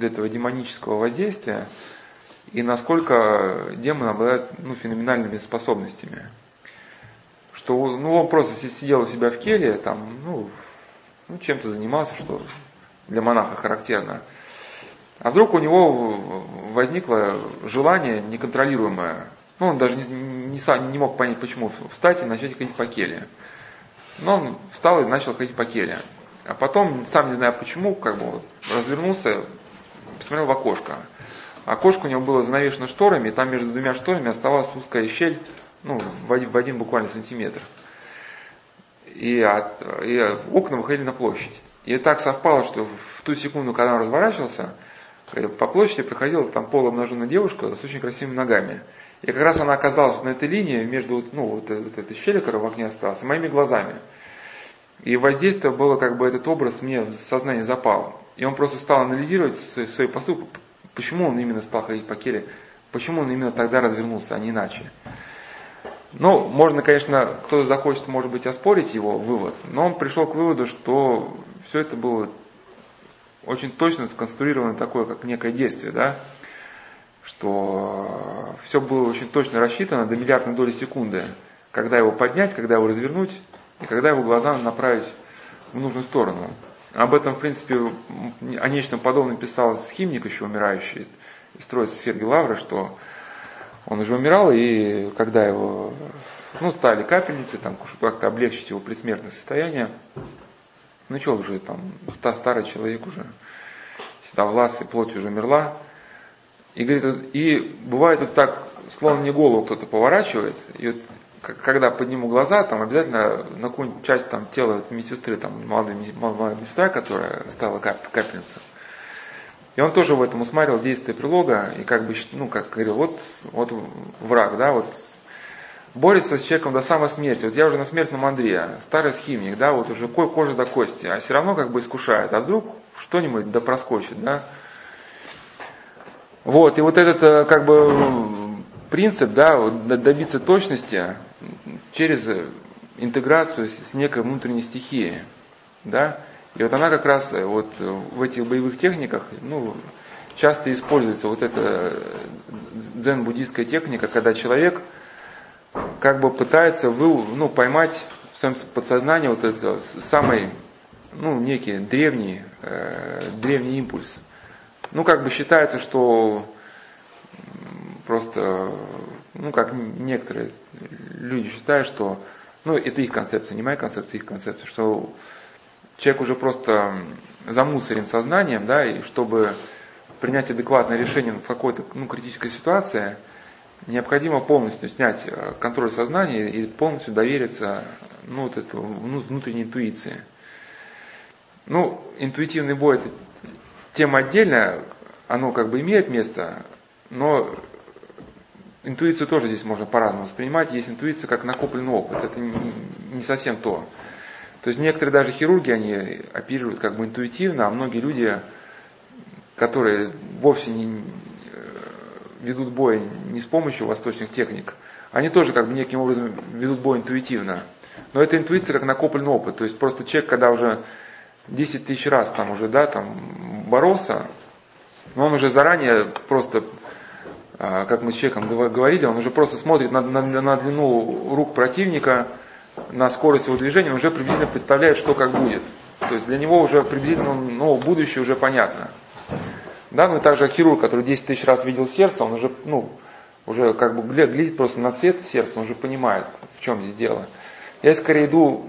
этого демонического воздействия и насколько демон обладает ну, феноменальными способностями. Что ну, он просто сидел у себя в келье, там, ну, ну, чем-то занимался, что для монаха характерно. А вдруг у него возникло желание неконтролируемое. Ну, он даже не, не, не мог понять, почему встать и начать ходить по келье. Но он встал и начал ходить по келье. А потом, сам не знаю почему, как бы развернулся, посмотрел в окошко. Окошко у него было занавешено шторами, и там между двумя шторами оставалась узкая щель, ну, в один, в один буквально сантиметр. И, от, и окна выходили на площадь. И так совпало, что в ту секунду, когда он разворачивался, по площади приходила там полуобнаженная девушка с очень красивыми ногами. И как раз она оказалась на этой линии между ну, вот, вот этой щели, которая в окне осталась, моими глазами. И воздействие было, как бы этот образ мне в сознание запал. И он просто стал анализировать свои, свои поступки, почему он именно стал ходить по келе, почему он именно тогда развернулся, а не иначе. Ну, можно, конечно, кто захочет, может быть, оспорить его вывод, но он пришел к выводу, что все это было очень точно сконструировано такое, как некое действие, да, что все было очень точно рассчитано до миллиардной доли секунды, когда его поднять, когда его развернуть, и когда его глаза направить в нужную сторону. Об этом, в принципе, о нечто подобном писал схимник еще умирающий Троицы Сергей Лавра, что он уже умирал, и когда его ну, стали капельницы, там, как-то облегчить его предсмертное состояние, ну что уже там, старый человек уже, седовласый, плоть уже умерла, и говорит, и бывает вот так, словно не голову кто-то поворачивает, и вот когда подниму глаза, там обязательно на какую-нибудь часть там, тела медсестры, там молодая, молодая медсестра, которая стала кап, капельницей. И он тоже в этом усматривал действие прилога, и как бы, ну, как говорил, вот, вот враг, да, вот борется с человеком до самой смерти. Вот я уже на смертном Андре, старый схимник, да, вот уже кожа до кости, а все равно как бы искушает. А вдруг что-нибудь да проскочит, да. Вот, и вот этот э, как бы принцип, да, добиться точности, через интеграцию с некой внутренней стихией. Да? И вот она как раз э, вот в этих боевых техниках ну, часто используется вот эта дзен-буддийская техника, когда человек как бы пытается вы, ну, поймать в своем подсознании вот этот самый, ну, некий древний, э, древний импульс. Ну, как бы считается, что просто ну, как некоторые люди считают, что, ну, это их концепция, не моя концепция, их концепция, что человек уже просто замусорен сознанием, да, и чтобы принять адекватное решение в какой-то ну, критической ситуации, необходимо полностью снять э, контроль сознания и полностью довериться ну, вот эту, ну, внутренней интуиции. Ну, интуитивный бой это тема отдельная, оно как бы имеет место, но интуицию тоже здесь можно по-разному воспринимать. Есть интуиция как накопленный опыт. Это не совсем то. То есть некоторые даже хирурги, они оперируют как бы интуитивно, а многие люди, которые вовсе не ведут бой не с помощью восточных техник, они тоже как бы неким образом ведут бой интуитивно. Но это интуиция как накопленный опыт. То есть просто человек, когда уже 10 тысяч раз там уже, да, там боролся, он уже заранее просто а, как мы с человеком говорили, он уже просто смотрит на, на, на длину рук противника, на скорость его движения, он уже приблизительно представляет, что как будет. То есть для него уже приблизительно, ну, будущее уже понятно. Да, ну и также хирург, который 10 тысяч раз видел сердце, он уже, ну, уже как бы глядит просто на цвет сердца, он уже понимает, в чем здесь дело. Я скорее иду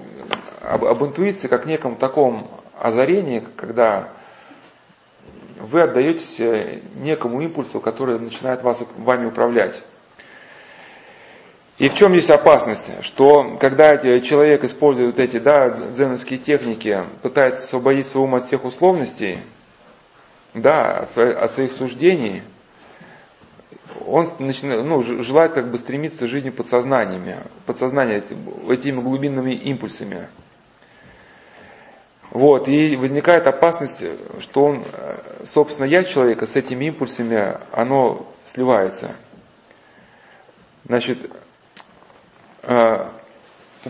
об, об интуиции, как неком таком озарении, когда вы отдаетесь э, некому импульсу, который начинает вас, вами управлять. И в чем есть опасность? Что когда человек использует эти да, дзеновские техники, пытается освободить свой ум от всех условностей, да, от, своих, суждений, он начинает, ну, желает как бы стремиться к жизни подсознаниями, подсознание этими глубинными импульсами. Вот, и возникает опасность, что он, собственно, я человека с этими импульсами, оно сливается. Значит, э,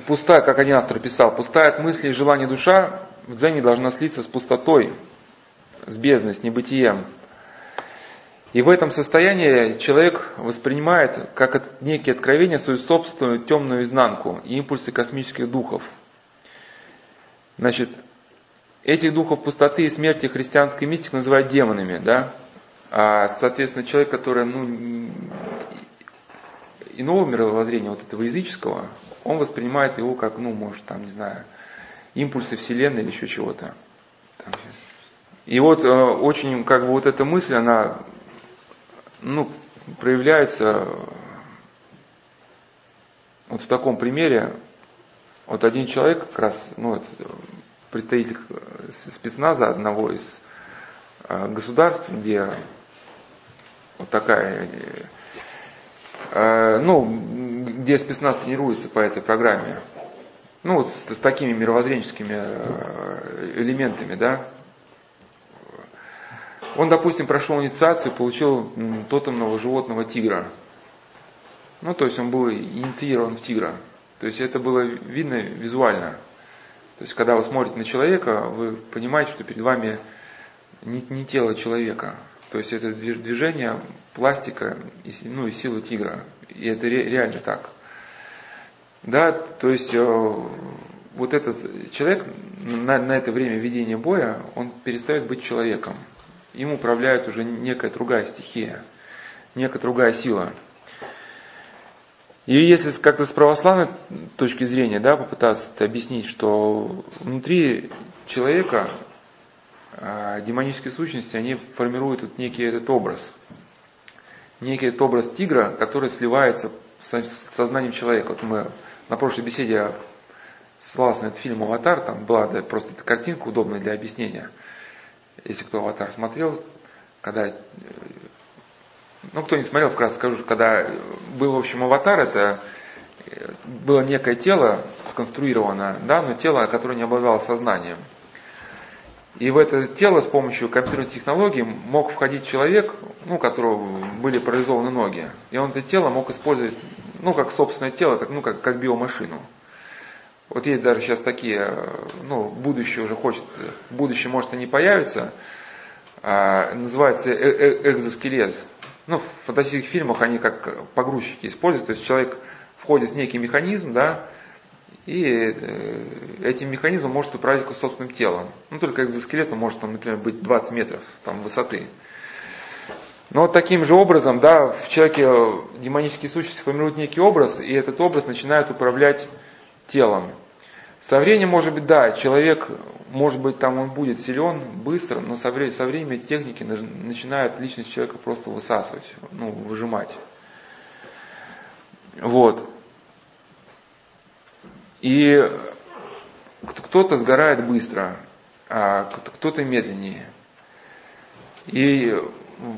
пустая, как один автор писал, пустая от мыслей и желаний душа в дзене должна слиться с пустотой, с бездной, с небытием. И в этом состоянии человек воспринимает как некие откровения свою собственную темную изнанку и импульсы космических духов. Значит, этих духов пустоты и смерти христианской мистик называют демонами, да? А, соответственно, человек, который ну, иного мировоззрения, вот этого языческого, он воспринимает его как, ну, может, там, не знаю, импульсы Вселенной или еще чего-то. И вот э, очень, как бы, вот эта мысль, она, ну, проявляется вот в таком примере. Вот один человек, как раз, ну, это представитель спецназа одного из э, государств, где вот такая Э, ну, где спецназ тренируется по этой программе. Ну, с, с такими мировоззренческими э, элементами, да. Он, допустим, прошел инициацию, получил тотемного животного тигра. Ну, то есть он был инициирован в тигра. То есть это было видно визуально. То есть когда вы смотрите на человека, вы понимаете, что перед вами не, не тело человека, то есть это движение пластика ну, и силы тигра. И это реально так. Да, то есть э, вот этот человек на, на это время ведения боя, он перестает быть человеком. Им управляет уже некая другая стихия, некая другая сила. И если как-то с православной точки зрения да, попытаться объяснить, что внутри человека а, демонические сущности, они формируют вот некий этот образ. Некий этот образ тигра, который сливается с сознанием человека. Вот мы на прошлой беседе ссылался на этот фильм «Аватар», там была да, просто эта картинка удобная для объяснения. Если кто «Аватар» смотрел, когда э, ну, кто не смотрел, вкратце скажу, когда был, в общем, аватар, это э, было некое тело сконструировано, да, но тело, которое не обладало сознанием. И в это тело с помощью компьютерной технологии мог входить человек, ну, у которого были парализованы ноги. И он это тело мог использовать, ну, как собственное тело, как, ну, как, как биомашину. Вот есть даже сейчас такие, ну, будущее уже хочет, будущее может и не появится, а, называется э -э экзоскелет. Ну, в фантастических фильмах они как погрузчики используют, то есть человек входит в некий механизм, да, и э, этим механизмом может управлять собственным телом. Ну, только экзоскелетом может, там, например, быть 20 метров там, высоты. Но таким же образом, да, в человеке демонические сущности формируют некий образ, и этот образ начинает управлять телом. Со временем, может быть, да, человек, может быть, там он будет силен, быстро, но со, временем, со временем техники начинают личность человека просто высасывать, ну, выжимать. Вот. И кто-то сгорает быстро, а кто-то медленнее. И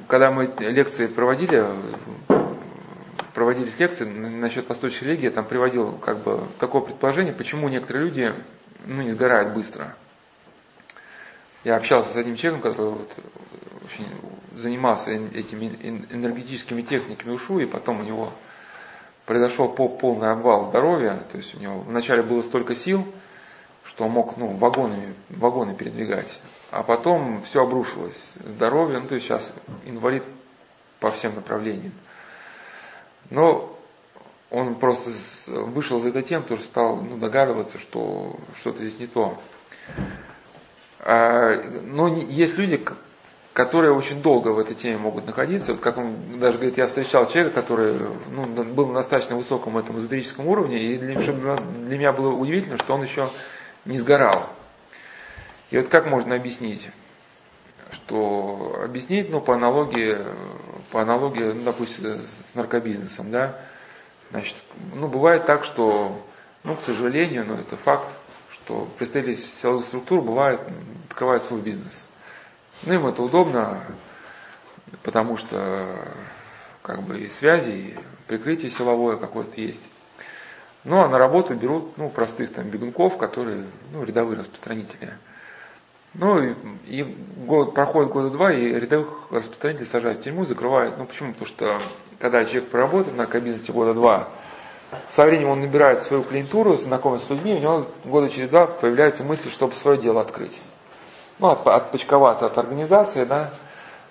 когда мы лекции проводили, проводились лекции насчет Восточной религии, я там приводил как бы такое предположение, почему некоторые люди ну, не сгорают быстро. Я общался с одним человеком, который вот очень занимался этими энергетическими техниками ушу, и потом у него произошел полный обвал здоровья, то есть у него вначале было столько сил, что он мог ну, вагонами, вагоны передвигать, а потом все обрушилось. Здоровье, ну то есть сейчас инвалид по всем направлениям. Но он просто вышел за это тем, что стал ну, догадываться, что что-то здесь не то. А, но есть люди, которые очень долго в этой теме могут находиться. Вот как он даже говорит, я встречал человека, который ну, был на достаточно высоком этом эзотерическом уровне, и для, для меня было удивительно, что он еще не сгорал. И вот как можно объяснить? Что объяснить, ну, по аналогии, по аналогии, ну, допустим, с наркобизнесом, да, значит, ну, бывает так, что, ну, к сожалению, но это факт, что представители силовых структур бывает, открывают свой бизнес – ну, им это удобно, потому что как бы и связи, и прикрытие силовое какое-то есть. Ну, а на работу берут, ну, простых там бегунков, которые, ну, рядовые распространители. Ну, и, и год, проходит года два, и рядовых распространителей сажают в тюрьму, закрывают. Ну, почему? Потому что, когда человек проработает на кабинете года два, со временем он набирает свою клиентуру, знакомится с людьми, у него года через два появляется мысль, чтобы свое дело открыть. Ну, от, отпочковаться от организации, да.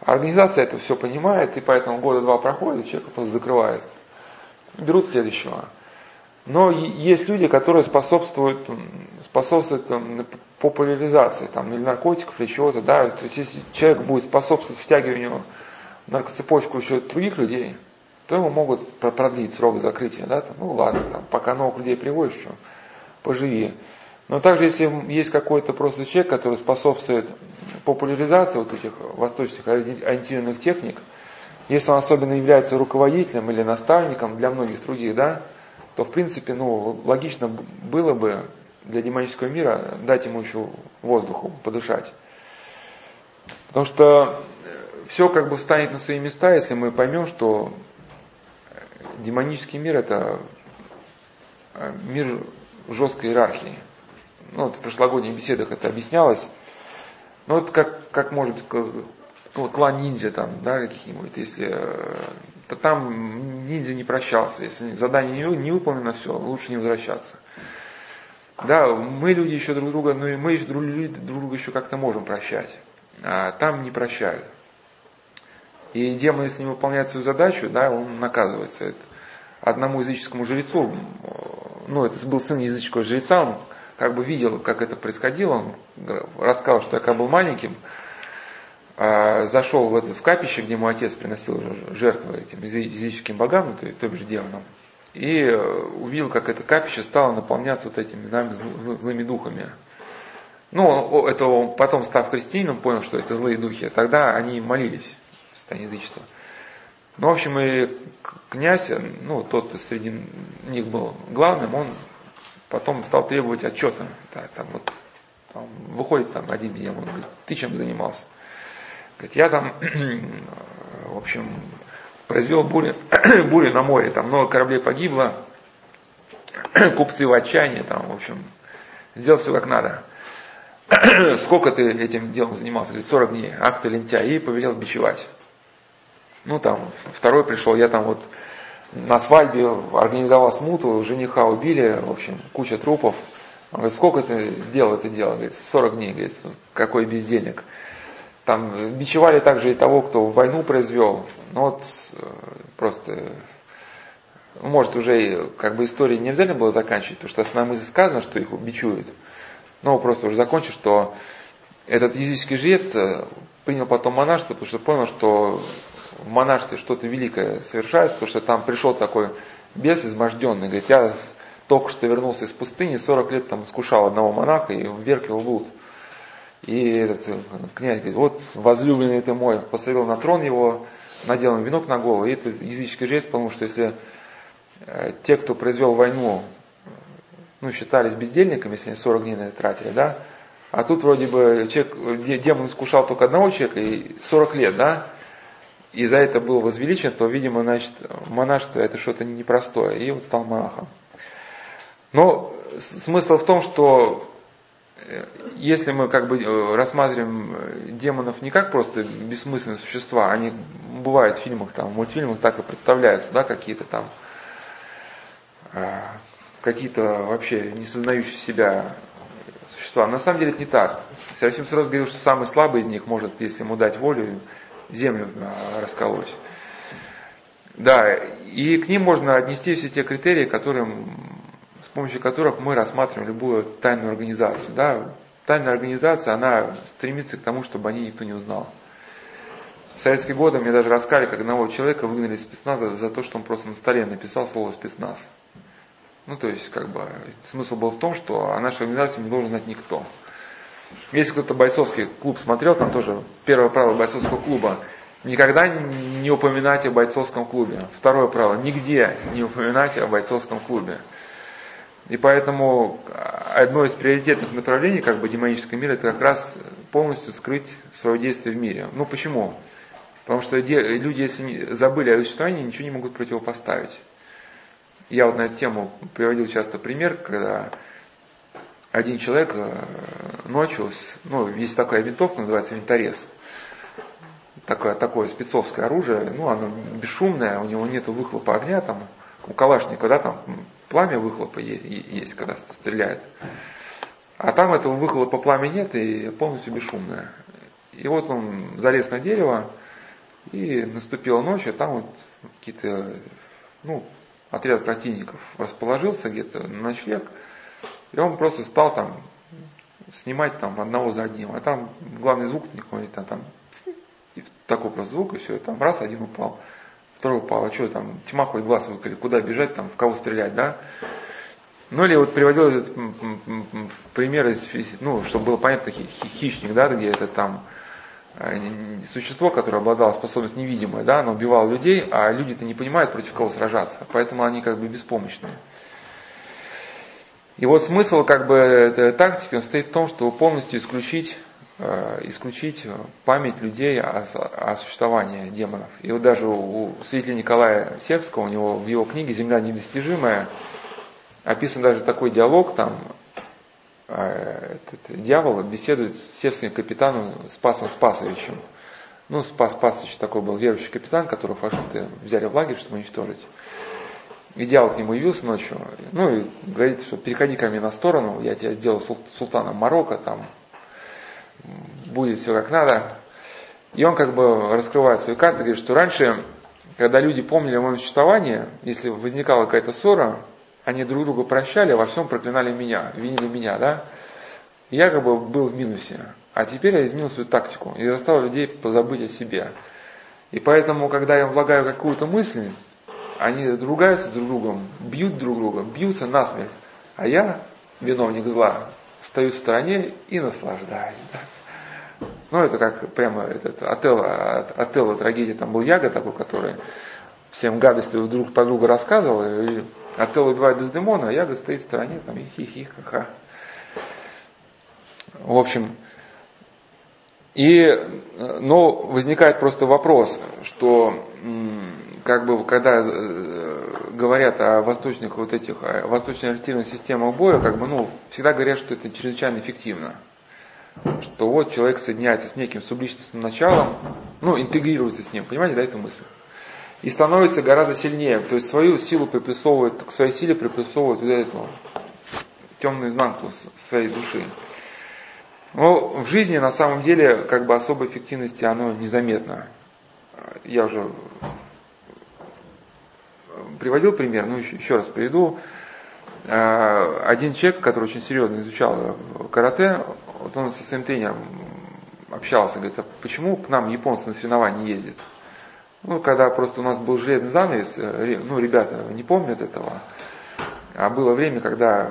Организация это все понимает, и поэтому года два проходит, человек просто закрывает. Берут следующего. Но есть люди, которые способствуют, способствуют популяризации там, или наркотиков, или чего-то. Да? То есть если человек будет способствовать втягиванию наркоцепочку еще других людей, то ему могут продлить срок закрытия. Да? Там, ну ладно, там, пока новых людей приводишь, еще поживи. Но также, если есть какой-то просто человек, который способствует популяризации вот этих восточных ориентированных техник, если он особенно является руководителем или наставником для многих других, да, то в принципе, ну, логично было бы для демонического мира дать ему еще воздуху подышать. Потому что все как бы встанет на свои места, если мы поймем, что демонический мир это э, мир жесткой иерархии. Ну, вот в прошлогодних беседах это объяснялось. Ну, вот как, как может ну, клан ниндзя там, да, каких-нибудь, если э, то там ниндзя не прощался. Если задание не, не выполнено, все, лучше не возвращаться. Да, мы люди еще друг друга, ну и мы еще друг, друг друга еще как-то можем прощать. А там не прощают. И демон, если не выполняет свою задачу, да, он наказывается. Это одному языческому жрецу, ну, это был сын языческого жреца, он как бы видел, как это происходило, он рассказал, что я как был маленьким, зашел в, этот, в капище, где мой отец приносил жертвы этим языческим богам, ну, то, то бишь демонам, и э, увидел, как это капище стало наполняться вот этими нами злыми духами. Ну, это он потом, став христианином, понял, что это злые духи. Тогда они молились в состоянии язычества. Ну, в общем, и князь, ну, тот среди них был главным, он потом стал требовать отчета. Да, там вот там, выходит там один день, он говорит, ты чем занимался? Говорит, я там, в общем, произвел бурю, бурю на море, там много кораблей погибло, купцы в отчаянии, там, в общем, сделал все как надо. Сколько ты этим делом занимался? Говорит, 40 дней, акт лентяй, и повелел бичевать. Ну, там, второй пришел, я там вот на свадьбе организовал смуту, жениха убили, в общем, куча трупов. Он говорит, сколько ты сделал это дело? Говорит, 40 дней, говорит, какой бездельник. Там бичевали также и того, кто войну произвел. Ну вот э, просто, ну, может уже как бы истории не обязательно было заканчивать, потому что основная мысль сказано, что их бичуют. Но просто уже закончить, что этот языческий жрец э, принял потом монашество, потому что понял, что в монашестве что-то великое совершается, потому что там пришел такой бес изможденный, говорит, я только что вернулся из пустыни, 40 лет там искушал одного монаха и вверг его в. И этот э, князь говорит, вот возлюбленный ты мой, посадил на трон его, надел ему венок на голову, и это языческий жест, потому что если э, те, кто произвел войну, ну, считались бездельниками, если они 40 дней на это тратили, да, а тут вроде бы человек, демон искушал только одного человека и 40 лет, да, и за это был возвеличен, то, видимо, значит, монашество это что-то непростое, и вот стал монахом. Но смысл в том, что если мы как бы э, рассматриваем э, демонов не как просто бессмысленные существа, они бывают в фильмах, там, в мультфильмах так и представляются, да, какие-то там, э, какие-то вообще не сознающие себя существа. На самом деле это не так. Серафим Сарос говорил, что самый слабый из них может, если ему дать волю, землю расколоть. Да, и к ним можно отнести все те критерии, которым с помощью которых мы рассматриваем любую тайную организацию. Да? Тайная организация, она стремится к тому, чтобы о ней никто не узнал. В советские годы мне даже рассказали, как одного человека выгнали из спецназа за то, что он просто на столе написал слово спецназ. Ну, то есть, как бы, смысл был в том, что о нашей организации не должен знать никто. Если кто-то бойцовский клуб смотрел, там тоже первое правило бойцовского клуба Никогда не упоминать о бойцовском клубе. Второе правило. Нигде не упоминать о бойцовском клубе. И поэтому одно из приоритетных направлений как бы демонического мира это как раз полностью скрыть свое действие в мире. Ну почему? Потому что люди, если забыли о существовании, ничего не могут противопоставить. Я вот на эту тему приводил часто пример, когда один человек э, ночью, ну, есть такая винтовка, называется винторез. Такое, такое спецовское оружие, ну, оно бесшумное, у него нет выхлопа огня, там, у Калашникова, да, там пламя выхлопа есть, есть когда стреляет. А там этого выхлопа пламя нет и полностью бесшумное. И вот он залез на дерево, и наступила ночь, а там вот какие-то, ну, отряд противников расположился где-то на ночлег, и он просто стал там снимать там одного за одним, а там главный звук никакой, там, там и такой просто звук, и все, и там раз, один упал, второй упал, а что там, тьма хоть глаз выколи, куда бежать, там, в кого стрелять, да? Ну или вот приводил этот пример, из, ну, чтобы было понятно, хищник, да, где это там э, существо, которое обладало способностью невидимой, да, оно убивало людей, а люди-то не понимают, против кого сражаться, поэтому они как бы беспомощные. И вот смысл как бы тактики он стоит в том, чтобы полностью исключить, исключить память людей о, о существовании демонов. И вот даже у святителя Николая Сербского, у него в его книге «Земля недостижимая» описан даже такой диалог, там э, этот дьявол беседует с сербским капитаном Спасом Спасовичем. Ну, Спас Спасович такой был верующий капитан, которого фашисты взяли в лагерь, чтобы уничтожить. И дьявол к нему явился ночью, ну и говорит, что переходи ко мне на сторону, я тебя сделал султаном Марокко, там будет все как надо. И он как бы раскрывает свои карты, говорит, что раньше, когда люди помнили о моем существовании, если возникала какая-то ссора, они друг друга прощали, во всем проклинали меня, винили меня, да? Я как бы был в минусе. А теперь я изменил свою тактику и заставил людей позабыть о себе. И поэтому, когда я влагаю какую-то мысль, они ругаются друг другом, бьют друг друга, бьются насмерть. А я, виновник зла, стою в стороне и наслаждаюсь. Ну, это как прямо этот Отелло, Отелло трагедия, там был Яга такой, который всем гадости друг про друга рассказывал, и Отелло убивает Дездемона, а Яга стоит в стороне, там, и хи-хи, ха-ха. В общем, и, но возникает просто вопрос, что как бы, когда э, говорят о восточных вот этих, реактивных системах боя, как бы, ну, всегда говорят, что это чрезвычайно эффективно. Что вот человек соединяется с неким субличностным началом, ну, интегрируется с ним, понимаете, да, эту мысль? И становится гораздо сильнее, то есть свою силу приплюсовывает, к своей силе приплюсовывает вот эту темную изнанку своей души. Но в жизни на самом деле как бы особой эффективности оно незаметно. Я уже приводил пример, ну еще, еще раз приведу. А, один человек, который очень серьезно изучал карате, вот он со своим тренером общался, говорит, а почему к нам японцы на соревнования ездят? Ну, когда просто у нас был железный занавес, э, ну, ребята не помнят этого, а было время, когда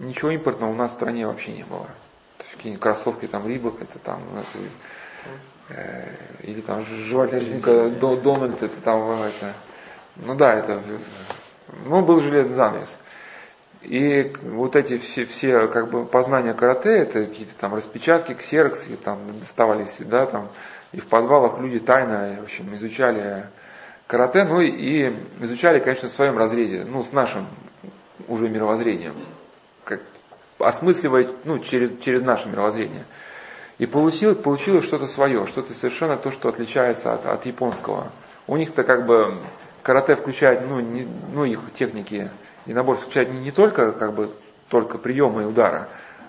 ничего импортного у нас в стране вообще не было. То есть какие-нибудь кроссовки там Рибок, это там, это, э, или там жевательная резинка Дональд, это там, это, ну да, это, ну был железный занавес. И вот эти все, все как бы познания карате, это какие-то там распечатки, ксероксы, там доставались, да, там, и в подвалах люди тайно, в общем, изучали карате, ну и изучали, конечно, в своем разрезе, ну, с нашим уже мировоззрением, как, осмысливая, ну, через, через наше мировоззрение. И получилось, получилось что-то свое, что-то совершенно то, что отличается от, от японского. У них-то как бы карате включает, ну, не, ну их техники и набор включает не, не только как бы только приемы и удара,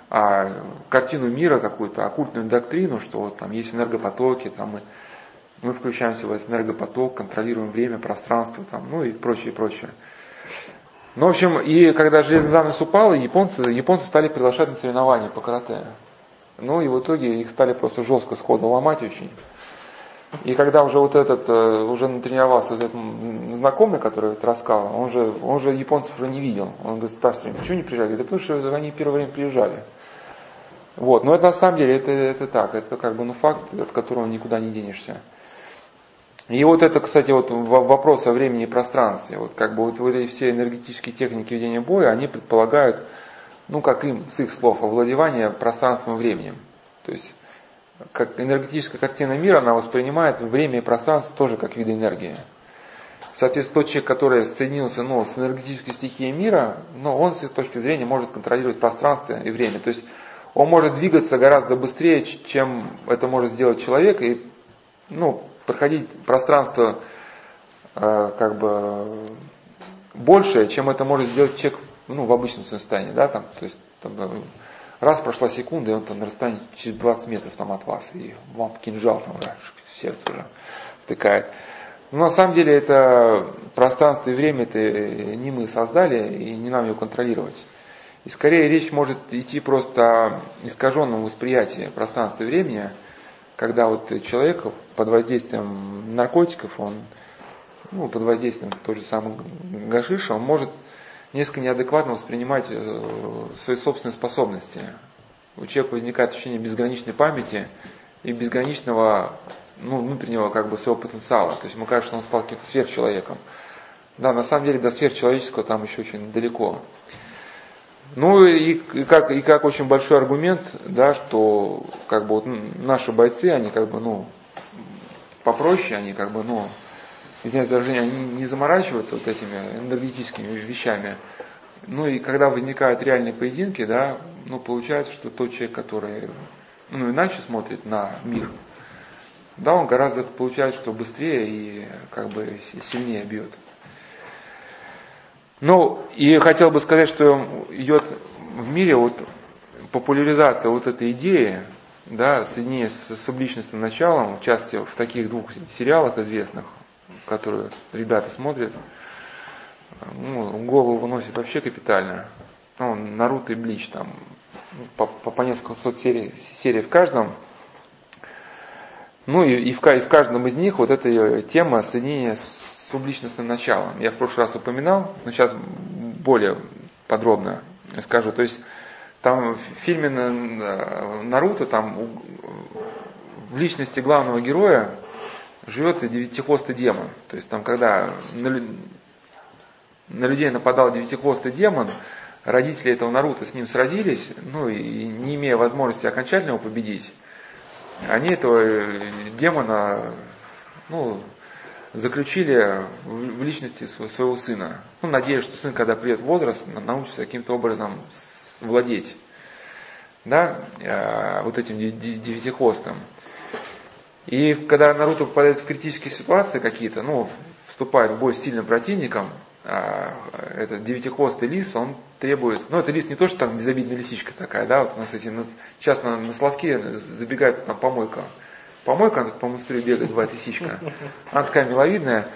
а картину мира какую-то, оккультную доктрину, что вот там есть энергопотоки, там мы, мы включаемся в этот энергопоток, контролируем время, пространство, там, ну и прочее, прочее. Ну, в общем, и когда железный занавес упал, японцы, японцы стали приглашать на соревнования по карате. Ну и в итоге их стали просто жестко сходу ломать очень. И когда уже вот этот, э, уже натренировался вот этот знакомый, который это рассказал, он же, он же японцев уже не видел. Он говорит, спрашивает, почему не приезжали? Да потому что они первое время приезжали. Вот, но это на самом деле, это, это так, это как бы ну, факт, от которого никуда не денешься. И вот это, кстати, вот вопрос о времени и пространстве. Вот как бы вот эти все энергетические техники ведения боя, они предполагают, ну как им, с их слов, овладевание пространством и временем. То есть как энергетическая картина мира, она воспринимает время и пространство тоже как вид энергии. Соответственно, тот человек, который соединился ну, с энергетической стихией мира, ну, он с их точки зрения может контролировать пространство и время. То есть он может двигаться гораздо быстрее, чем это может сделать человек, и ну, проходить пространство э, как бы большее, чем это может сделать человек ну, в обычном состоянии, да, там, то есть там, э, раз прошла секунда, и он там на через 20 метров там от вас, и вам кинжал там в сердце уже втыкает. Но на самом деле это пространство и время это не мы создали, и не нам его контролировать. И скорее речь может идти просто о искаженном восприятии пространства и времени, когда вот человек под воздействием наркотиков, он ну, под воздействием той же самой гашиша, он может несколько неадекватно воспринимать э, свои собственные способности. У человека возникает ощущение безграничной памяти и безграничного ну, внутреннего как бы своего потенциала. То есть ему кажется, что он стал каким-то сверхчеловеком. Да, на самом деле до сверхчеловеческого там еще очень далеко. Ну и, и, как, и как очень большой аргумент, да, что как бы вот наши бойцы, они как бы, ну, попроще, они как бы, ну, извиняюсь за выражение, они не заморачиваются вот этими энергетическими вещами. Ну и когда возникают реальные поединки, да, ну получается, что тот человек, который ну, иначе смотрит на мир, да, он гораздо получается, что быстрее и как бы сильнее бьет. Ну, и хотел бы сказать, что идет в мире вот популяризация вот этой идеи, да, соединение с субличностным началом, в частности, в таких двух сериалах известных, которые ребята смотрят, ну, голову выносит вообще капитально. Ну, Наруто и Блич там по, по, по несколько сот серий, серий в каждом. Ну и, и, в, и в каждом из них вот эта тема соединения с субличностным началом. Я в прошлый раз упоминал, но сейчас более подробно скажу. То есть там в фильме Наруто там в личности главного героя живет девятихвостый демон. То есть там, когда на, на людей нападал девятихвостый демон, родители этого Наруто с ним сразились, ну и не имея возможности окончательно его победить, они этого э, демона ну, заключили в личности своего сына. Ну, надеясь, что сын, когда придет возраст, научится каким-то образом владеть да, э, вот этим девятихвостым. И когда Наруто попадает в критические ситуации какие-то, ну, вступает в бой с сильным противником, а, этот девятихвостый лис, он требует, ну это лис не то, что там безобидная лисичка такая, да, вот у нас эти, сейчас на, на Славке забегает там помойка, помойка, она тут по Москве бегает, бывает лисичка, она такая миловидная,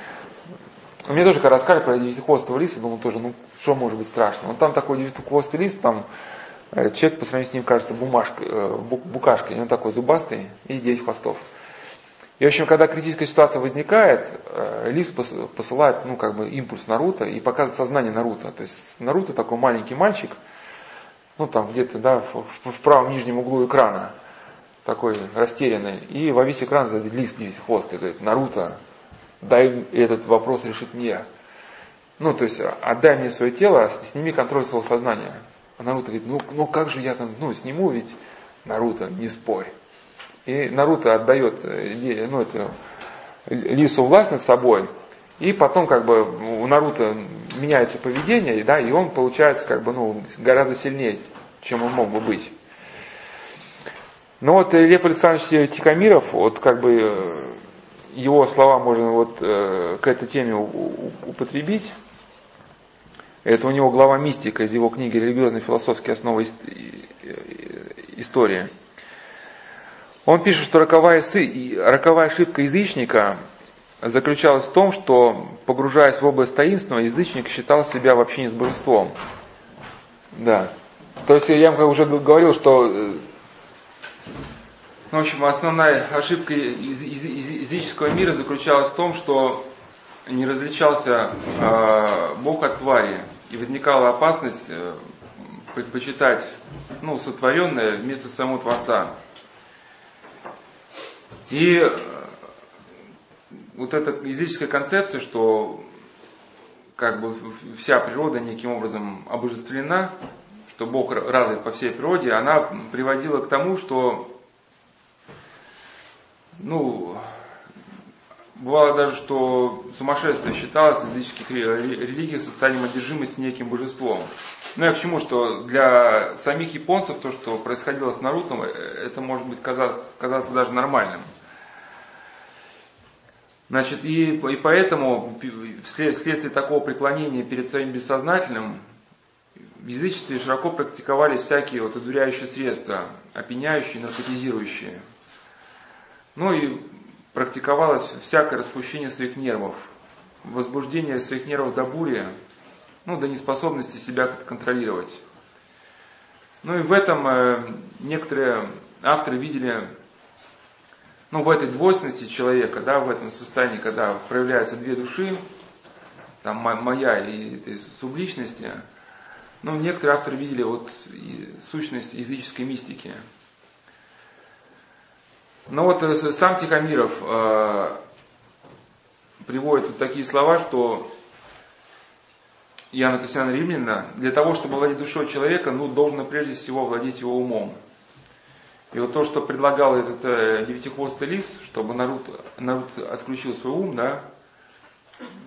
мне тоже когда рассказали про девятихвостого лиса, думал тоже, ну что может быть страшно, вот там такой девятихвостый лис, там э, человек по сравнению с ним кажется бумажкой, э, букашкой, он такой зубастый и девять хвостов. И, в общем, когда критическая ситуация возникает, э, Лис посылает, ну, как бы, импульс Наруто и показывает сознание Наруто. То есть Наруто такой маленький мальчик, ну, там где-то, да, в, в правом нижнем углу экрана, такой растерянный, и во весь экран задает Лис девять хвост и говорит, Наруто, дай этот вопрос решить мне. Ну, то есть, отдай мне свое тело, сними контроль своего сознания. А Наруто говорит, ну, ну как же я там, ну, сниму, ведь Наруто, не спорь. И Наруто отдает э, ну, это, Лису власть над собой, и потом как бы у Наруто меняется поведение, да, и он получается как бы ну, гораздо сильнее, чем он мог бы быть. Но вот Лев Александрович Тихомиров, вот как бы э, его слова можно вот э, к этой теме употребить. Это у него глава мистика из его книги «Религиозно-философские основы истории». Он пишет, что роковая, роковая ошибка язычника заключалась в том, что, погружаясь в область таинственного, язычник считал себя вообще не с божеством. Да. То есть я вам уже говорил, что э, ну, в общем, основная ошибка языческого мира заключалась в том, что не различался э, Бог от твари, и возникала опасность э, почитать ну, сотворенное вместо самого Творца. И э, вот эта языческая концепция, что как бы вся природа неким образом обожествлена, что Бог развит по всей природе, она приводила к тому, что ну, бывало даже, что сумасшествие считалось в языческих религиях состоянием одержимости неким божеством. Ну я к чему, что для самих японцев то, что происходило с Наруто, э, это может быть казаться, казаться даже нормальным. Значит, и, и поэтому вслед, вследствие такого преклонения перед своим бессознательным в язычестве широко практиковались всякие вот одуряющие средства, опьяняющие, наркотизирующие. Ну и практиковалось всякое распущение своих нервов, возбуждение своих нервов до бури, ну, до неспособности себя контролировать. Ну и в этом э, некоторые авторы видели ну, в этой двойственности человека, да, в этом состоянии, когда проявляются две души, там моя и этой субличности, ну, некоторые авторы видели вот сущность языческой мистики. Но вот э, сам Тихомиров э, приводит вот такие слова, что Иоанна Кассиана Римляна, для того, чтобы владеть душой человека, ну, должно прежде всего владеть его умом. И вот то, что предлагал этот э, девятихвостый лис, чтобы народ, народ отключил свой ум, да,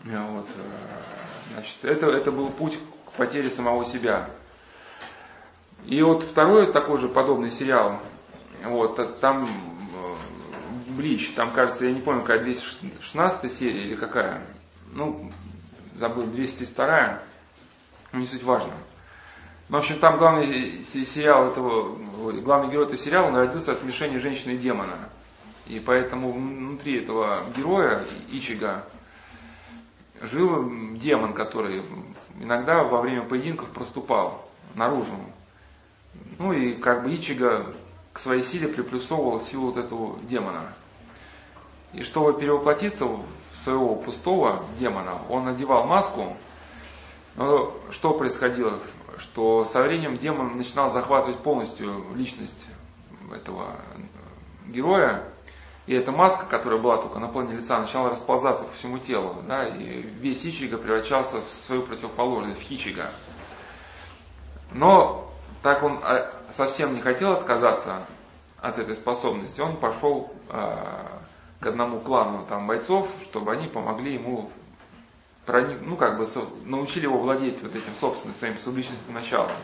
вот, э, значит, это, это был путь к потере самого себя. И вот второй такой же подобный сериал, вот, там э, Блич, там, кажется, я не помню, какая 216 серия или какая, ну, забыл, 202, ну, не суть важно. В общем, там главный сериал этого, главный герой этого сериала, он родился от смешения женщины и демона. И поэтому внутри этого героя, Ичига, жил демон, который иногда во время поединков проступал наружу. Ну и как бы Ичига к своей силе приплюсовывал силу вот этого демона. И чтобы перевоплотиться в своего пустого демона, он надевал маску. Но что происходило? Что со временем демон начинал захватывать полностью личность этого героя, и эта маска, которая была только на плане лица, начала расползаться по всему телу, да, и весь Ичига превращался в свою противоположность, в Хичига. Но так он а, совсем не хотел отказаться от этой способности, он пошел э, к одному клану там бойцов, чтобы они помогли ему проник, ну как бы научили его владеть вот этим собственным своим субличностным началом.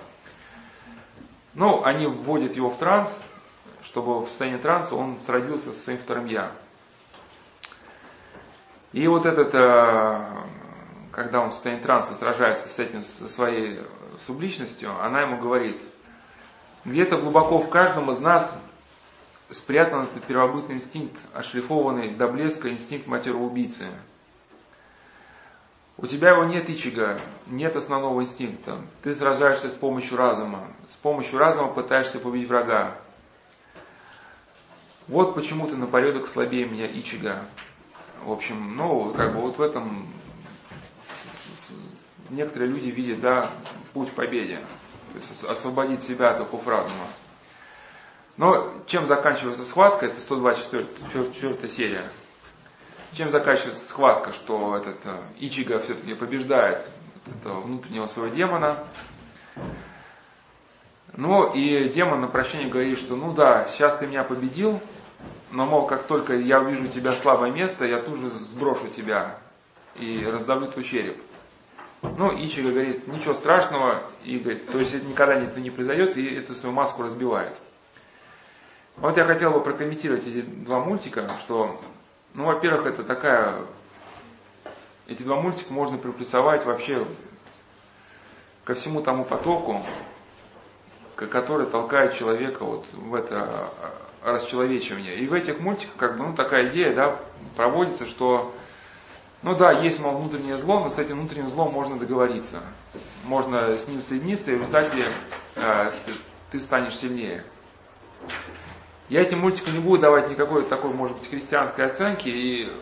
Ну, они вводят его в транс, чтобы в состоянии транса он сродился со своим вторым я. И вот этот, э, когда он в состоянии транса сражается с этим, со своей субличностью, она ему говорит, где-то глубоко в каждом из нас спрятан этот первобытный инстинкт, ошлифованный до блеска инстинкт матерого убийцы – у тебя его нет ичига, нет основного инстинкта. Ты сражаешься с помощью разума. С помощью разума пытаешься победить врага. Вот почему ты на порядок слабее меня ичига. В общем, ну, как бы вот в этом некоторые люди видят, да, путь к победе. То есть освободить себя от оков разума. Но чем заканчивается схватка, это 124 серия чем заканчивается схватка, что этот э, Ичига все-таки побеждает этого внутреннего своего демона. Ну и демон на прощение говорит, что ну да, сейчас ты меня победил, но мол, как только я увижу тебя слабое место, я тут же сброшу тебя и раздавлю твой череп. Ну, Ичига говорит, ничего страшного, и говорит, то есть это никогда это не произойдет, и эту свою маску разбивает. Вот я хотел бы прокомментировать эти два мультика, что ну, во-первых, это такая... Эти два мультика можно приплюсовать вообще ко всему тому потоку, который толкает человека вот в это расчеловечивание. И в этих мультиках как бы ну, такая идея да, проводится, что ну да, есть, мол, внутреннее зло, но с этим внутренним злом можно договориться. Можно с ним соединиться, и в результате э, ты, станешь сильнее. Я этим мультикам не буду давать никакой такой, может быть, христианской оценки, и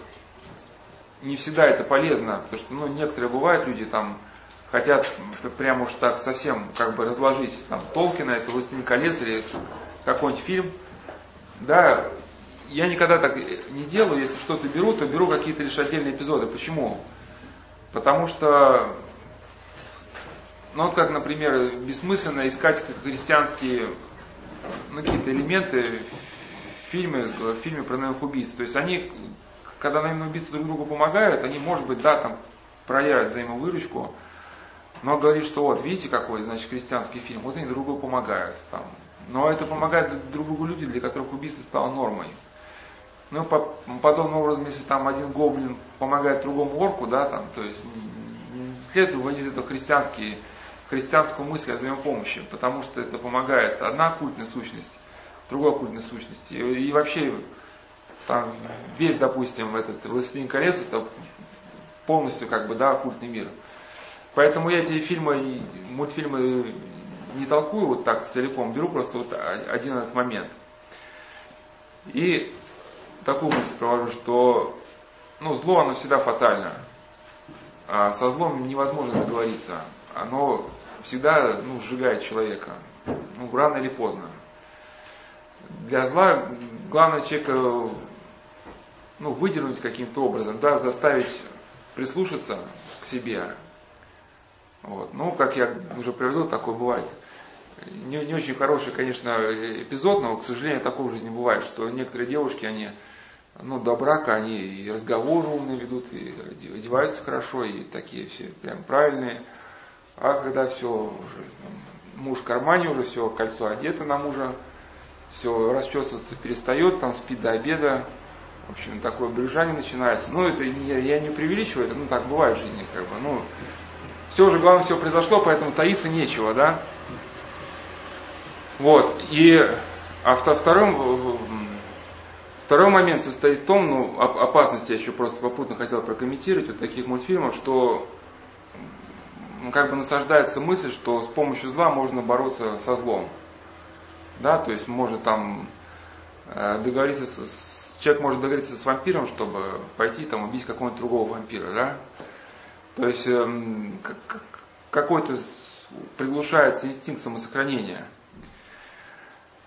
не всегда это полезно, потому что, ну, некоторые бывают люди там, хотят прямо уж так совсем как бы разложить там Толкина, это «Властелин колец» или какой-нибудь фильм. Да, я никогда так не делаю, если что-то беру, то беру какие-то лишь отдельные эпизоды. Почему? Потому что, ну вот как, например, бессмысленно искать христианские ну, какие-то элементы в фильме, фильме про наемных убийц. То есть они, когда наемные убийцы друг другу помогают, они, может быть, да, там проявят взаимовыручку, но говорит, что вот, видите, какой, значит, христианский фильм, вот они друг другу помогают. Там. Но это помогает друг другу люди, для которых убийство стало нормой. Ну, по, подобным образом, если там один гоблин помогает другому орку, да, там, то есть следует выводить из этого христианские, христианскую мысль о взаимопомощи, потому что это помогает одна культная сущность, другой культной сущности. И, вообще, там, весь, допустим, этот «Властелин колец» это полностью, как бы, да, культный мир. Поэтому я эти фильмы, мультфильмы не толкую вот так целиком, беру просто вот один этот момент. И такую мысль провожу, что ну, зло, оно всегда фатально. А со злом невозможно договориться. Оно всегда ну, сжигает человека. Ну, рано или поздно. Для зла главное человека ну, выдернуть каким-то образом, да, заставить прислушаться к себе. Вот. Ну, как я уже приводил, такое бывает. Не, не очень хороший, конечно, эпизод, но, к сожалению, такого в жизни бывает, что некоторые девушки, они ну, до брака они и разговоры умные ведут, и одеваются хорошо, и такие все прям правильные. А когда все уже, муж в кармане уже, все, кольцо одето на мужа, все, расчесываться перестает, там спит до обеда, в общем, такое брюжание начинается. Ну, это я, я не преувеличиваю, это ну так бывает в жизни, как бы, ну, все уже, главное, все произошло, поэтому таиться нечего, да. Вот, и, а вторым, второй момент состоит в том, ну, опасности я еще просто попутно хотел прокомментировать вот таких мультфильмов, что ну, как бы насаждается мысль, что с помощью зла можно бороться со злом. Да, то есть может там э, договориться с, человек может договориться с вампиром, чтобы пойти там убить какого-нибудь другого вампира, да. То есть эм, какой-то приглушается инстинкт самосохранения.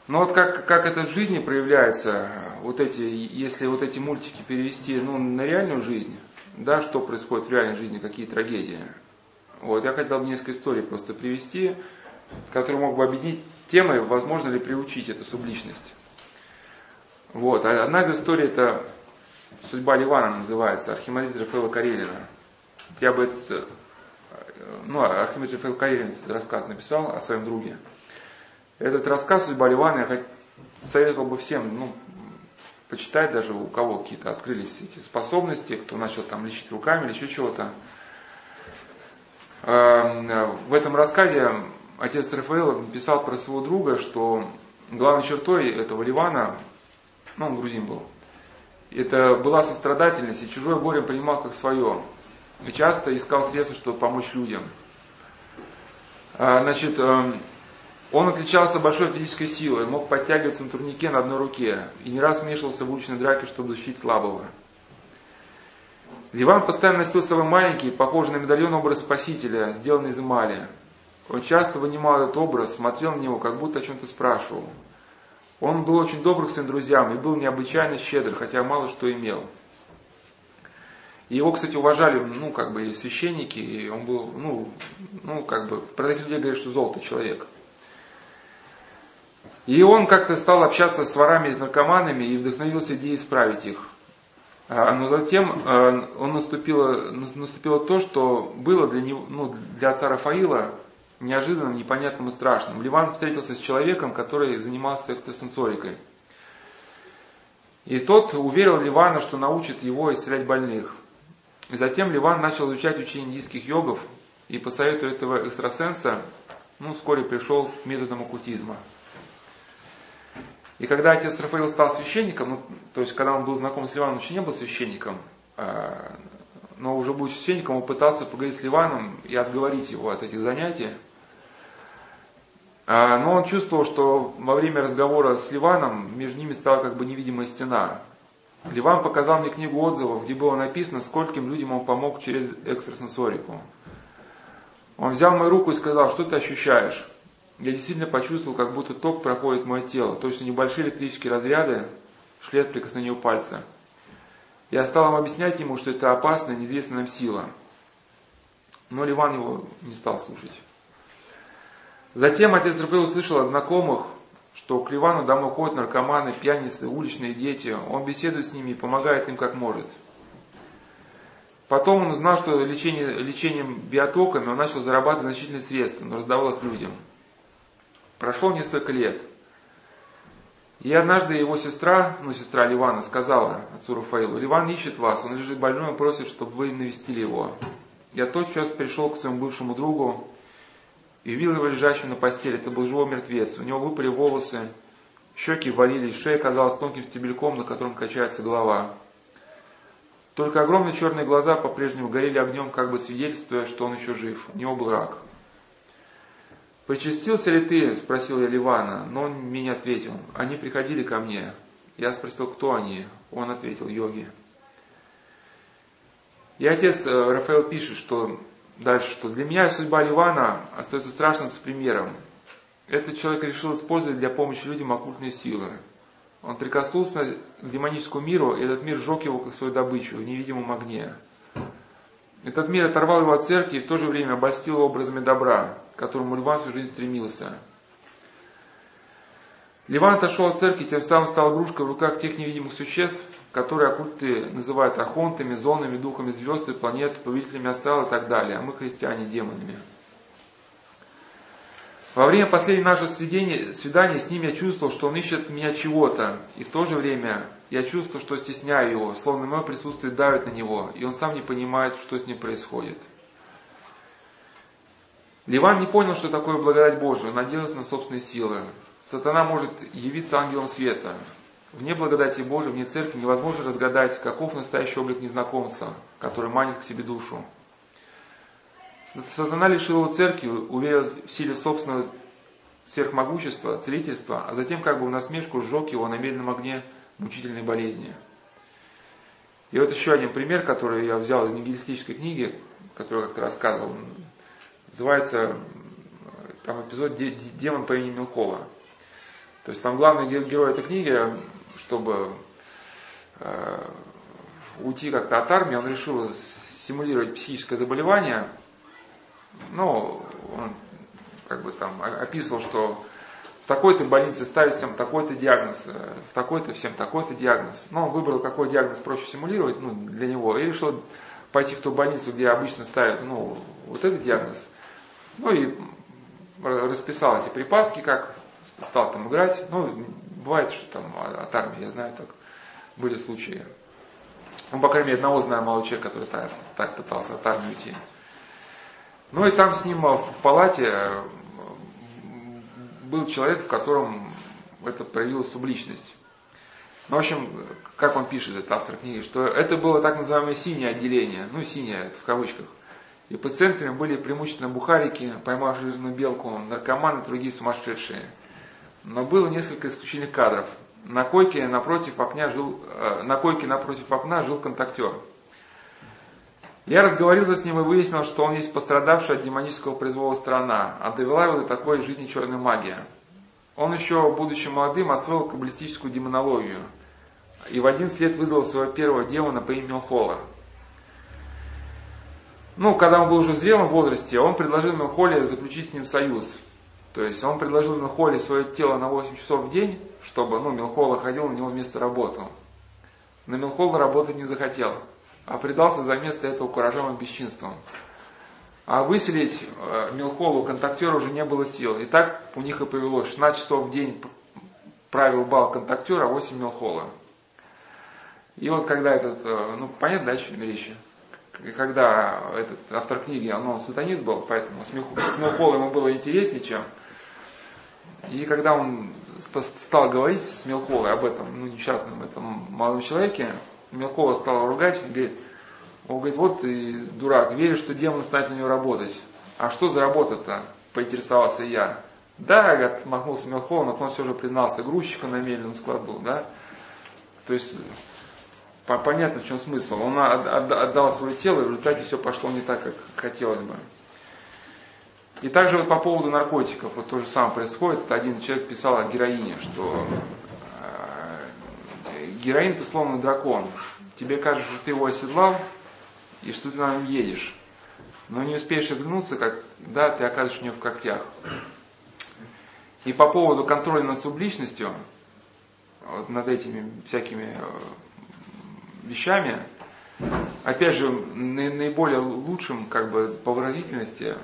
Но вот как, как это в жизни проявляется, вот эти, если вот эти мультики перевести ну, на реальную жизнь, да, что происходит в реальной жизни, какие трагедии. Вот, я хотел бы несколько историй просто привести, которые мог бы объединить темой, возможно ли приучить эту субличность. Вот, а одна из историй это судьба Ливана называется, Архимандрит Рафаэла Карелина. Я бы это, ну, Архимандрит Рафаэл Карелин рассказ написал о своем друге. Этот рассказ судьба Ливана я советовал бы всем, ну, почитать даже у кого какие-то открылись эти способности, кто начал там лечить руками или еще чего-то. Эм, в этом рассказе отец Рафаэл написал про своего друга, что главной чертой этого Ливана, ну он грузин был, это была сострадательность, и чужое горе понимал как свое. И часто искал средства, чтобы помочь людям. А, значит, эм, он отличался большой физической силой, мог подтягиваться на турнике на одной руке и не раз вмешивался в уличной драке, чтобы защитить слабого. Ливан постоянно носил с маленький, похожий на медальон образ Спасителя, сделанный из эмали. Он часто вынимал этот образ, смотрел на него, как будто о чем-то спрашивал. Он был очень добр к своим друзьям и был необычайно щедр, хотя мало что имел. Его, кстати, уважали, ну, как бы и священники, и он был, ну, ну, как бы, про таких людей говорят, что золотый человек – и он как-то стал общаться с ворами и наркоманами и вдохновился идеей исправить их. А, но затем а, он наступило, наступило то, что было для, него, ну, для отца Рафаила неожиданным, непонятным и страшным. Ливан встретился с человеком, который занимался экстрасенсорикой. И тот уверил Ливана, что научит его исцелять больных. И затем Ливан начал изучать учение индийских йогов, и по совету этого экстрасенса, ну, вскоре пришел к методам оккультизма. И когда отец Рафаил стал священником, ну, то есть когда он был знаком с Ливаном, он еще не был священником, а, но уже будучи священником, он пытался поговорить с Ливаном и отговорить его от этих занятий. А, но он чувствовал, что во время разговора с Ливаном между ними стала как бы невидимая стена. Ливан показал мне книгу отзывов, где было написано, скольким людям он помог через экстрасенсорику. Он взял мою руку и сказал, что ты ощущаешь? Я действительно почувствовал, как будто ток проходит в мое тело. Точно небольшие электрические разряды шли от прикосновения пальца. Я стал объяснять ему, что это опасная, неизвестная нам сила. Но Ливан его не стал слушать. Затем отец Рафаэл услышал от знакомых, что к Ливану домой ходят наркоманы, пьяницы, уличные дети. Он беседует с ними и помогает им как может. Потом он узнал, что лечение, лечением биотоками он начал зарабатывать значительные средства, но раздавал их людям – Прошло несколько лет. И однажды его сестра, ну сестра Ливана, сказала отцу Рафаилу, Ливан ищет вас, он лежит больной, он просит, чтобы вы навестили его. Я тотчас пришел к своему бывшему другу и увидел его лежащим на постели. Это был живой мертвец. У него выпали волосы, щеки валились, шея казалась тонким стебельком, на котором качается голова. Только огромные черные глаза по-прежнему горели огнем, как бы свидетельствуя, что он еще жив. У него был рак. «Причастился ли ты?» – спросил я Ливана, но он мне не ответил. Они приходили ко мне. Я спросил, кто они? Он ответил, йоги. И отец э, Рафаэл пишет, что дальше, что для меня судьба Ливана остается страшным примером. Этот человек решил использовать для помощи людям оккультные силы. Он прикоснулся к демоническому миру, и этот мир сжег его как свою добычу в невидимом огне. Этот мир оторвал его от церкви и в то же время обольстил образами добра, к которому Ливан всю жизнь стремился. Ливан отошел от церкви, тем самым стал игрушкой в руках тех невидимых существ, которые оккульты называют архонтами, зонами, духами звезд и планет, повелителями астрала и так далее, а мы христиане демонами. Во время последнего нашего свидания, свидания с ним я чувствовал, что он ищет меня чего-то, и в то же время я чувствовал, что стесняю его, словно мое присутствие давит на него, и он сам не понимает, что с ним происходит. Ливан не понял, что такое благодать Божия, надеялся на собственные силы. Сатана может явиться ангелом света. Вне благодати Божией, вне церкви невозможно разгадать, каков настоящий облик незнакомца, который манит к себе душу. Сатана лишил его церкви, уверил в силе собственного сверхмогущества, целительства, а затем как бы в насмешку сжег его на медленном огне мучительной болезни. И вот еще один пример, который я взял из нигилистической книги, которую как-то рассказывал. Называется там эпизод «Демон по имени Милхола». То есть там главный герой этой книги, чтобы э, уйти как-то от армии, он решил симулировать психическое заболевание – ну, он как бы там описывал, что в такой-то больнице ставить всем такой-то диагноз, э, в такой-то всем такой-то диагноз. Но он выбрал, какой диагноз проще симулировать ну, для него, и решил пойти в ту больницу, где обычно ставят ну, вот этот диагноз. Ну и расписал эти припадки, как стал там играть. Ну, бывает, что там от армии, я знаю, так были случаи. Ну, по крайней мере, одного знаю молодого человека, который так, так пытался от армии уйти. Ну и там с ним в палате э, был человек, в котором это проявилась субличность. Ну, в общем, как он пишет, этот автор книги, что это было так называемое синее отделение, ну, синее это в кавычках. И пациентами были преимущественно бухарики, поймавшие жирную белку, наркоманы, другие сумасшедшие. Но было несколько исключительных кадров. На койке напротив окна жил, э, на койке напротив окна жил контактер – я разговорился с ним и выяснил, что он есть пострадавшая от демонического произвола страна, а довела его до такой жизни черная магия. Он еще, будучи молодым, освоил каббалистическую демонологию и в один лет вызвал своего первого демона по имени Мелхола. Ну, когда он был уже в зрелом возрасте, он предложил Мелхоле заключить с ним союз. То есть он предложил Мелхоле свое тело на 8 часов в день, чтобы ну, Мелхола ходил на него вместо работы. Но Мелхола работать не захотел а предался за место этого куражам и бесчинствам. А выселить э, Милхолу контактера уже не было сил. И так у них и повелось. 16 часов в день правил бал контактера, а 8 Милхола. И вот когда этот, э, ну понятно, да, вещи. Когда этот автор книги, он сатанист был, поэтому с Милхолом ему было интереснее, чем. И когда он стал говорить с Милхолой об этом, ну, несчастном этом молодом человеке, Мелкова стала ругать, говорит, он говорит, вот ты дурак, веришь, что демон станет на него работать. А что за работа-то? Поинтересовался я. Да, говорит, махнулся Мелхова, но потом все же признался, грузчиком на мельном склад был, да. То есть, понятно, в чем смысл. Он отдал свое тело, и в результате все пошло не так, как хотелось бы. И также вот по поводу наркотиков, вот то же самое происходит. Один человек писал о героине, что героин это словно дракон. Тебе кажется, что ты его оседлал и что ты на нем едешь. Но не успеешь оглянуться, как да, ты оказываешься у него в когтях. И по поводу контроля над субличностью, вот над этими всякими э, вещами, опять же, наиболее лучшим, как бы, по выразительности,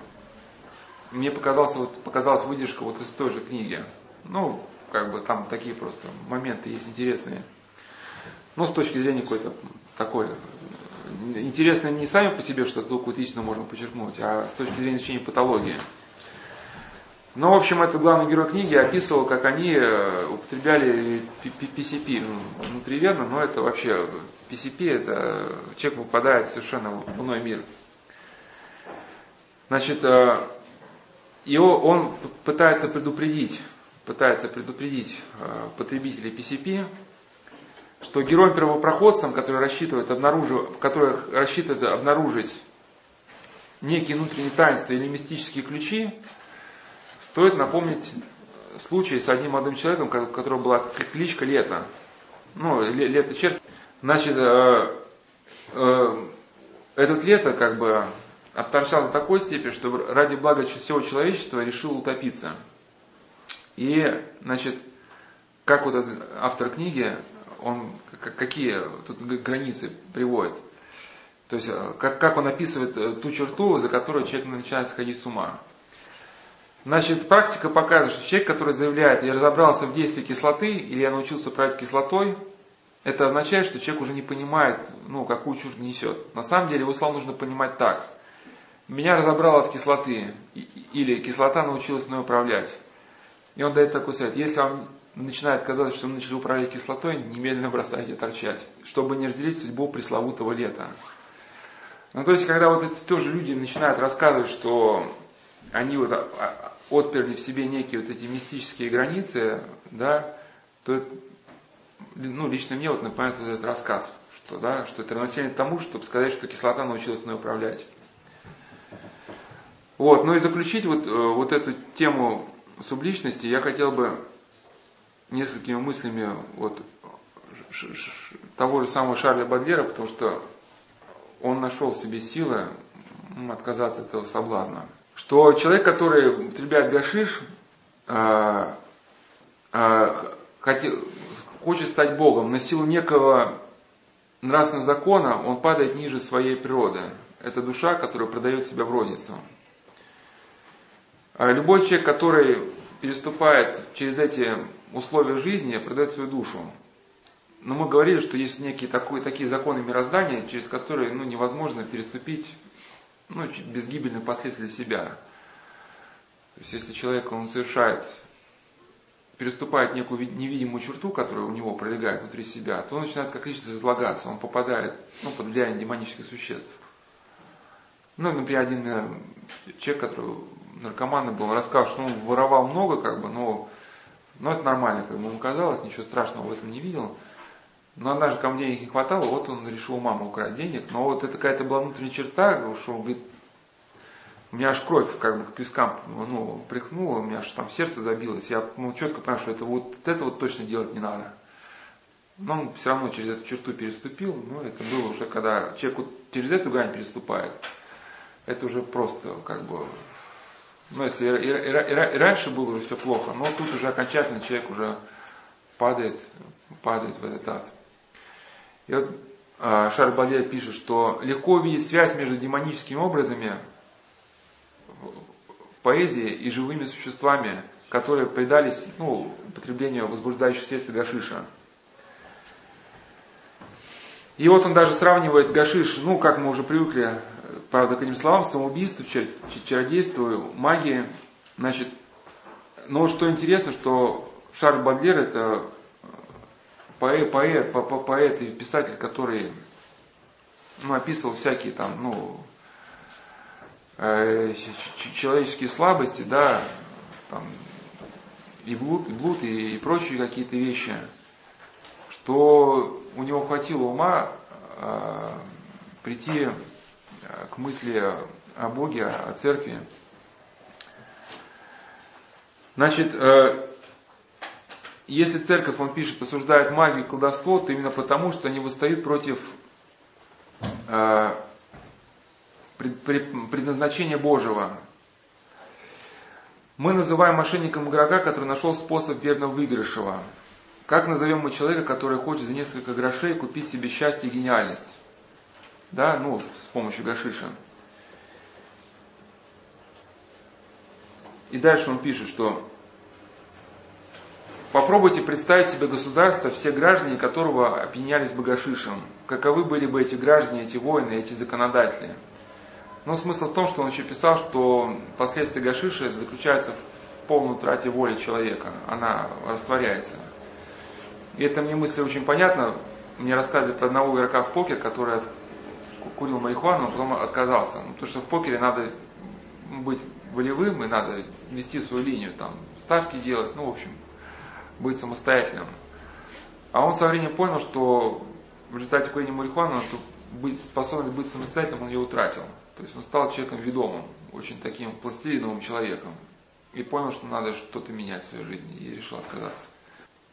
мне показался, вот, показалась выдержка вот из той же книги. Ну, как бы там такие просто моменты есть интересные. Но с точки зрения какой-то такой интересно не сами по себе, что только этично можно подчеркнуть, а с точки зрения изучения патологии. Но, в общем, этот главный герой книги описывал, как они э, употребляли PCP ну, внутриверно, но это вообще PCP, это человек попадает совершенно в иной мир. Значит, э, его, он пытается предупредить, пытается предупредить э, потребителей PCP, что героем-первопроходцам, который рассчитывает, обнаружив, который рассчитывает обнаружить некие внутренние таинства или мистические ключи, стоит напомнить случай с одним молодым человеком, у которого была кличка Лето. Ну, Лето черт. Значит, э, э, этот Лето как бы обторчал за такой степени, что ради блага всего человечества решил утопиться. И, значит, как вот автор книги он какие тут границы приводит. То есть, э, как, как он описывает э, ту черту, за которую человек начинает сходить с ума. Значит, практика показывает, что человек, который заявляет, я разобрался в действии кислоты, или я научился управлять кислотой, это означает, что человек уже не понимает, ну, какую чушь несет. На самом деле, его слова нужно понимать так. Меня разобрало в кислоты, или кислота научилась мной управлять. И он дает такой совет. Если вам начинает казаться, что вы начали управлять кислотой, немедленно бросайте торчать, чтобы не разделить судьбу пресловутого лета. Ну, то есть, когда вот эти тоже люди начинают рассказывать, что они вот отперли в себе некие вот эти мистические границы, да, то ну, лично мне вот напоминает вот этот рассказ, что, да, что это равносильно тому, чтобы сказать, что кислота научилась мной управлять. Вот, ну и заключить вот, э, вот эту тему субличности я хотел бы несколькими мыслями вот того же самого Шарля Бадлера, потому что он нашел в себе силы отказаться от этого соблазна. Что человек, который употребляет гашиш, а, а, хотел, хочет стать Богом, на силу некого нравственного закона он падает ниже своей природы. Это душа, которая продает себя в розницу. А любой человек, который переступает через эти условия жизни, продает свою душу. Но мы говорили, что есть некие такой, такие законы мироздания, через которые ну, невозможно переступить ну, без гибельных последствий для себя. То есть если человек он совершает, переступает некую невидимую черту, которая у него пролегает внутри себя, то он начинает как личность разлагаться, он попадает ну, под влияние демонических существ. Ну, например, один э, человек, который наркоман был, рассказал, что он воровал много, как бы, но, но это нормально, как бы ему казалось, ничего страшного в этом не видел. Но однажды, кому денег не хватало, вот он решил у мамы украсть денег. Но вот это какая-то была внутренняя черта, что он говорит, у меня аж кровь как бы к пескам ну, прихнула, у меня аж там сердце забилось. Я ну, четко понял, что это вот это вот точно делать не надо. Но он все равно через эту черту переступил. Но это было уже, когда человек вот через эту грань переступает. Это уже просто как бы ну, если и, и, и, и раньше было уже все плохо, но тут уже окончательно человек уже падает, падает в этот ад. И вот а, Шарль Бадле пишет, что легко увидеть связь между демоническими образами в поэзии и живыми существами, которые предались ну, употреблению возбуждающих средств гашиша. И вот он даже сравнивает гашиш, ну, как мы уже привыкли правда, к этим словам, самоубийству, чародейству, магии. Значит, но что интересно, что Шарль Бадлер это поэт, поэт, поэт и писатель, который ну, описывал всякие там, ну, э, человеческие слабости, да, там, и блуд, и блуд, и, и прочие какие-то вещи, что у него хватило ума э, прийти к мысли о Боге, о церкви. Значит, э, если церковь, он пишет, осуждает магию и колдовство, то именно потому, что они восстают против э, предназначения Божьего. Мы называем мошенником игрока, который нашел способ верного выигрыша. Как назовем мы человека, который хочет за несколько грошей купить себе счастье и гениальность? Да, ну, с помощью гашиша. И дальше он пишет, что Попробуйте представить себе государство, все граждане которого опьянялись бы гашишем. Каковы были бы эти граждане, эти воины, эти законодатели? Но смысл в том, что он еще писал, что последствия гашиша заключаются в полной утрате воли человека. Она растворяется. И это мне мысль очень понятна. Мне рассказывали про одного игрока в покер, который курил марихуану, но потом отказался. Ну, потому что в покере надо быть волевым, и надо вести свою линию, там, ставки делать, ну, в общем, быть самостоятельным. А он со временем понял, что в результате курения марихуаны быть, способность быть самостоятельным он ее утратил. То есть он стал человеком ведомым, очень таким пластилиновым человеком. И понял, что надо что-то менять в своей жизни, и решил отказаться.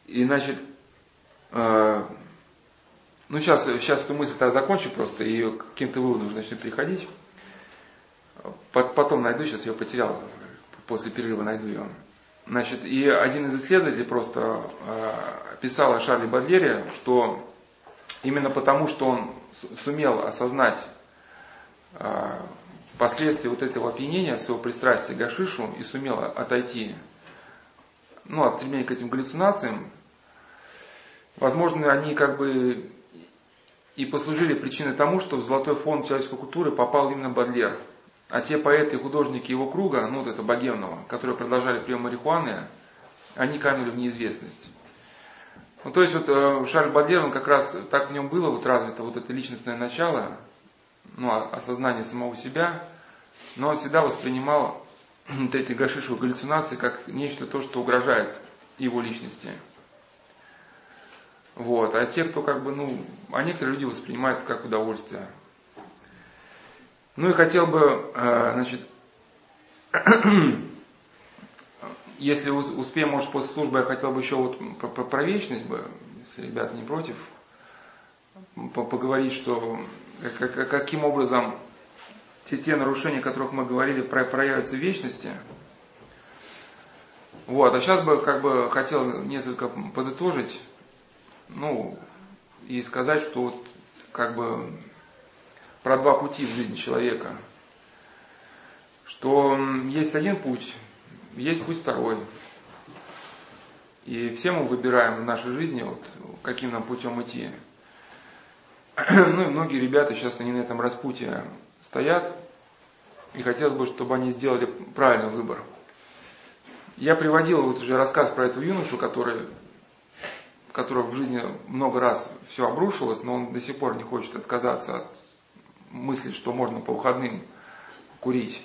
И значит, э, ну сейчас, сейчас эту мысль так закончу просто, и к каким-то выводам уже начну приходить. Потом найду, сейчас ее потерял, после перерыва найду ее. Значит, и один из исследователей просто э, писал о Шарле Бадлере, что именно потому, что он сумел осознать э, последствия вот этого опьянения, своего пристрастия к гашишу и сумел отойти ну, от стремления к этим галлюцинациям, возможно, они как бы и послужили причиной тому, что в золотой фонд человеческой культуры попал именно Бадлер – а те поэты и художники его круга, ну вот это богемного, которые продолжали прием марихуаны, они канули в неизвестность. Ну, то есть вот э, Шарль Бадлер, он как раз так в нем было вот развито вот это личностное начало, ну, осознание самого себя, но он всегда воспринимал вот эти гашишевые галлюцинации как нечто то, что угрожает его личности. Вот. А те, кто как бы, ну, а некоторые люди воспринимают как удовольствие. Ну и хотел бы, э, значит, если успеем, может, после службы, я хотел бы еще вот про, про вечность бы, если ребята не против, поговорить, что каким образом те, те нарушения, о которых мы говорили, проявятся в вечности. Вот, а сейчас бы как бы хотел несколько подытожить, ну, и сказать, что вот как бы про два пути в жизни человека. Что есть один путь, есть путь второй. И все мы выбираем в нашей жизни, вот, каким нам путем идти. Ну и многие ребята сейчас они на этом распутье стоят, и хотелось бы, чтобы они сделали правильный выбор. Я приводил вот уже рассказ про этого юношу, который, которого в жизни много раз все обрушилось, но он до сих пор не хочет отказаться от мысль, что можно по выходным курить.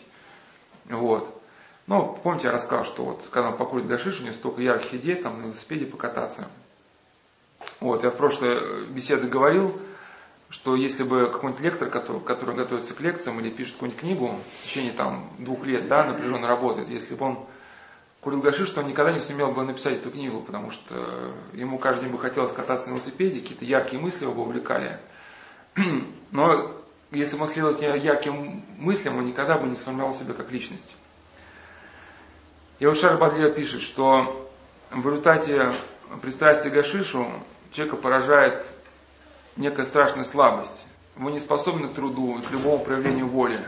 Вот. Но помните, я рассказал, что вот когда он покурит гашиш, у него столько ярких идей, там на велосипеде покататься. Вот, я в прошлой беседе говорил, что если бы какой-нибудь лектор, который, который готовится к лекциям или пишет какую-нибудь книгу в течение там двух лет, да, напряженно работает, если бы он курил гашиш, то он никогда не сумел бы написать эту книгу, потому что ему каждый день бы хотелось кататься на велосипеде, какие-то яркие мысли его увлекали. Но если бы он следовал этим ярким мыслям, он никогда бы не сформировал себя как личность. И вот Шарль Бадлер пишет, что в результате пристрастия гашишу человека поражает некая страшная слабость. Вы не способны к труду к любому проявлению воли.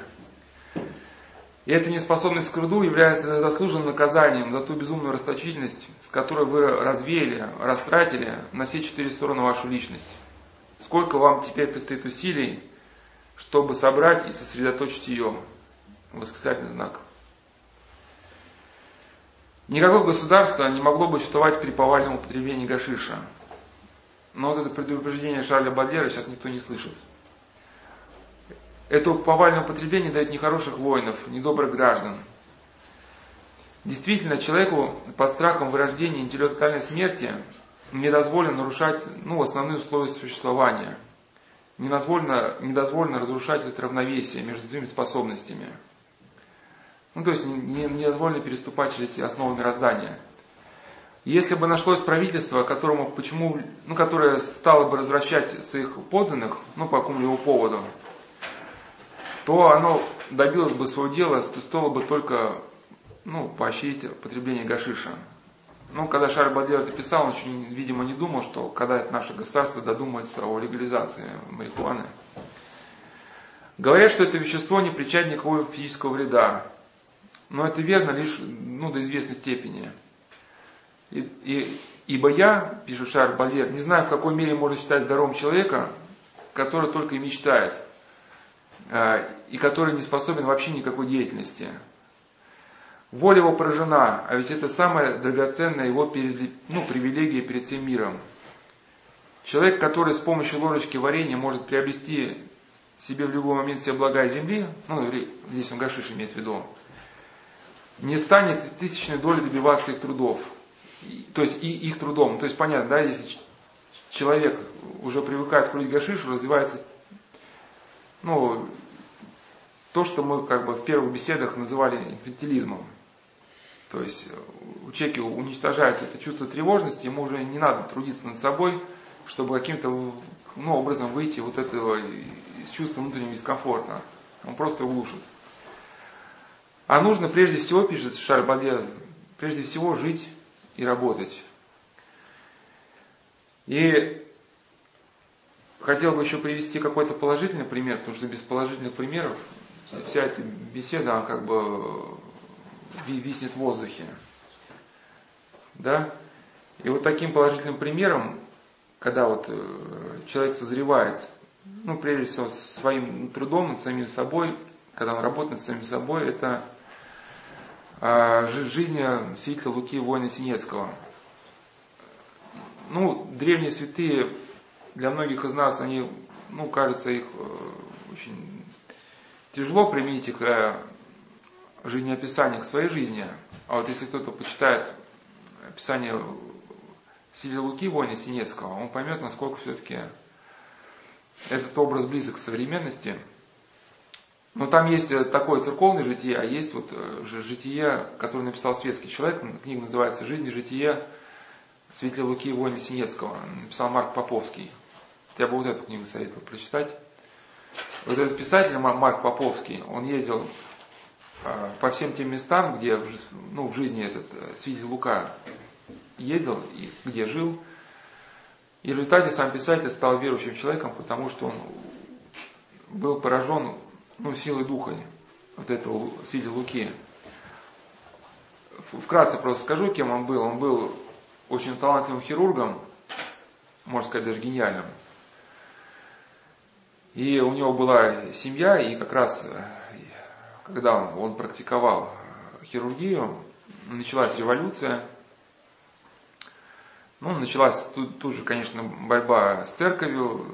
И эта неспособность к труду является заслуженным наказанием за ту безумную расточительность, с которой вы развеяли, растратили на все четыре стороны вашу личность. Сколько вам теперь предстоит усилий, чтобы собрать и сосредоточить ее. Восклицательный знак. Никакое государство не могло бы существовать при повальном употреблении гашиша. Но вот это предупреждение Шарля Бадера сейчас никто не слышит. Это повальное употребление дает нехороших воинов, недобрых граждан. Действительно, человеку под страхом вырождения интеллектуальной смерти не дозволено нарушать ну, основные условия существования – не дозволено, не дозволено разрушать это равновесие между своими способностями. Ну, то есть не, не дозволено переступать через эти основы мироздания. Если бы нашлось правительство, которому почему, ну, которое стало бы развращать своих подданных, ну, по какому-либо поводу, то оно добилось бы своего дела, стоило бы только ну, поощрить потребление гашиша. Ну, когда Шарль Бадьер это писал, он еще, видимо, не думал, что когда это наше государство додумается о легализации марихуаны. Говорят, что это вещество не причинит никакого физического вреда. Но это верно лишь ну, до известной степени. И, и, ибо я, пишет Шарль Бальер, не знаю, в какой мере можно считать здоровым человека, который только и мечтает, и который не способен вообще никакой деятельности. Воля его поражена, а ведь это самая драгоценная его перед, ну, привилегия перед всем миром. Человек, который с помощью ложечки варенья может приобрести себе в любой момент все блага земли, ну, здесь он гашиш имеет в виду, не станет тысячной доли добиваться их трудов. То есть и их трудом. То есть понятно, да, если человек уже привыкает курить гашишу, развивается, ну, то, что мы как бы в первых беседах называли инфантилизмом. То есть у человека уничтожается это чувство тревожности, ему уже не надо трудиться над собой, чтобы каким-то ну, образом выйти вот этого из чувства внутреннего дискомфорта. Он просто улучшит. А нужно прежде всего, пишет Шарбаде, прежде всего жить и работать. И хотел бы еще привести какой-то положительный пример, потому что без положительных примеров вся эта беседа, она как бы виснет в воздухе. Да? И вот таким положительным примером когда вот э, человек созревает, ну, прежде всего, своим трудом над самим собой, когда он работает над самим собой, это а, жизнь святителя Луки воина Синецкого. Ну, древние святые, для многих из нас, они, ну, кажется, их э, очень тяжело применить их э, жизнеописание к своей жизни. А вот если кто-то почитает описание Силе Луки Воня Синецкого, он поймет, насколько все-таки этот образ близок к современности. Но там есть э, такое церковное житие, а есть вот житие, которое написал светский человек. Книга называется «Жизнь и житие Светле Луки Воина Синецкого». Написал Марк Поповский. Я бы вот эту книгу советовал прочитать. Вот этот писатель Марк Поповский, он ездил э, по всем тем местам, где ну, в жизни этот свидетель Лука ездил и где жил. И в результате сам писатель стал верующим человеком, потому что он был поражен ну, силой духа вот этого свидетеля Луки. Вкратце просто скажу, кем он был. Он был очень талантливым хирургом, можно сказать, даже гениальным. И у него была семья, и как раз, когда он практиковал хирургию, началась революция – ну, началась тут, тут же, конечно, борьба с церковью,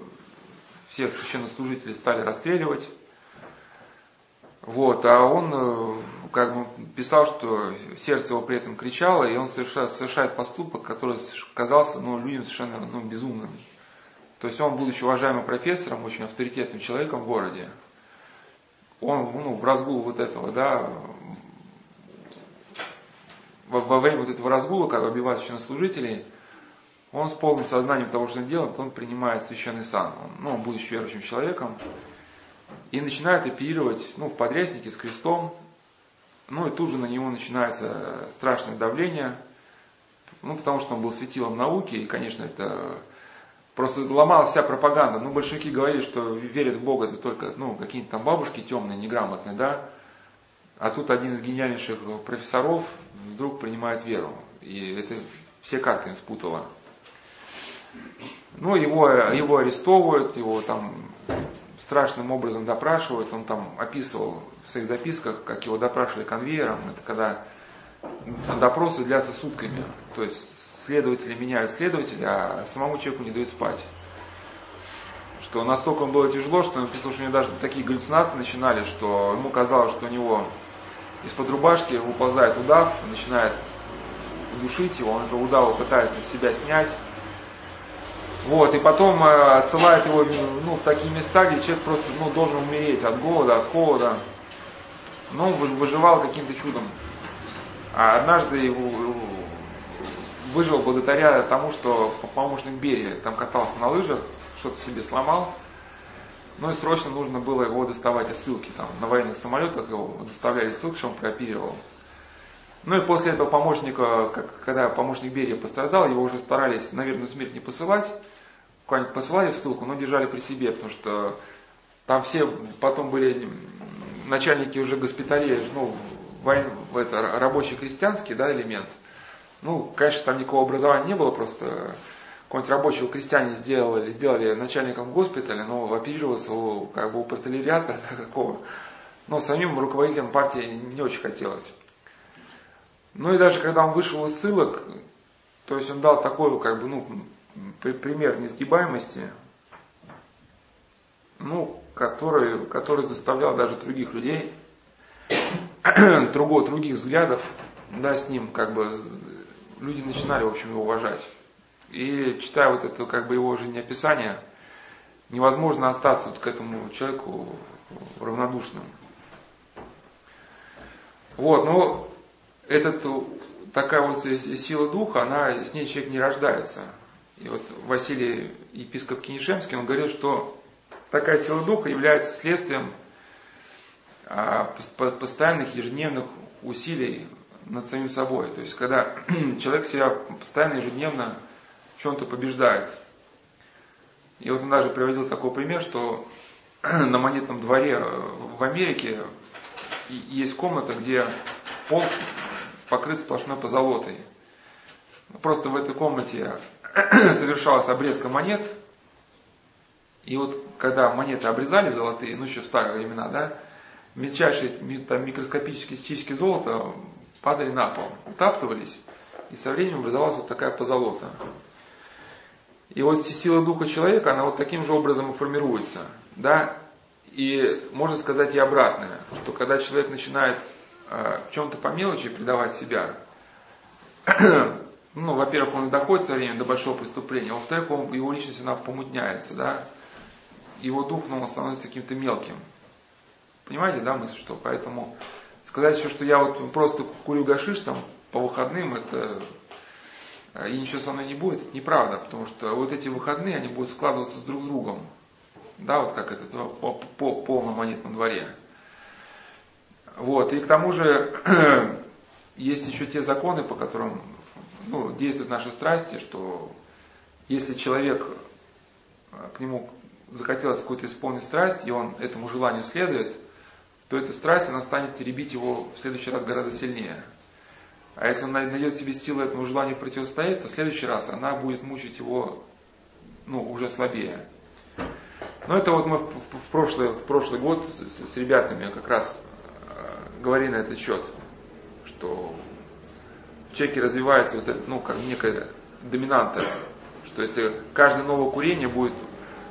всех священнослужителей стали расстреливать. Вот, а он э, как бы писал, что сердце его при этом кричало, и он совершает, совершает поступок, который казался ну, людям совершенно ну, безумным. То есть он, будучи уважаемым профессором, очень авторитетным человеком в городе, он ну, в разгул вот этого, да, во, во время вот этого разгула, когда убивают священнослужителей, он с полным сознанием того, что он делает, он принимает священный сан, он, ну, будучи верующим человеком, и начинает оперировать ну, в подряснике с крестом, ну и тут же на него начинается страшное давление, ну потому что он был светилом науки, и, конечно, это просто ломалась вся пропаганда. Ну, большевики говорили, что верят в Бога это только ну, какие-то там бабушки темные, неграмотные, да, а тут один из гениальнейших профессоров вдруг принимает веру, и это все карты им спутало. Ну, его, его арестовывают, его там страшным образом допрашивают. Он там описывал в своих записках, как его допрашивали конвейером. Это когда допросы длятся сутками. То есть следователи меняют следователя, а самому человеку не дают спать. Что настолько было тяжело, что он писал, что у него даже такие галлюцинации начинали, что ему казалось, что у него из-под рубашки выползает удав, начинает душить его, он этого удава пытается с себя снять, вот, и потом э, отсылает его ну, в такие места, где человек просто ну, должен умереть от голода, от холода. Но он выживал каким-то чудом. А однажды его выжил благодаря тому, что помощник Берия там катался на лыжах, что-то себе сломал. Ну и срочно нужно было его доставать из ссылки. Там, на военных самолетах его доставляли из ссылки, чтобы он прооперировал. Ну и после этого помощника, когда помощник Берия пострадал, его уже старались на верную смерть не посылать куда-нибудь посылали ссылку, но держали при себе, потому что там все потом были начальники уже госпиталей, ну, войн, это рабочий крестьянский да, элемент. Ну, конечно, там никакого образования не было, просто какого-нибудь рабочего крестьяне сделали, сделали начальником госпиталя, но оперировался у, как бы у протолериата какого. Но самим руководителям партии не очень хотелось. Ну и даже когда он вышел из ссылок, то есть он дал такой, как бы, ну, пример несгибаемости, ну, который, который заставлял даже других людей, другого, других взглядов, да, с ним, как бы, люди начинали, в общем, его уважать. И читая вот это, как бы, его жизнеописание, невозможно остаться вот к этому человеку равнодушным. Вот, но этот, такая вот сила духа, она, с ней человек не рождается. И вот Василий, епископ Кенишемский, он говорит, что такая сила духа является следствием а, постоянных ежедневных усилий над самим собой. То есть, когда человек себя постоянно ежедневно в чем-то побеждает. И вот он даже приводил такой пример, что на монетном дворе в Америке есть комната, где пол покрыт сплошной позолотой. Просто в этой комнате совершалась обрезка монет, и вот когда монеты обрезали золотые, ну еще в старые времена, да, мельчайшие там, микроскопические частички золота падали на пол, утаптывались, и со временем образовалась вот такая позолота. И вот сила духа человека, она вот таким же образом и формируется. Да? И можно сказать и обратное, что когда человек начинает э, в чем-то по мелочи предавать себя, ну, во-первых, он доходит со временем до большого преступления, во-вторых, он, его личность, она помутняется, да, его дух, ну, он становится каким-то мелким. Понимаете, да, мысль, что? Поэтому сказать еще, что я вот просто курю гашиш там по выходным, это э, и ничего со мной не будет, это неправда, потому что вот эти выходные, они будут складываться с друг с другом. Да, вот как это по, по полном монетном дворе. Вот, и к тому же есть еще те законы, по которым ну, действуют наши страсти, что если человек э, к нему захотелось какую-то исполнить страсть, и он этому желанию следует, то эта страсть, она станет теребить его в следующий раз гораздо сильнее. А если он найдет себе силы этому желанию противостоять, то в следующий раз она будет мучить его ну, уже слабее. Но это вот мы в, прошлый, в прошлый год с, с ребятами как раз э, говорили на этот счет, что человеке развивается вот это, ну, как некая доминанта, что если каждое новое курение будет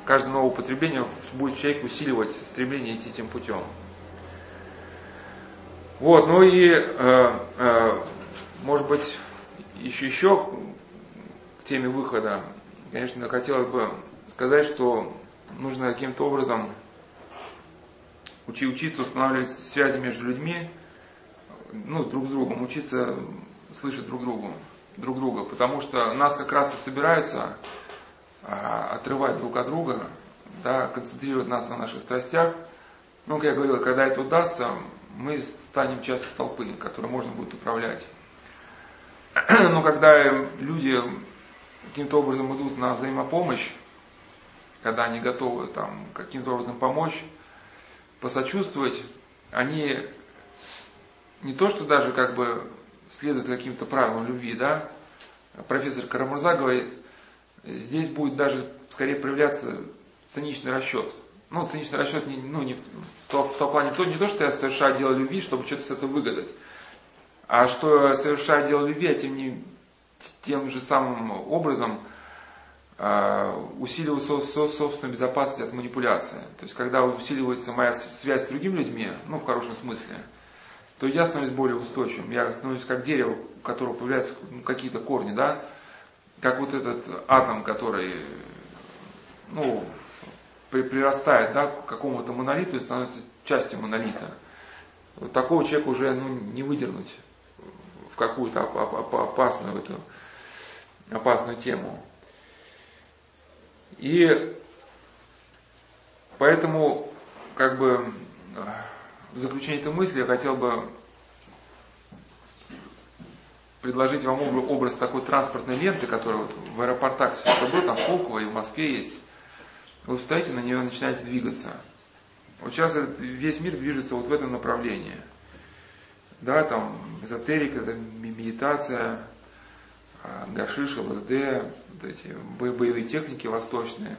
каждое новое употребление будет человек усиливать стремление идти этим путем. Вот, ну и, э, э, может быть, еще, еще к теме выхода, конечно, хотелось бы сказать, что нужно каким-то образом учи, учиться устанавливать связи между людьми, ну, друг с другом, учиться слышать друг другу, друг друга, потому что нас как раз и собираются а, отрывать друг от друга, да, концентрировать нас на наших страстях. Ну, как я говорил, когда это удастся, мы станем частью толпы, которой можно будет управлять. Но когда люди каким-то образом идут на взаимопомощь, когда они готовы там каким-то образом помочь, посочувствовать, они не то, что даже как бы следуют каким-то правилам любви, да, профессор Карамурза говорит, здесь будет даже скорее проявляться циничный расчет. Ну, циничный расчет не, ну, не в, то, в том плане, то, не то, что я совершаю дело любви, чтобы что-то с этого выгадать, а что я совершаю дело любви, а тем, не, тем же самым образом э, усиливаю со, со, собственную безопасность от манипуляции. То есть, когда усиливается моя связь с другими людьми, ну, в хорошем смысле, то я становлюсь более устойчивым. Я становлюсь как дерево, у которого появляются ну, какие-то корни, да, как вот этот атом, который ну, прирастает да, к какому-то монолиту и становится частью монолита. Вот такого человека уже ну, не выдернуть в какую-то опасную, эту, опасную тему. И поэтому, как бы, в заключение этой мысли я хотел бы предложить вам образ такой транспортной ленты, которая вот в аэропортах все было, там Колково и в Москве есть. Вы встаете на нее начинаете двигаться. Вот сейчас весь мир движется вот в этом направлении. Да, там эзотерика, это медитация, а, гашиш, ЛСД, вот эти боевые техники восточные.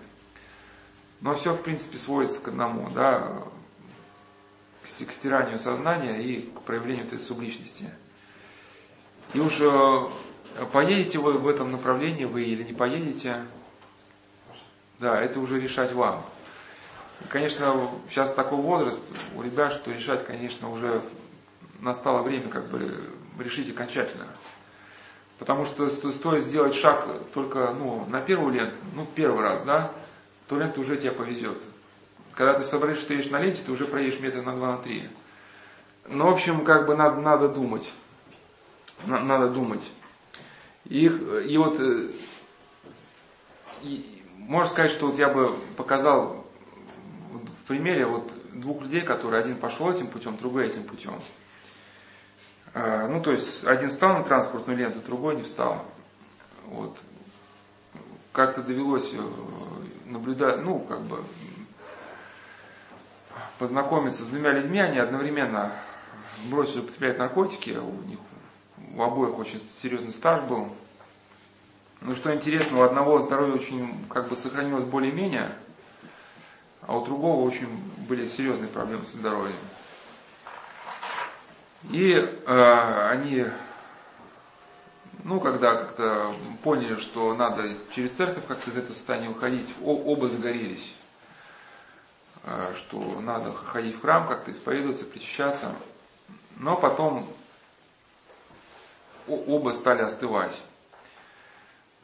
Но все, в принципе, сводится к одному, да, к стиранию сознания и к проявлению этой субличности. И уж э, поедете вы в этом направлении, вы или не поедете, да, это уже решать вам. Конечно, сейчас такой возраст у ребят, что решать, конечно, уже настало время как бы решить окончательно. Потому что стоит сделать шаг только ну, на первую ленту, ну первый раз, да, то лента уже тебя повезет. Когда ты собрались, что едешь на ленте, ты уже проедешь метр на два, на три. Ну, в общем, как бы надо, надо думать. Надо думать. И, и вот, э, и, можно сказать, что вот я бы показал в примере вот двух людей, которые один пошел этим путем, другой этим путем. А, ну, то есть, один встал на транспортную ленту, другой не встал. Вот. Как-то довелось э, наблюдать, ну, как бы, познакомиться с двумя людьми, они одновременно бросили употреблять наркотики, у них у обоих очень серьезный стаж был. Ну, что интересно, у одного здоровье очень, как бы, сохранилось более-менее, а у другого очень были серьезные проблемы со здоровьем. И э, они, ну, когда как-то поняли, что надо через церковь как-то из этого состояния выходить, оба загорелись, что надо ходить в храм, как-то исповедоваться, причащаться. Но потом оба стали остывать.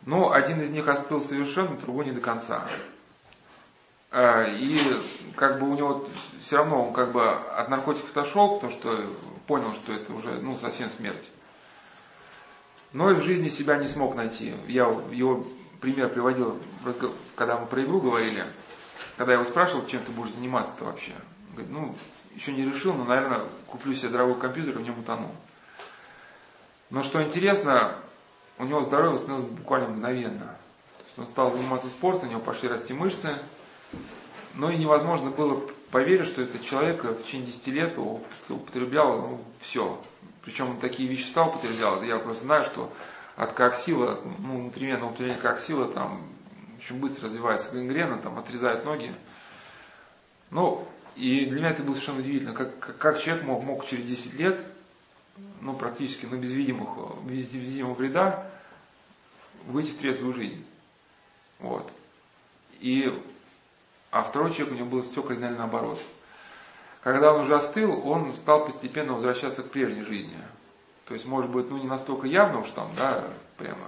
Но один из них остыл совершенно, другой не до конца. А, и как бы у него все равно он как бы от наркотиков отошел, потому что понял, что это уже ну, совсем смерть. Но и в жизни себя не смог найти. Я его пример приводил, когда мы про игру говорили, когда я его спрашивал, чем ты будешь заниматься-то вообще. Он говорит, ну, еще не решил, но, наверное, куплю себе дорогой компьютер и в нем утону. Но что интересно, у него здоровье восстановилось буквально мгновенно. То есть он стал заниматься спортом, у него пошли расти мышцы, но и невозможно было поверить, что этот человек в течение 10 лет употреблял ну, все. Причем такие вещества употреблял. Я просто знаю, что от коаксила, ну, внутривенного употребления коаксила там очень быстро развивается гангрена, там отрезают ноги. Ну, и для меня это было совершенно удивительно, как, как, как человек мог, мог через 10 лет, ну, практически, ну, без видимых, без видимого вреда, выйти в трезвую жизнь. Вот. И а второй человек у него было все кардинально наоборот. Когда он уже остыл, он стал постепенно возвращаться к прежней жизни. То есть, может быть, ну не настолько явно уж там, да, прямо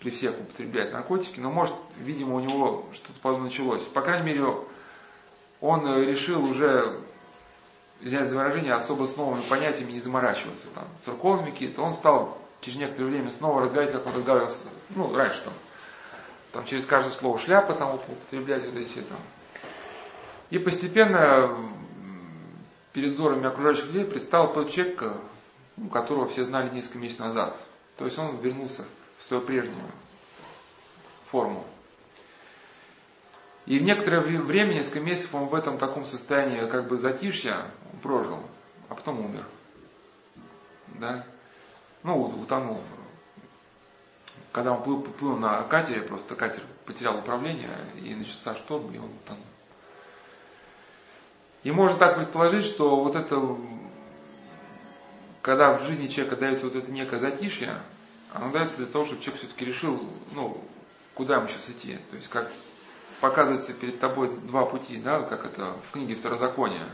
при всех употреблять наркотики, но может, видимо, у него что-то подобное началось. По крайней мере, он решил уже взять за выражение особо с новыми понятиями не заморачиваться, там, церковными какие-то. Он стал через некоторое время снова разговаривать, как он разговаривал, ну, раньше там, там через каждое слово шляпа там употреблять вот эти там. И постепенно перед взорами окружающих людей предстал тот человек, ну, которого все знали несколько месяцев назад. То есть он вернулся свою прежнюю форму. И в некоторое время, несколько месяцев он в этом таком состоянии как бы затишья прожил, а потом умер. Да? Ну, утонул когда он плыл, плыл на катере, просто катер потерял управление, и начался шторм, и он утонул. И можно так предположить, что вот это, когда в жизни человека дается вот это некое затишье, оно дается для того, чтобы человек все-таки решил, ну, куда ему сейчас идти. То есть, как показывается перед тобой два пути, да, как это в книге Второзакония.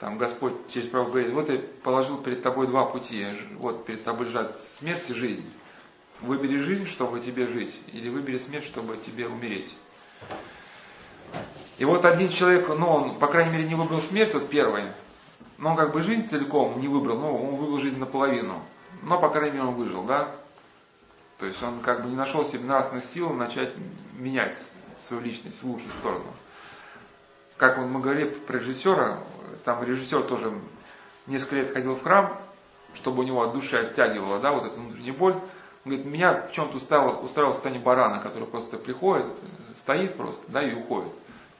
Там Господь через право говорит, вот я положил перед тобой два пути, вот перед тобой лежат смерть и жизнь. Выбери жизнь, чтобы тебе жить, или выбери смерть, чтобы тебе умереть. И вот один человек, ну, он, по крайней мере, не выбрал смерть, вот первый, но он как бы жизнь целиком не выбрал, ну, он выбрал жизнь наполовину. Но, по крайней мере, он выжил, да? То есть он как бы не нашел себе нравственных сил начать менять свою личность в лучшую сторону. Как он, мы говорили про режиссера, там режиссер тоже несколько лет ходил в храм, чтобы у него от души оттягивало, да, вот эту внутреннюю боль. Он говорит, меня в чем-то устраивало, устраивало состояние барана, который просто приходит, стоит просто, да, и уходит.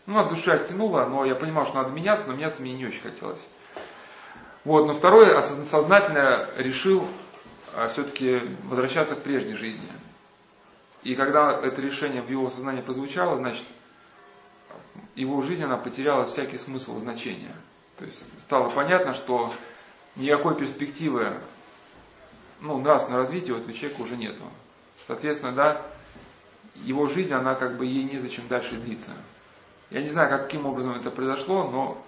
Ну, от души оттянуло, но я понимал, что надо меняться, но меняться мне не очень хотелось. Вот, но второй сознательно решил все-таки возвращаться к прежней жизни. И когда это решение в его сознании прозвучало, значит, его жизнь, она потеряла всякий смысл и значение. То есть стало понятно, что никакой перспективы ну, нравственного развития у этого человека уже нету. Соответственно, да, его жизнь, она как бы ей незачем дальше длиться. Я не знаю, каким образом это произошло, но,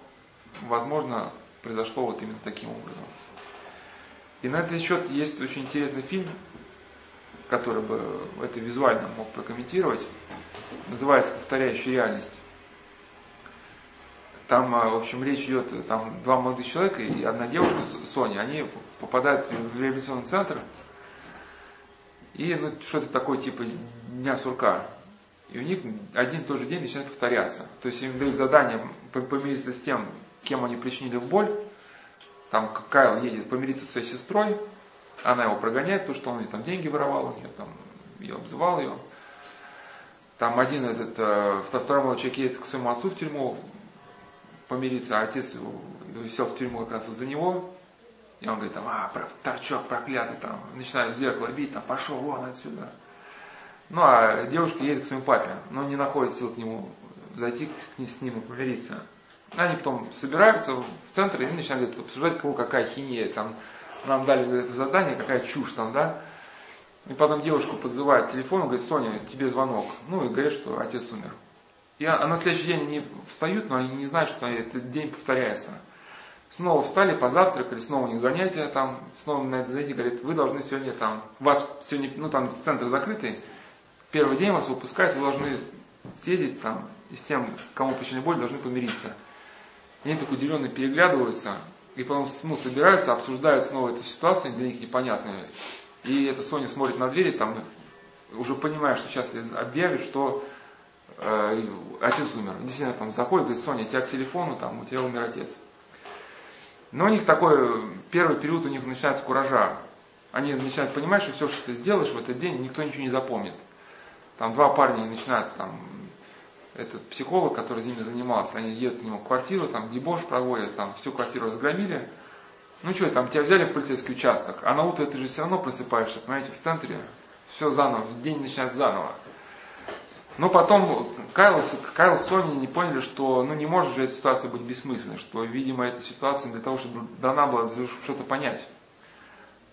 возможно, произошло вот именно таким образом. И на этот счет есть очень интересный фильм, который бы это визуально мог прокомментировать. Называется «Повторяющая реальность». Там, а, в общем, речь идет, там два молодых человека и одна девушка, Соня, они попадают в реабилитационный центр, и ну, что-то такое типа дня сурка. И у них один и тот же день начинает повторяться. То есть им дают задание помириться с тем, кем они причинили боль. Там Кайл едет помириться со своей сестрой, она его прогоняет, потому что он ей там деньги воровал у нее, там, ее обзывал ее. Там один этот, э, второй человек едет к своему отцу в тюрьму помириться, а отец сел в тюрьму как раз из-за него. И он говорит, там, а, торчок проклятый, там, начинает в зеркало бить, там, пошел вон отсюда. Ну, а девушка едет к своему папе, но не находит сил к нему зайти с ним помириться. Они потом собираются в центр и начинают обсуждать, кого какая хинея, там, нам дали это задание, какая чушь там, да. И потом девушку подзывает телефон, говорит, Соня, тебе звонок. Ну, и говорит, что отец умер. И а на следующий день они встают, но они не знают, что этот день повторяется. Снова встали, позавтракали, снова у них занятия там, снова на это занятие говорит, вы должны сегодня там, у вас сегодня, ну там центр закрытый, первый день вас выпускают, вы должны съездить там, и с тем, кому причинили боль, должны помириться. Они так удивленно переглядываются, и потом ну, собираются, обсуждают снова эту ситуацию, для них непонятную. И эта Соня смотрит на двери, там, уже понимая, что сейчас объявят, что э, отец умер. Действительно, там заходит, говорит, Соня, тебя к телефону, там, у тебя умер отец. Но у них такой, первый период у них начинается куража. Они начинают понимать, что все, что ты сделаешь в этот день, никто ничего не запомнит. Там два парня начинают, там, этот психолог, который с ними занимался, они едут к нему в квартиру, там дебош проводят, там всю квартиру разгромили. Ну что, там тебя взяли в полицейский участок, а на утро ты же все равно просыпаешься, понимаете, в центре, все заново, день начинается заново. Но потом Кайл, Кайл с Соней не поняли, что ну, не может же эта ситуация быть бессмысленной, что, видимо, эта ситуация для того, чтобы дана была, что-то понять.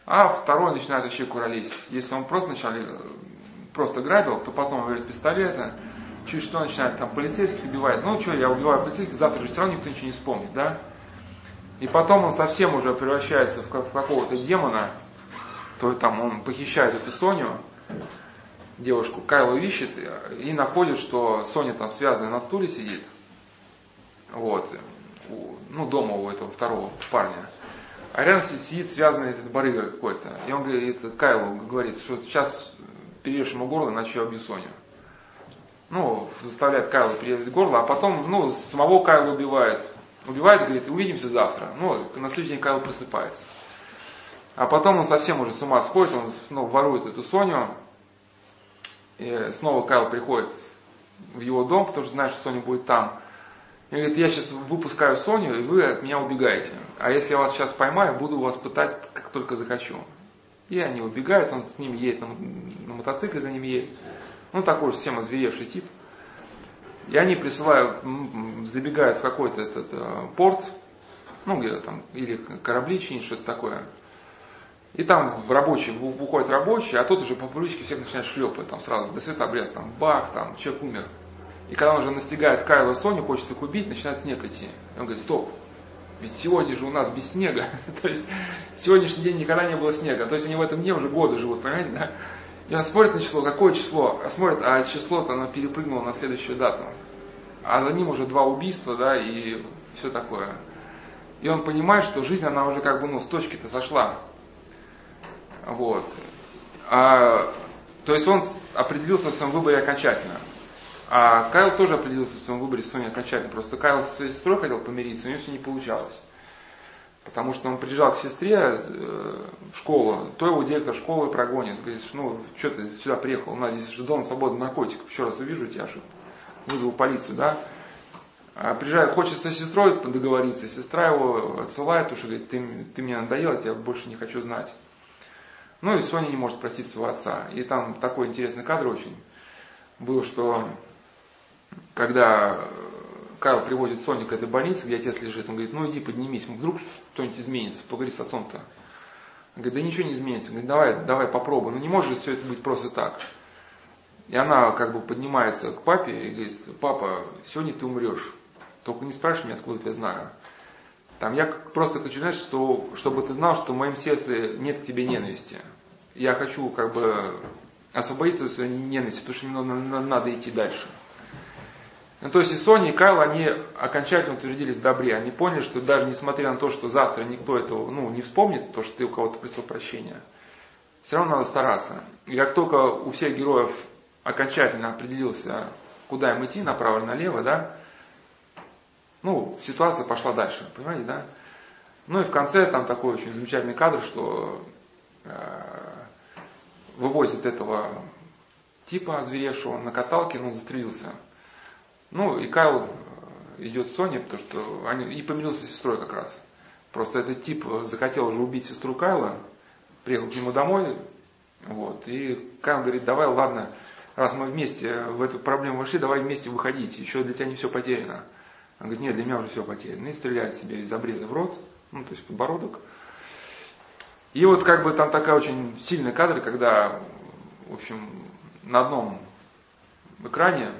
А второй начинает вообще куролезть. Если он просто вначале э, просто грабил, то потом он говорит пистолета, чуть что начинает там полицейских убивает. Ну что, я убиваю полицейских, завтра же все равно никто ничего не вспомнит, да? И потом он совсем уже превращается в, какого-то демона, то там он похищает эту Соню, девушку, Кайло ищет и находит, что Соня там связанная на стуле сидит. Вот. ну, дома у этого второго парня. А рядом сидит связанный этот барыга какой-то. И он говорит, Кайлу говорит, что сейчас перережешь ему горло, иначе я убью Соню. Ну, заставляет Кайла перерезать горло, а потом, ну, самого Кайла убивает. Убивает, говорит, увидимся завтра. Ну, на следующий день Кайл просыпается. А потом он совсем уже с ума сходит, он снова ворует эту Соню, и снова Кайл приходит в его дом, потому что знает, что Соня будет там. И говорит, я сейчас выпускаю Соню, и вы от меня убегаете. А если я вас сейчас поймаю, буду вас пытать, как только захочу. И они убегают, он с ними едет на, на мотоцикле, за ними едет. Ну, такой же всем озверевший тип. И они присылают, забегают в какой-то этот э, порт, ну, где там, или корабли чинить, что-то такое. И там рабочий, уходит рабочий, а тот уже по привычке всех начинает шлепать, там сразу, до света обрез, там, бах, там, человек умер. И когда он уже настигает Кайла и Соню, хочет их убить, начинает снег идти. И он говорит, стоп, ведь сегодня же у нас без снега. То есть сегодняшний день никогда не было снега. То есть они в этом дне уже годы живут, понимаете, да? И он смотрит на число, какое число? А смотрит, а число-то оно перепрыгнуло на следующую дату. А за ним уже два убийства, да, и все такое. И он понимает, что жизнь, она уже как бы, ну, с точки-то сошла. Вот. А, то есть он определился в своем выборе окончательно. А Кайл тоже определился в своем выборе Сони окончательно. Просто Кайл со своей сестрой хотел помириться, у него все не получалось. Потому что он приезжал к сестре э, в школу, то его директор школы прогонит. Говорит, ну, что ты сюда приехал, у нас здесь зона свободы наркотиков, еще раз увижу тебя, что вызову полицию, да? А приезжает, хочет со сестрой договориться, сестра его отсылает, потому что говорит, ты, ты мне надоел, я тебя больше не хочу знать. Ну и Соня не может простить своего отца. И там такой интересный кадр очень был, что когда Кайл приводит Соню к этой больнице, где отец лежит, он говорит, ну иди поднимись, вдруг что-нибудь изменится, поговори с отцом-то. Он говорит, да ничего не изменится. Он говорит, давай, давай попробуй. Ну не может все это быть просто так. И она как бы поднимается к папе и говорит, папа, сегодня ты умрешь. Только не спрашивай меня, откуда я знаю. Там, я просто хочу знать, что, чтобы ты знал, что в моем сердце нет к тебе ненависти. Я хочу как бы освободиться от своей ненависти, потому что мне надо, надо идти дальше. Ну, то есть и Соня, и Кайл, они окончательно утвердились в добре. Они поняли, что даже несмотря на то, что завтра никто этого ну, не вспомнит, то, что ты у кого-то просил прощения, все равно надо стараться. И как только у всех героев окончательно определился, куда им идти, направо или налево, да, ну, ситуация пошла дальше, понимаете, да? Ну и в конце там такой очень замечательный кадр, что э, вывозит этого типа озверевшего на каталке, ну, застрелился. Ну, и Кайл идет с Соней, потому что они, и помирился с сестрой как раз. Просто этот тип захотел уже убить сестру Кайла, приехал к нему домой, вот, и Кайл говорит, давай, ладно, раз мы вместе в эту проблему вошли, давай вместе выходить, еще для тебя не все потеряно. Он говорит, нет, для меня уже все потеряно. И стреляет себе из обреза в рот, ну, то есть подбородок. И вот как бы там такая очень сильная кадр, когда, в общем, на одном экране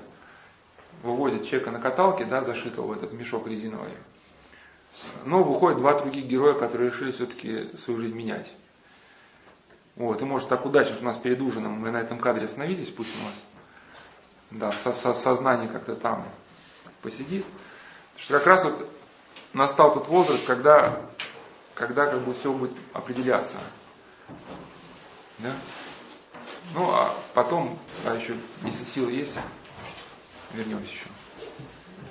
выводят человека на каталке, да, зашитого в этот мешок резиновый. Но выходят два других героя, которые решили все-таки свою жизнь менять. Вот, и может так удачно, что у нас перед ужином мы на этом кадре остановились, пусть у нас да, со, со, сознание как-то там посидит. Что как раз вот настал тот возраст, когда, когда как бы все будет определяться. Да? Ну, а потом, а еще, если силы есть, вернемся еще.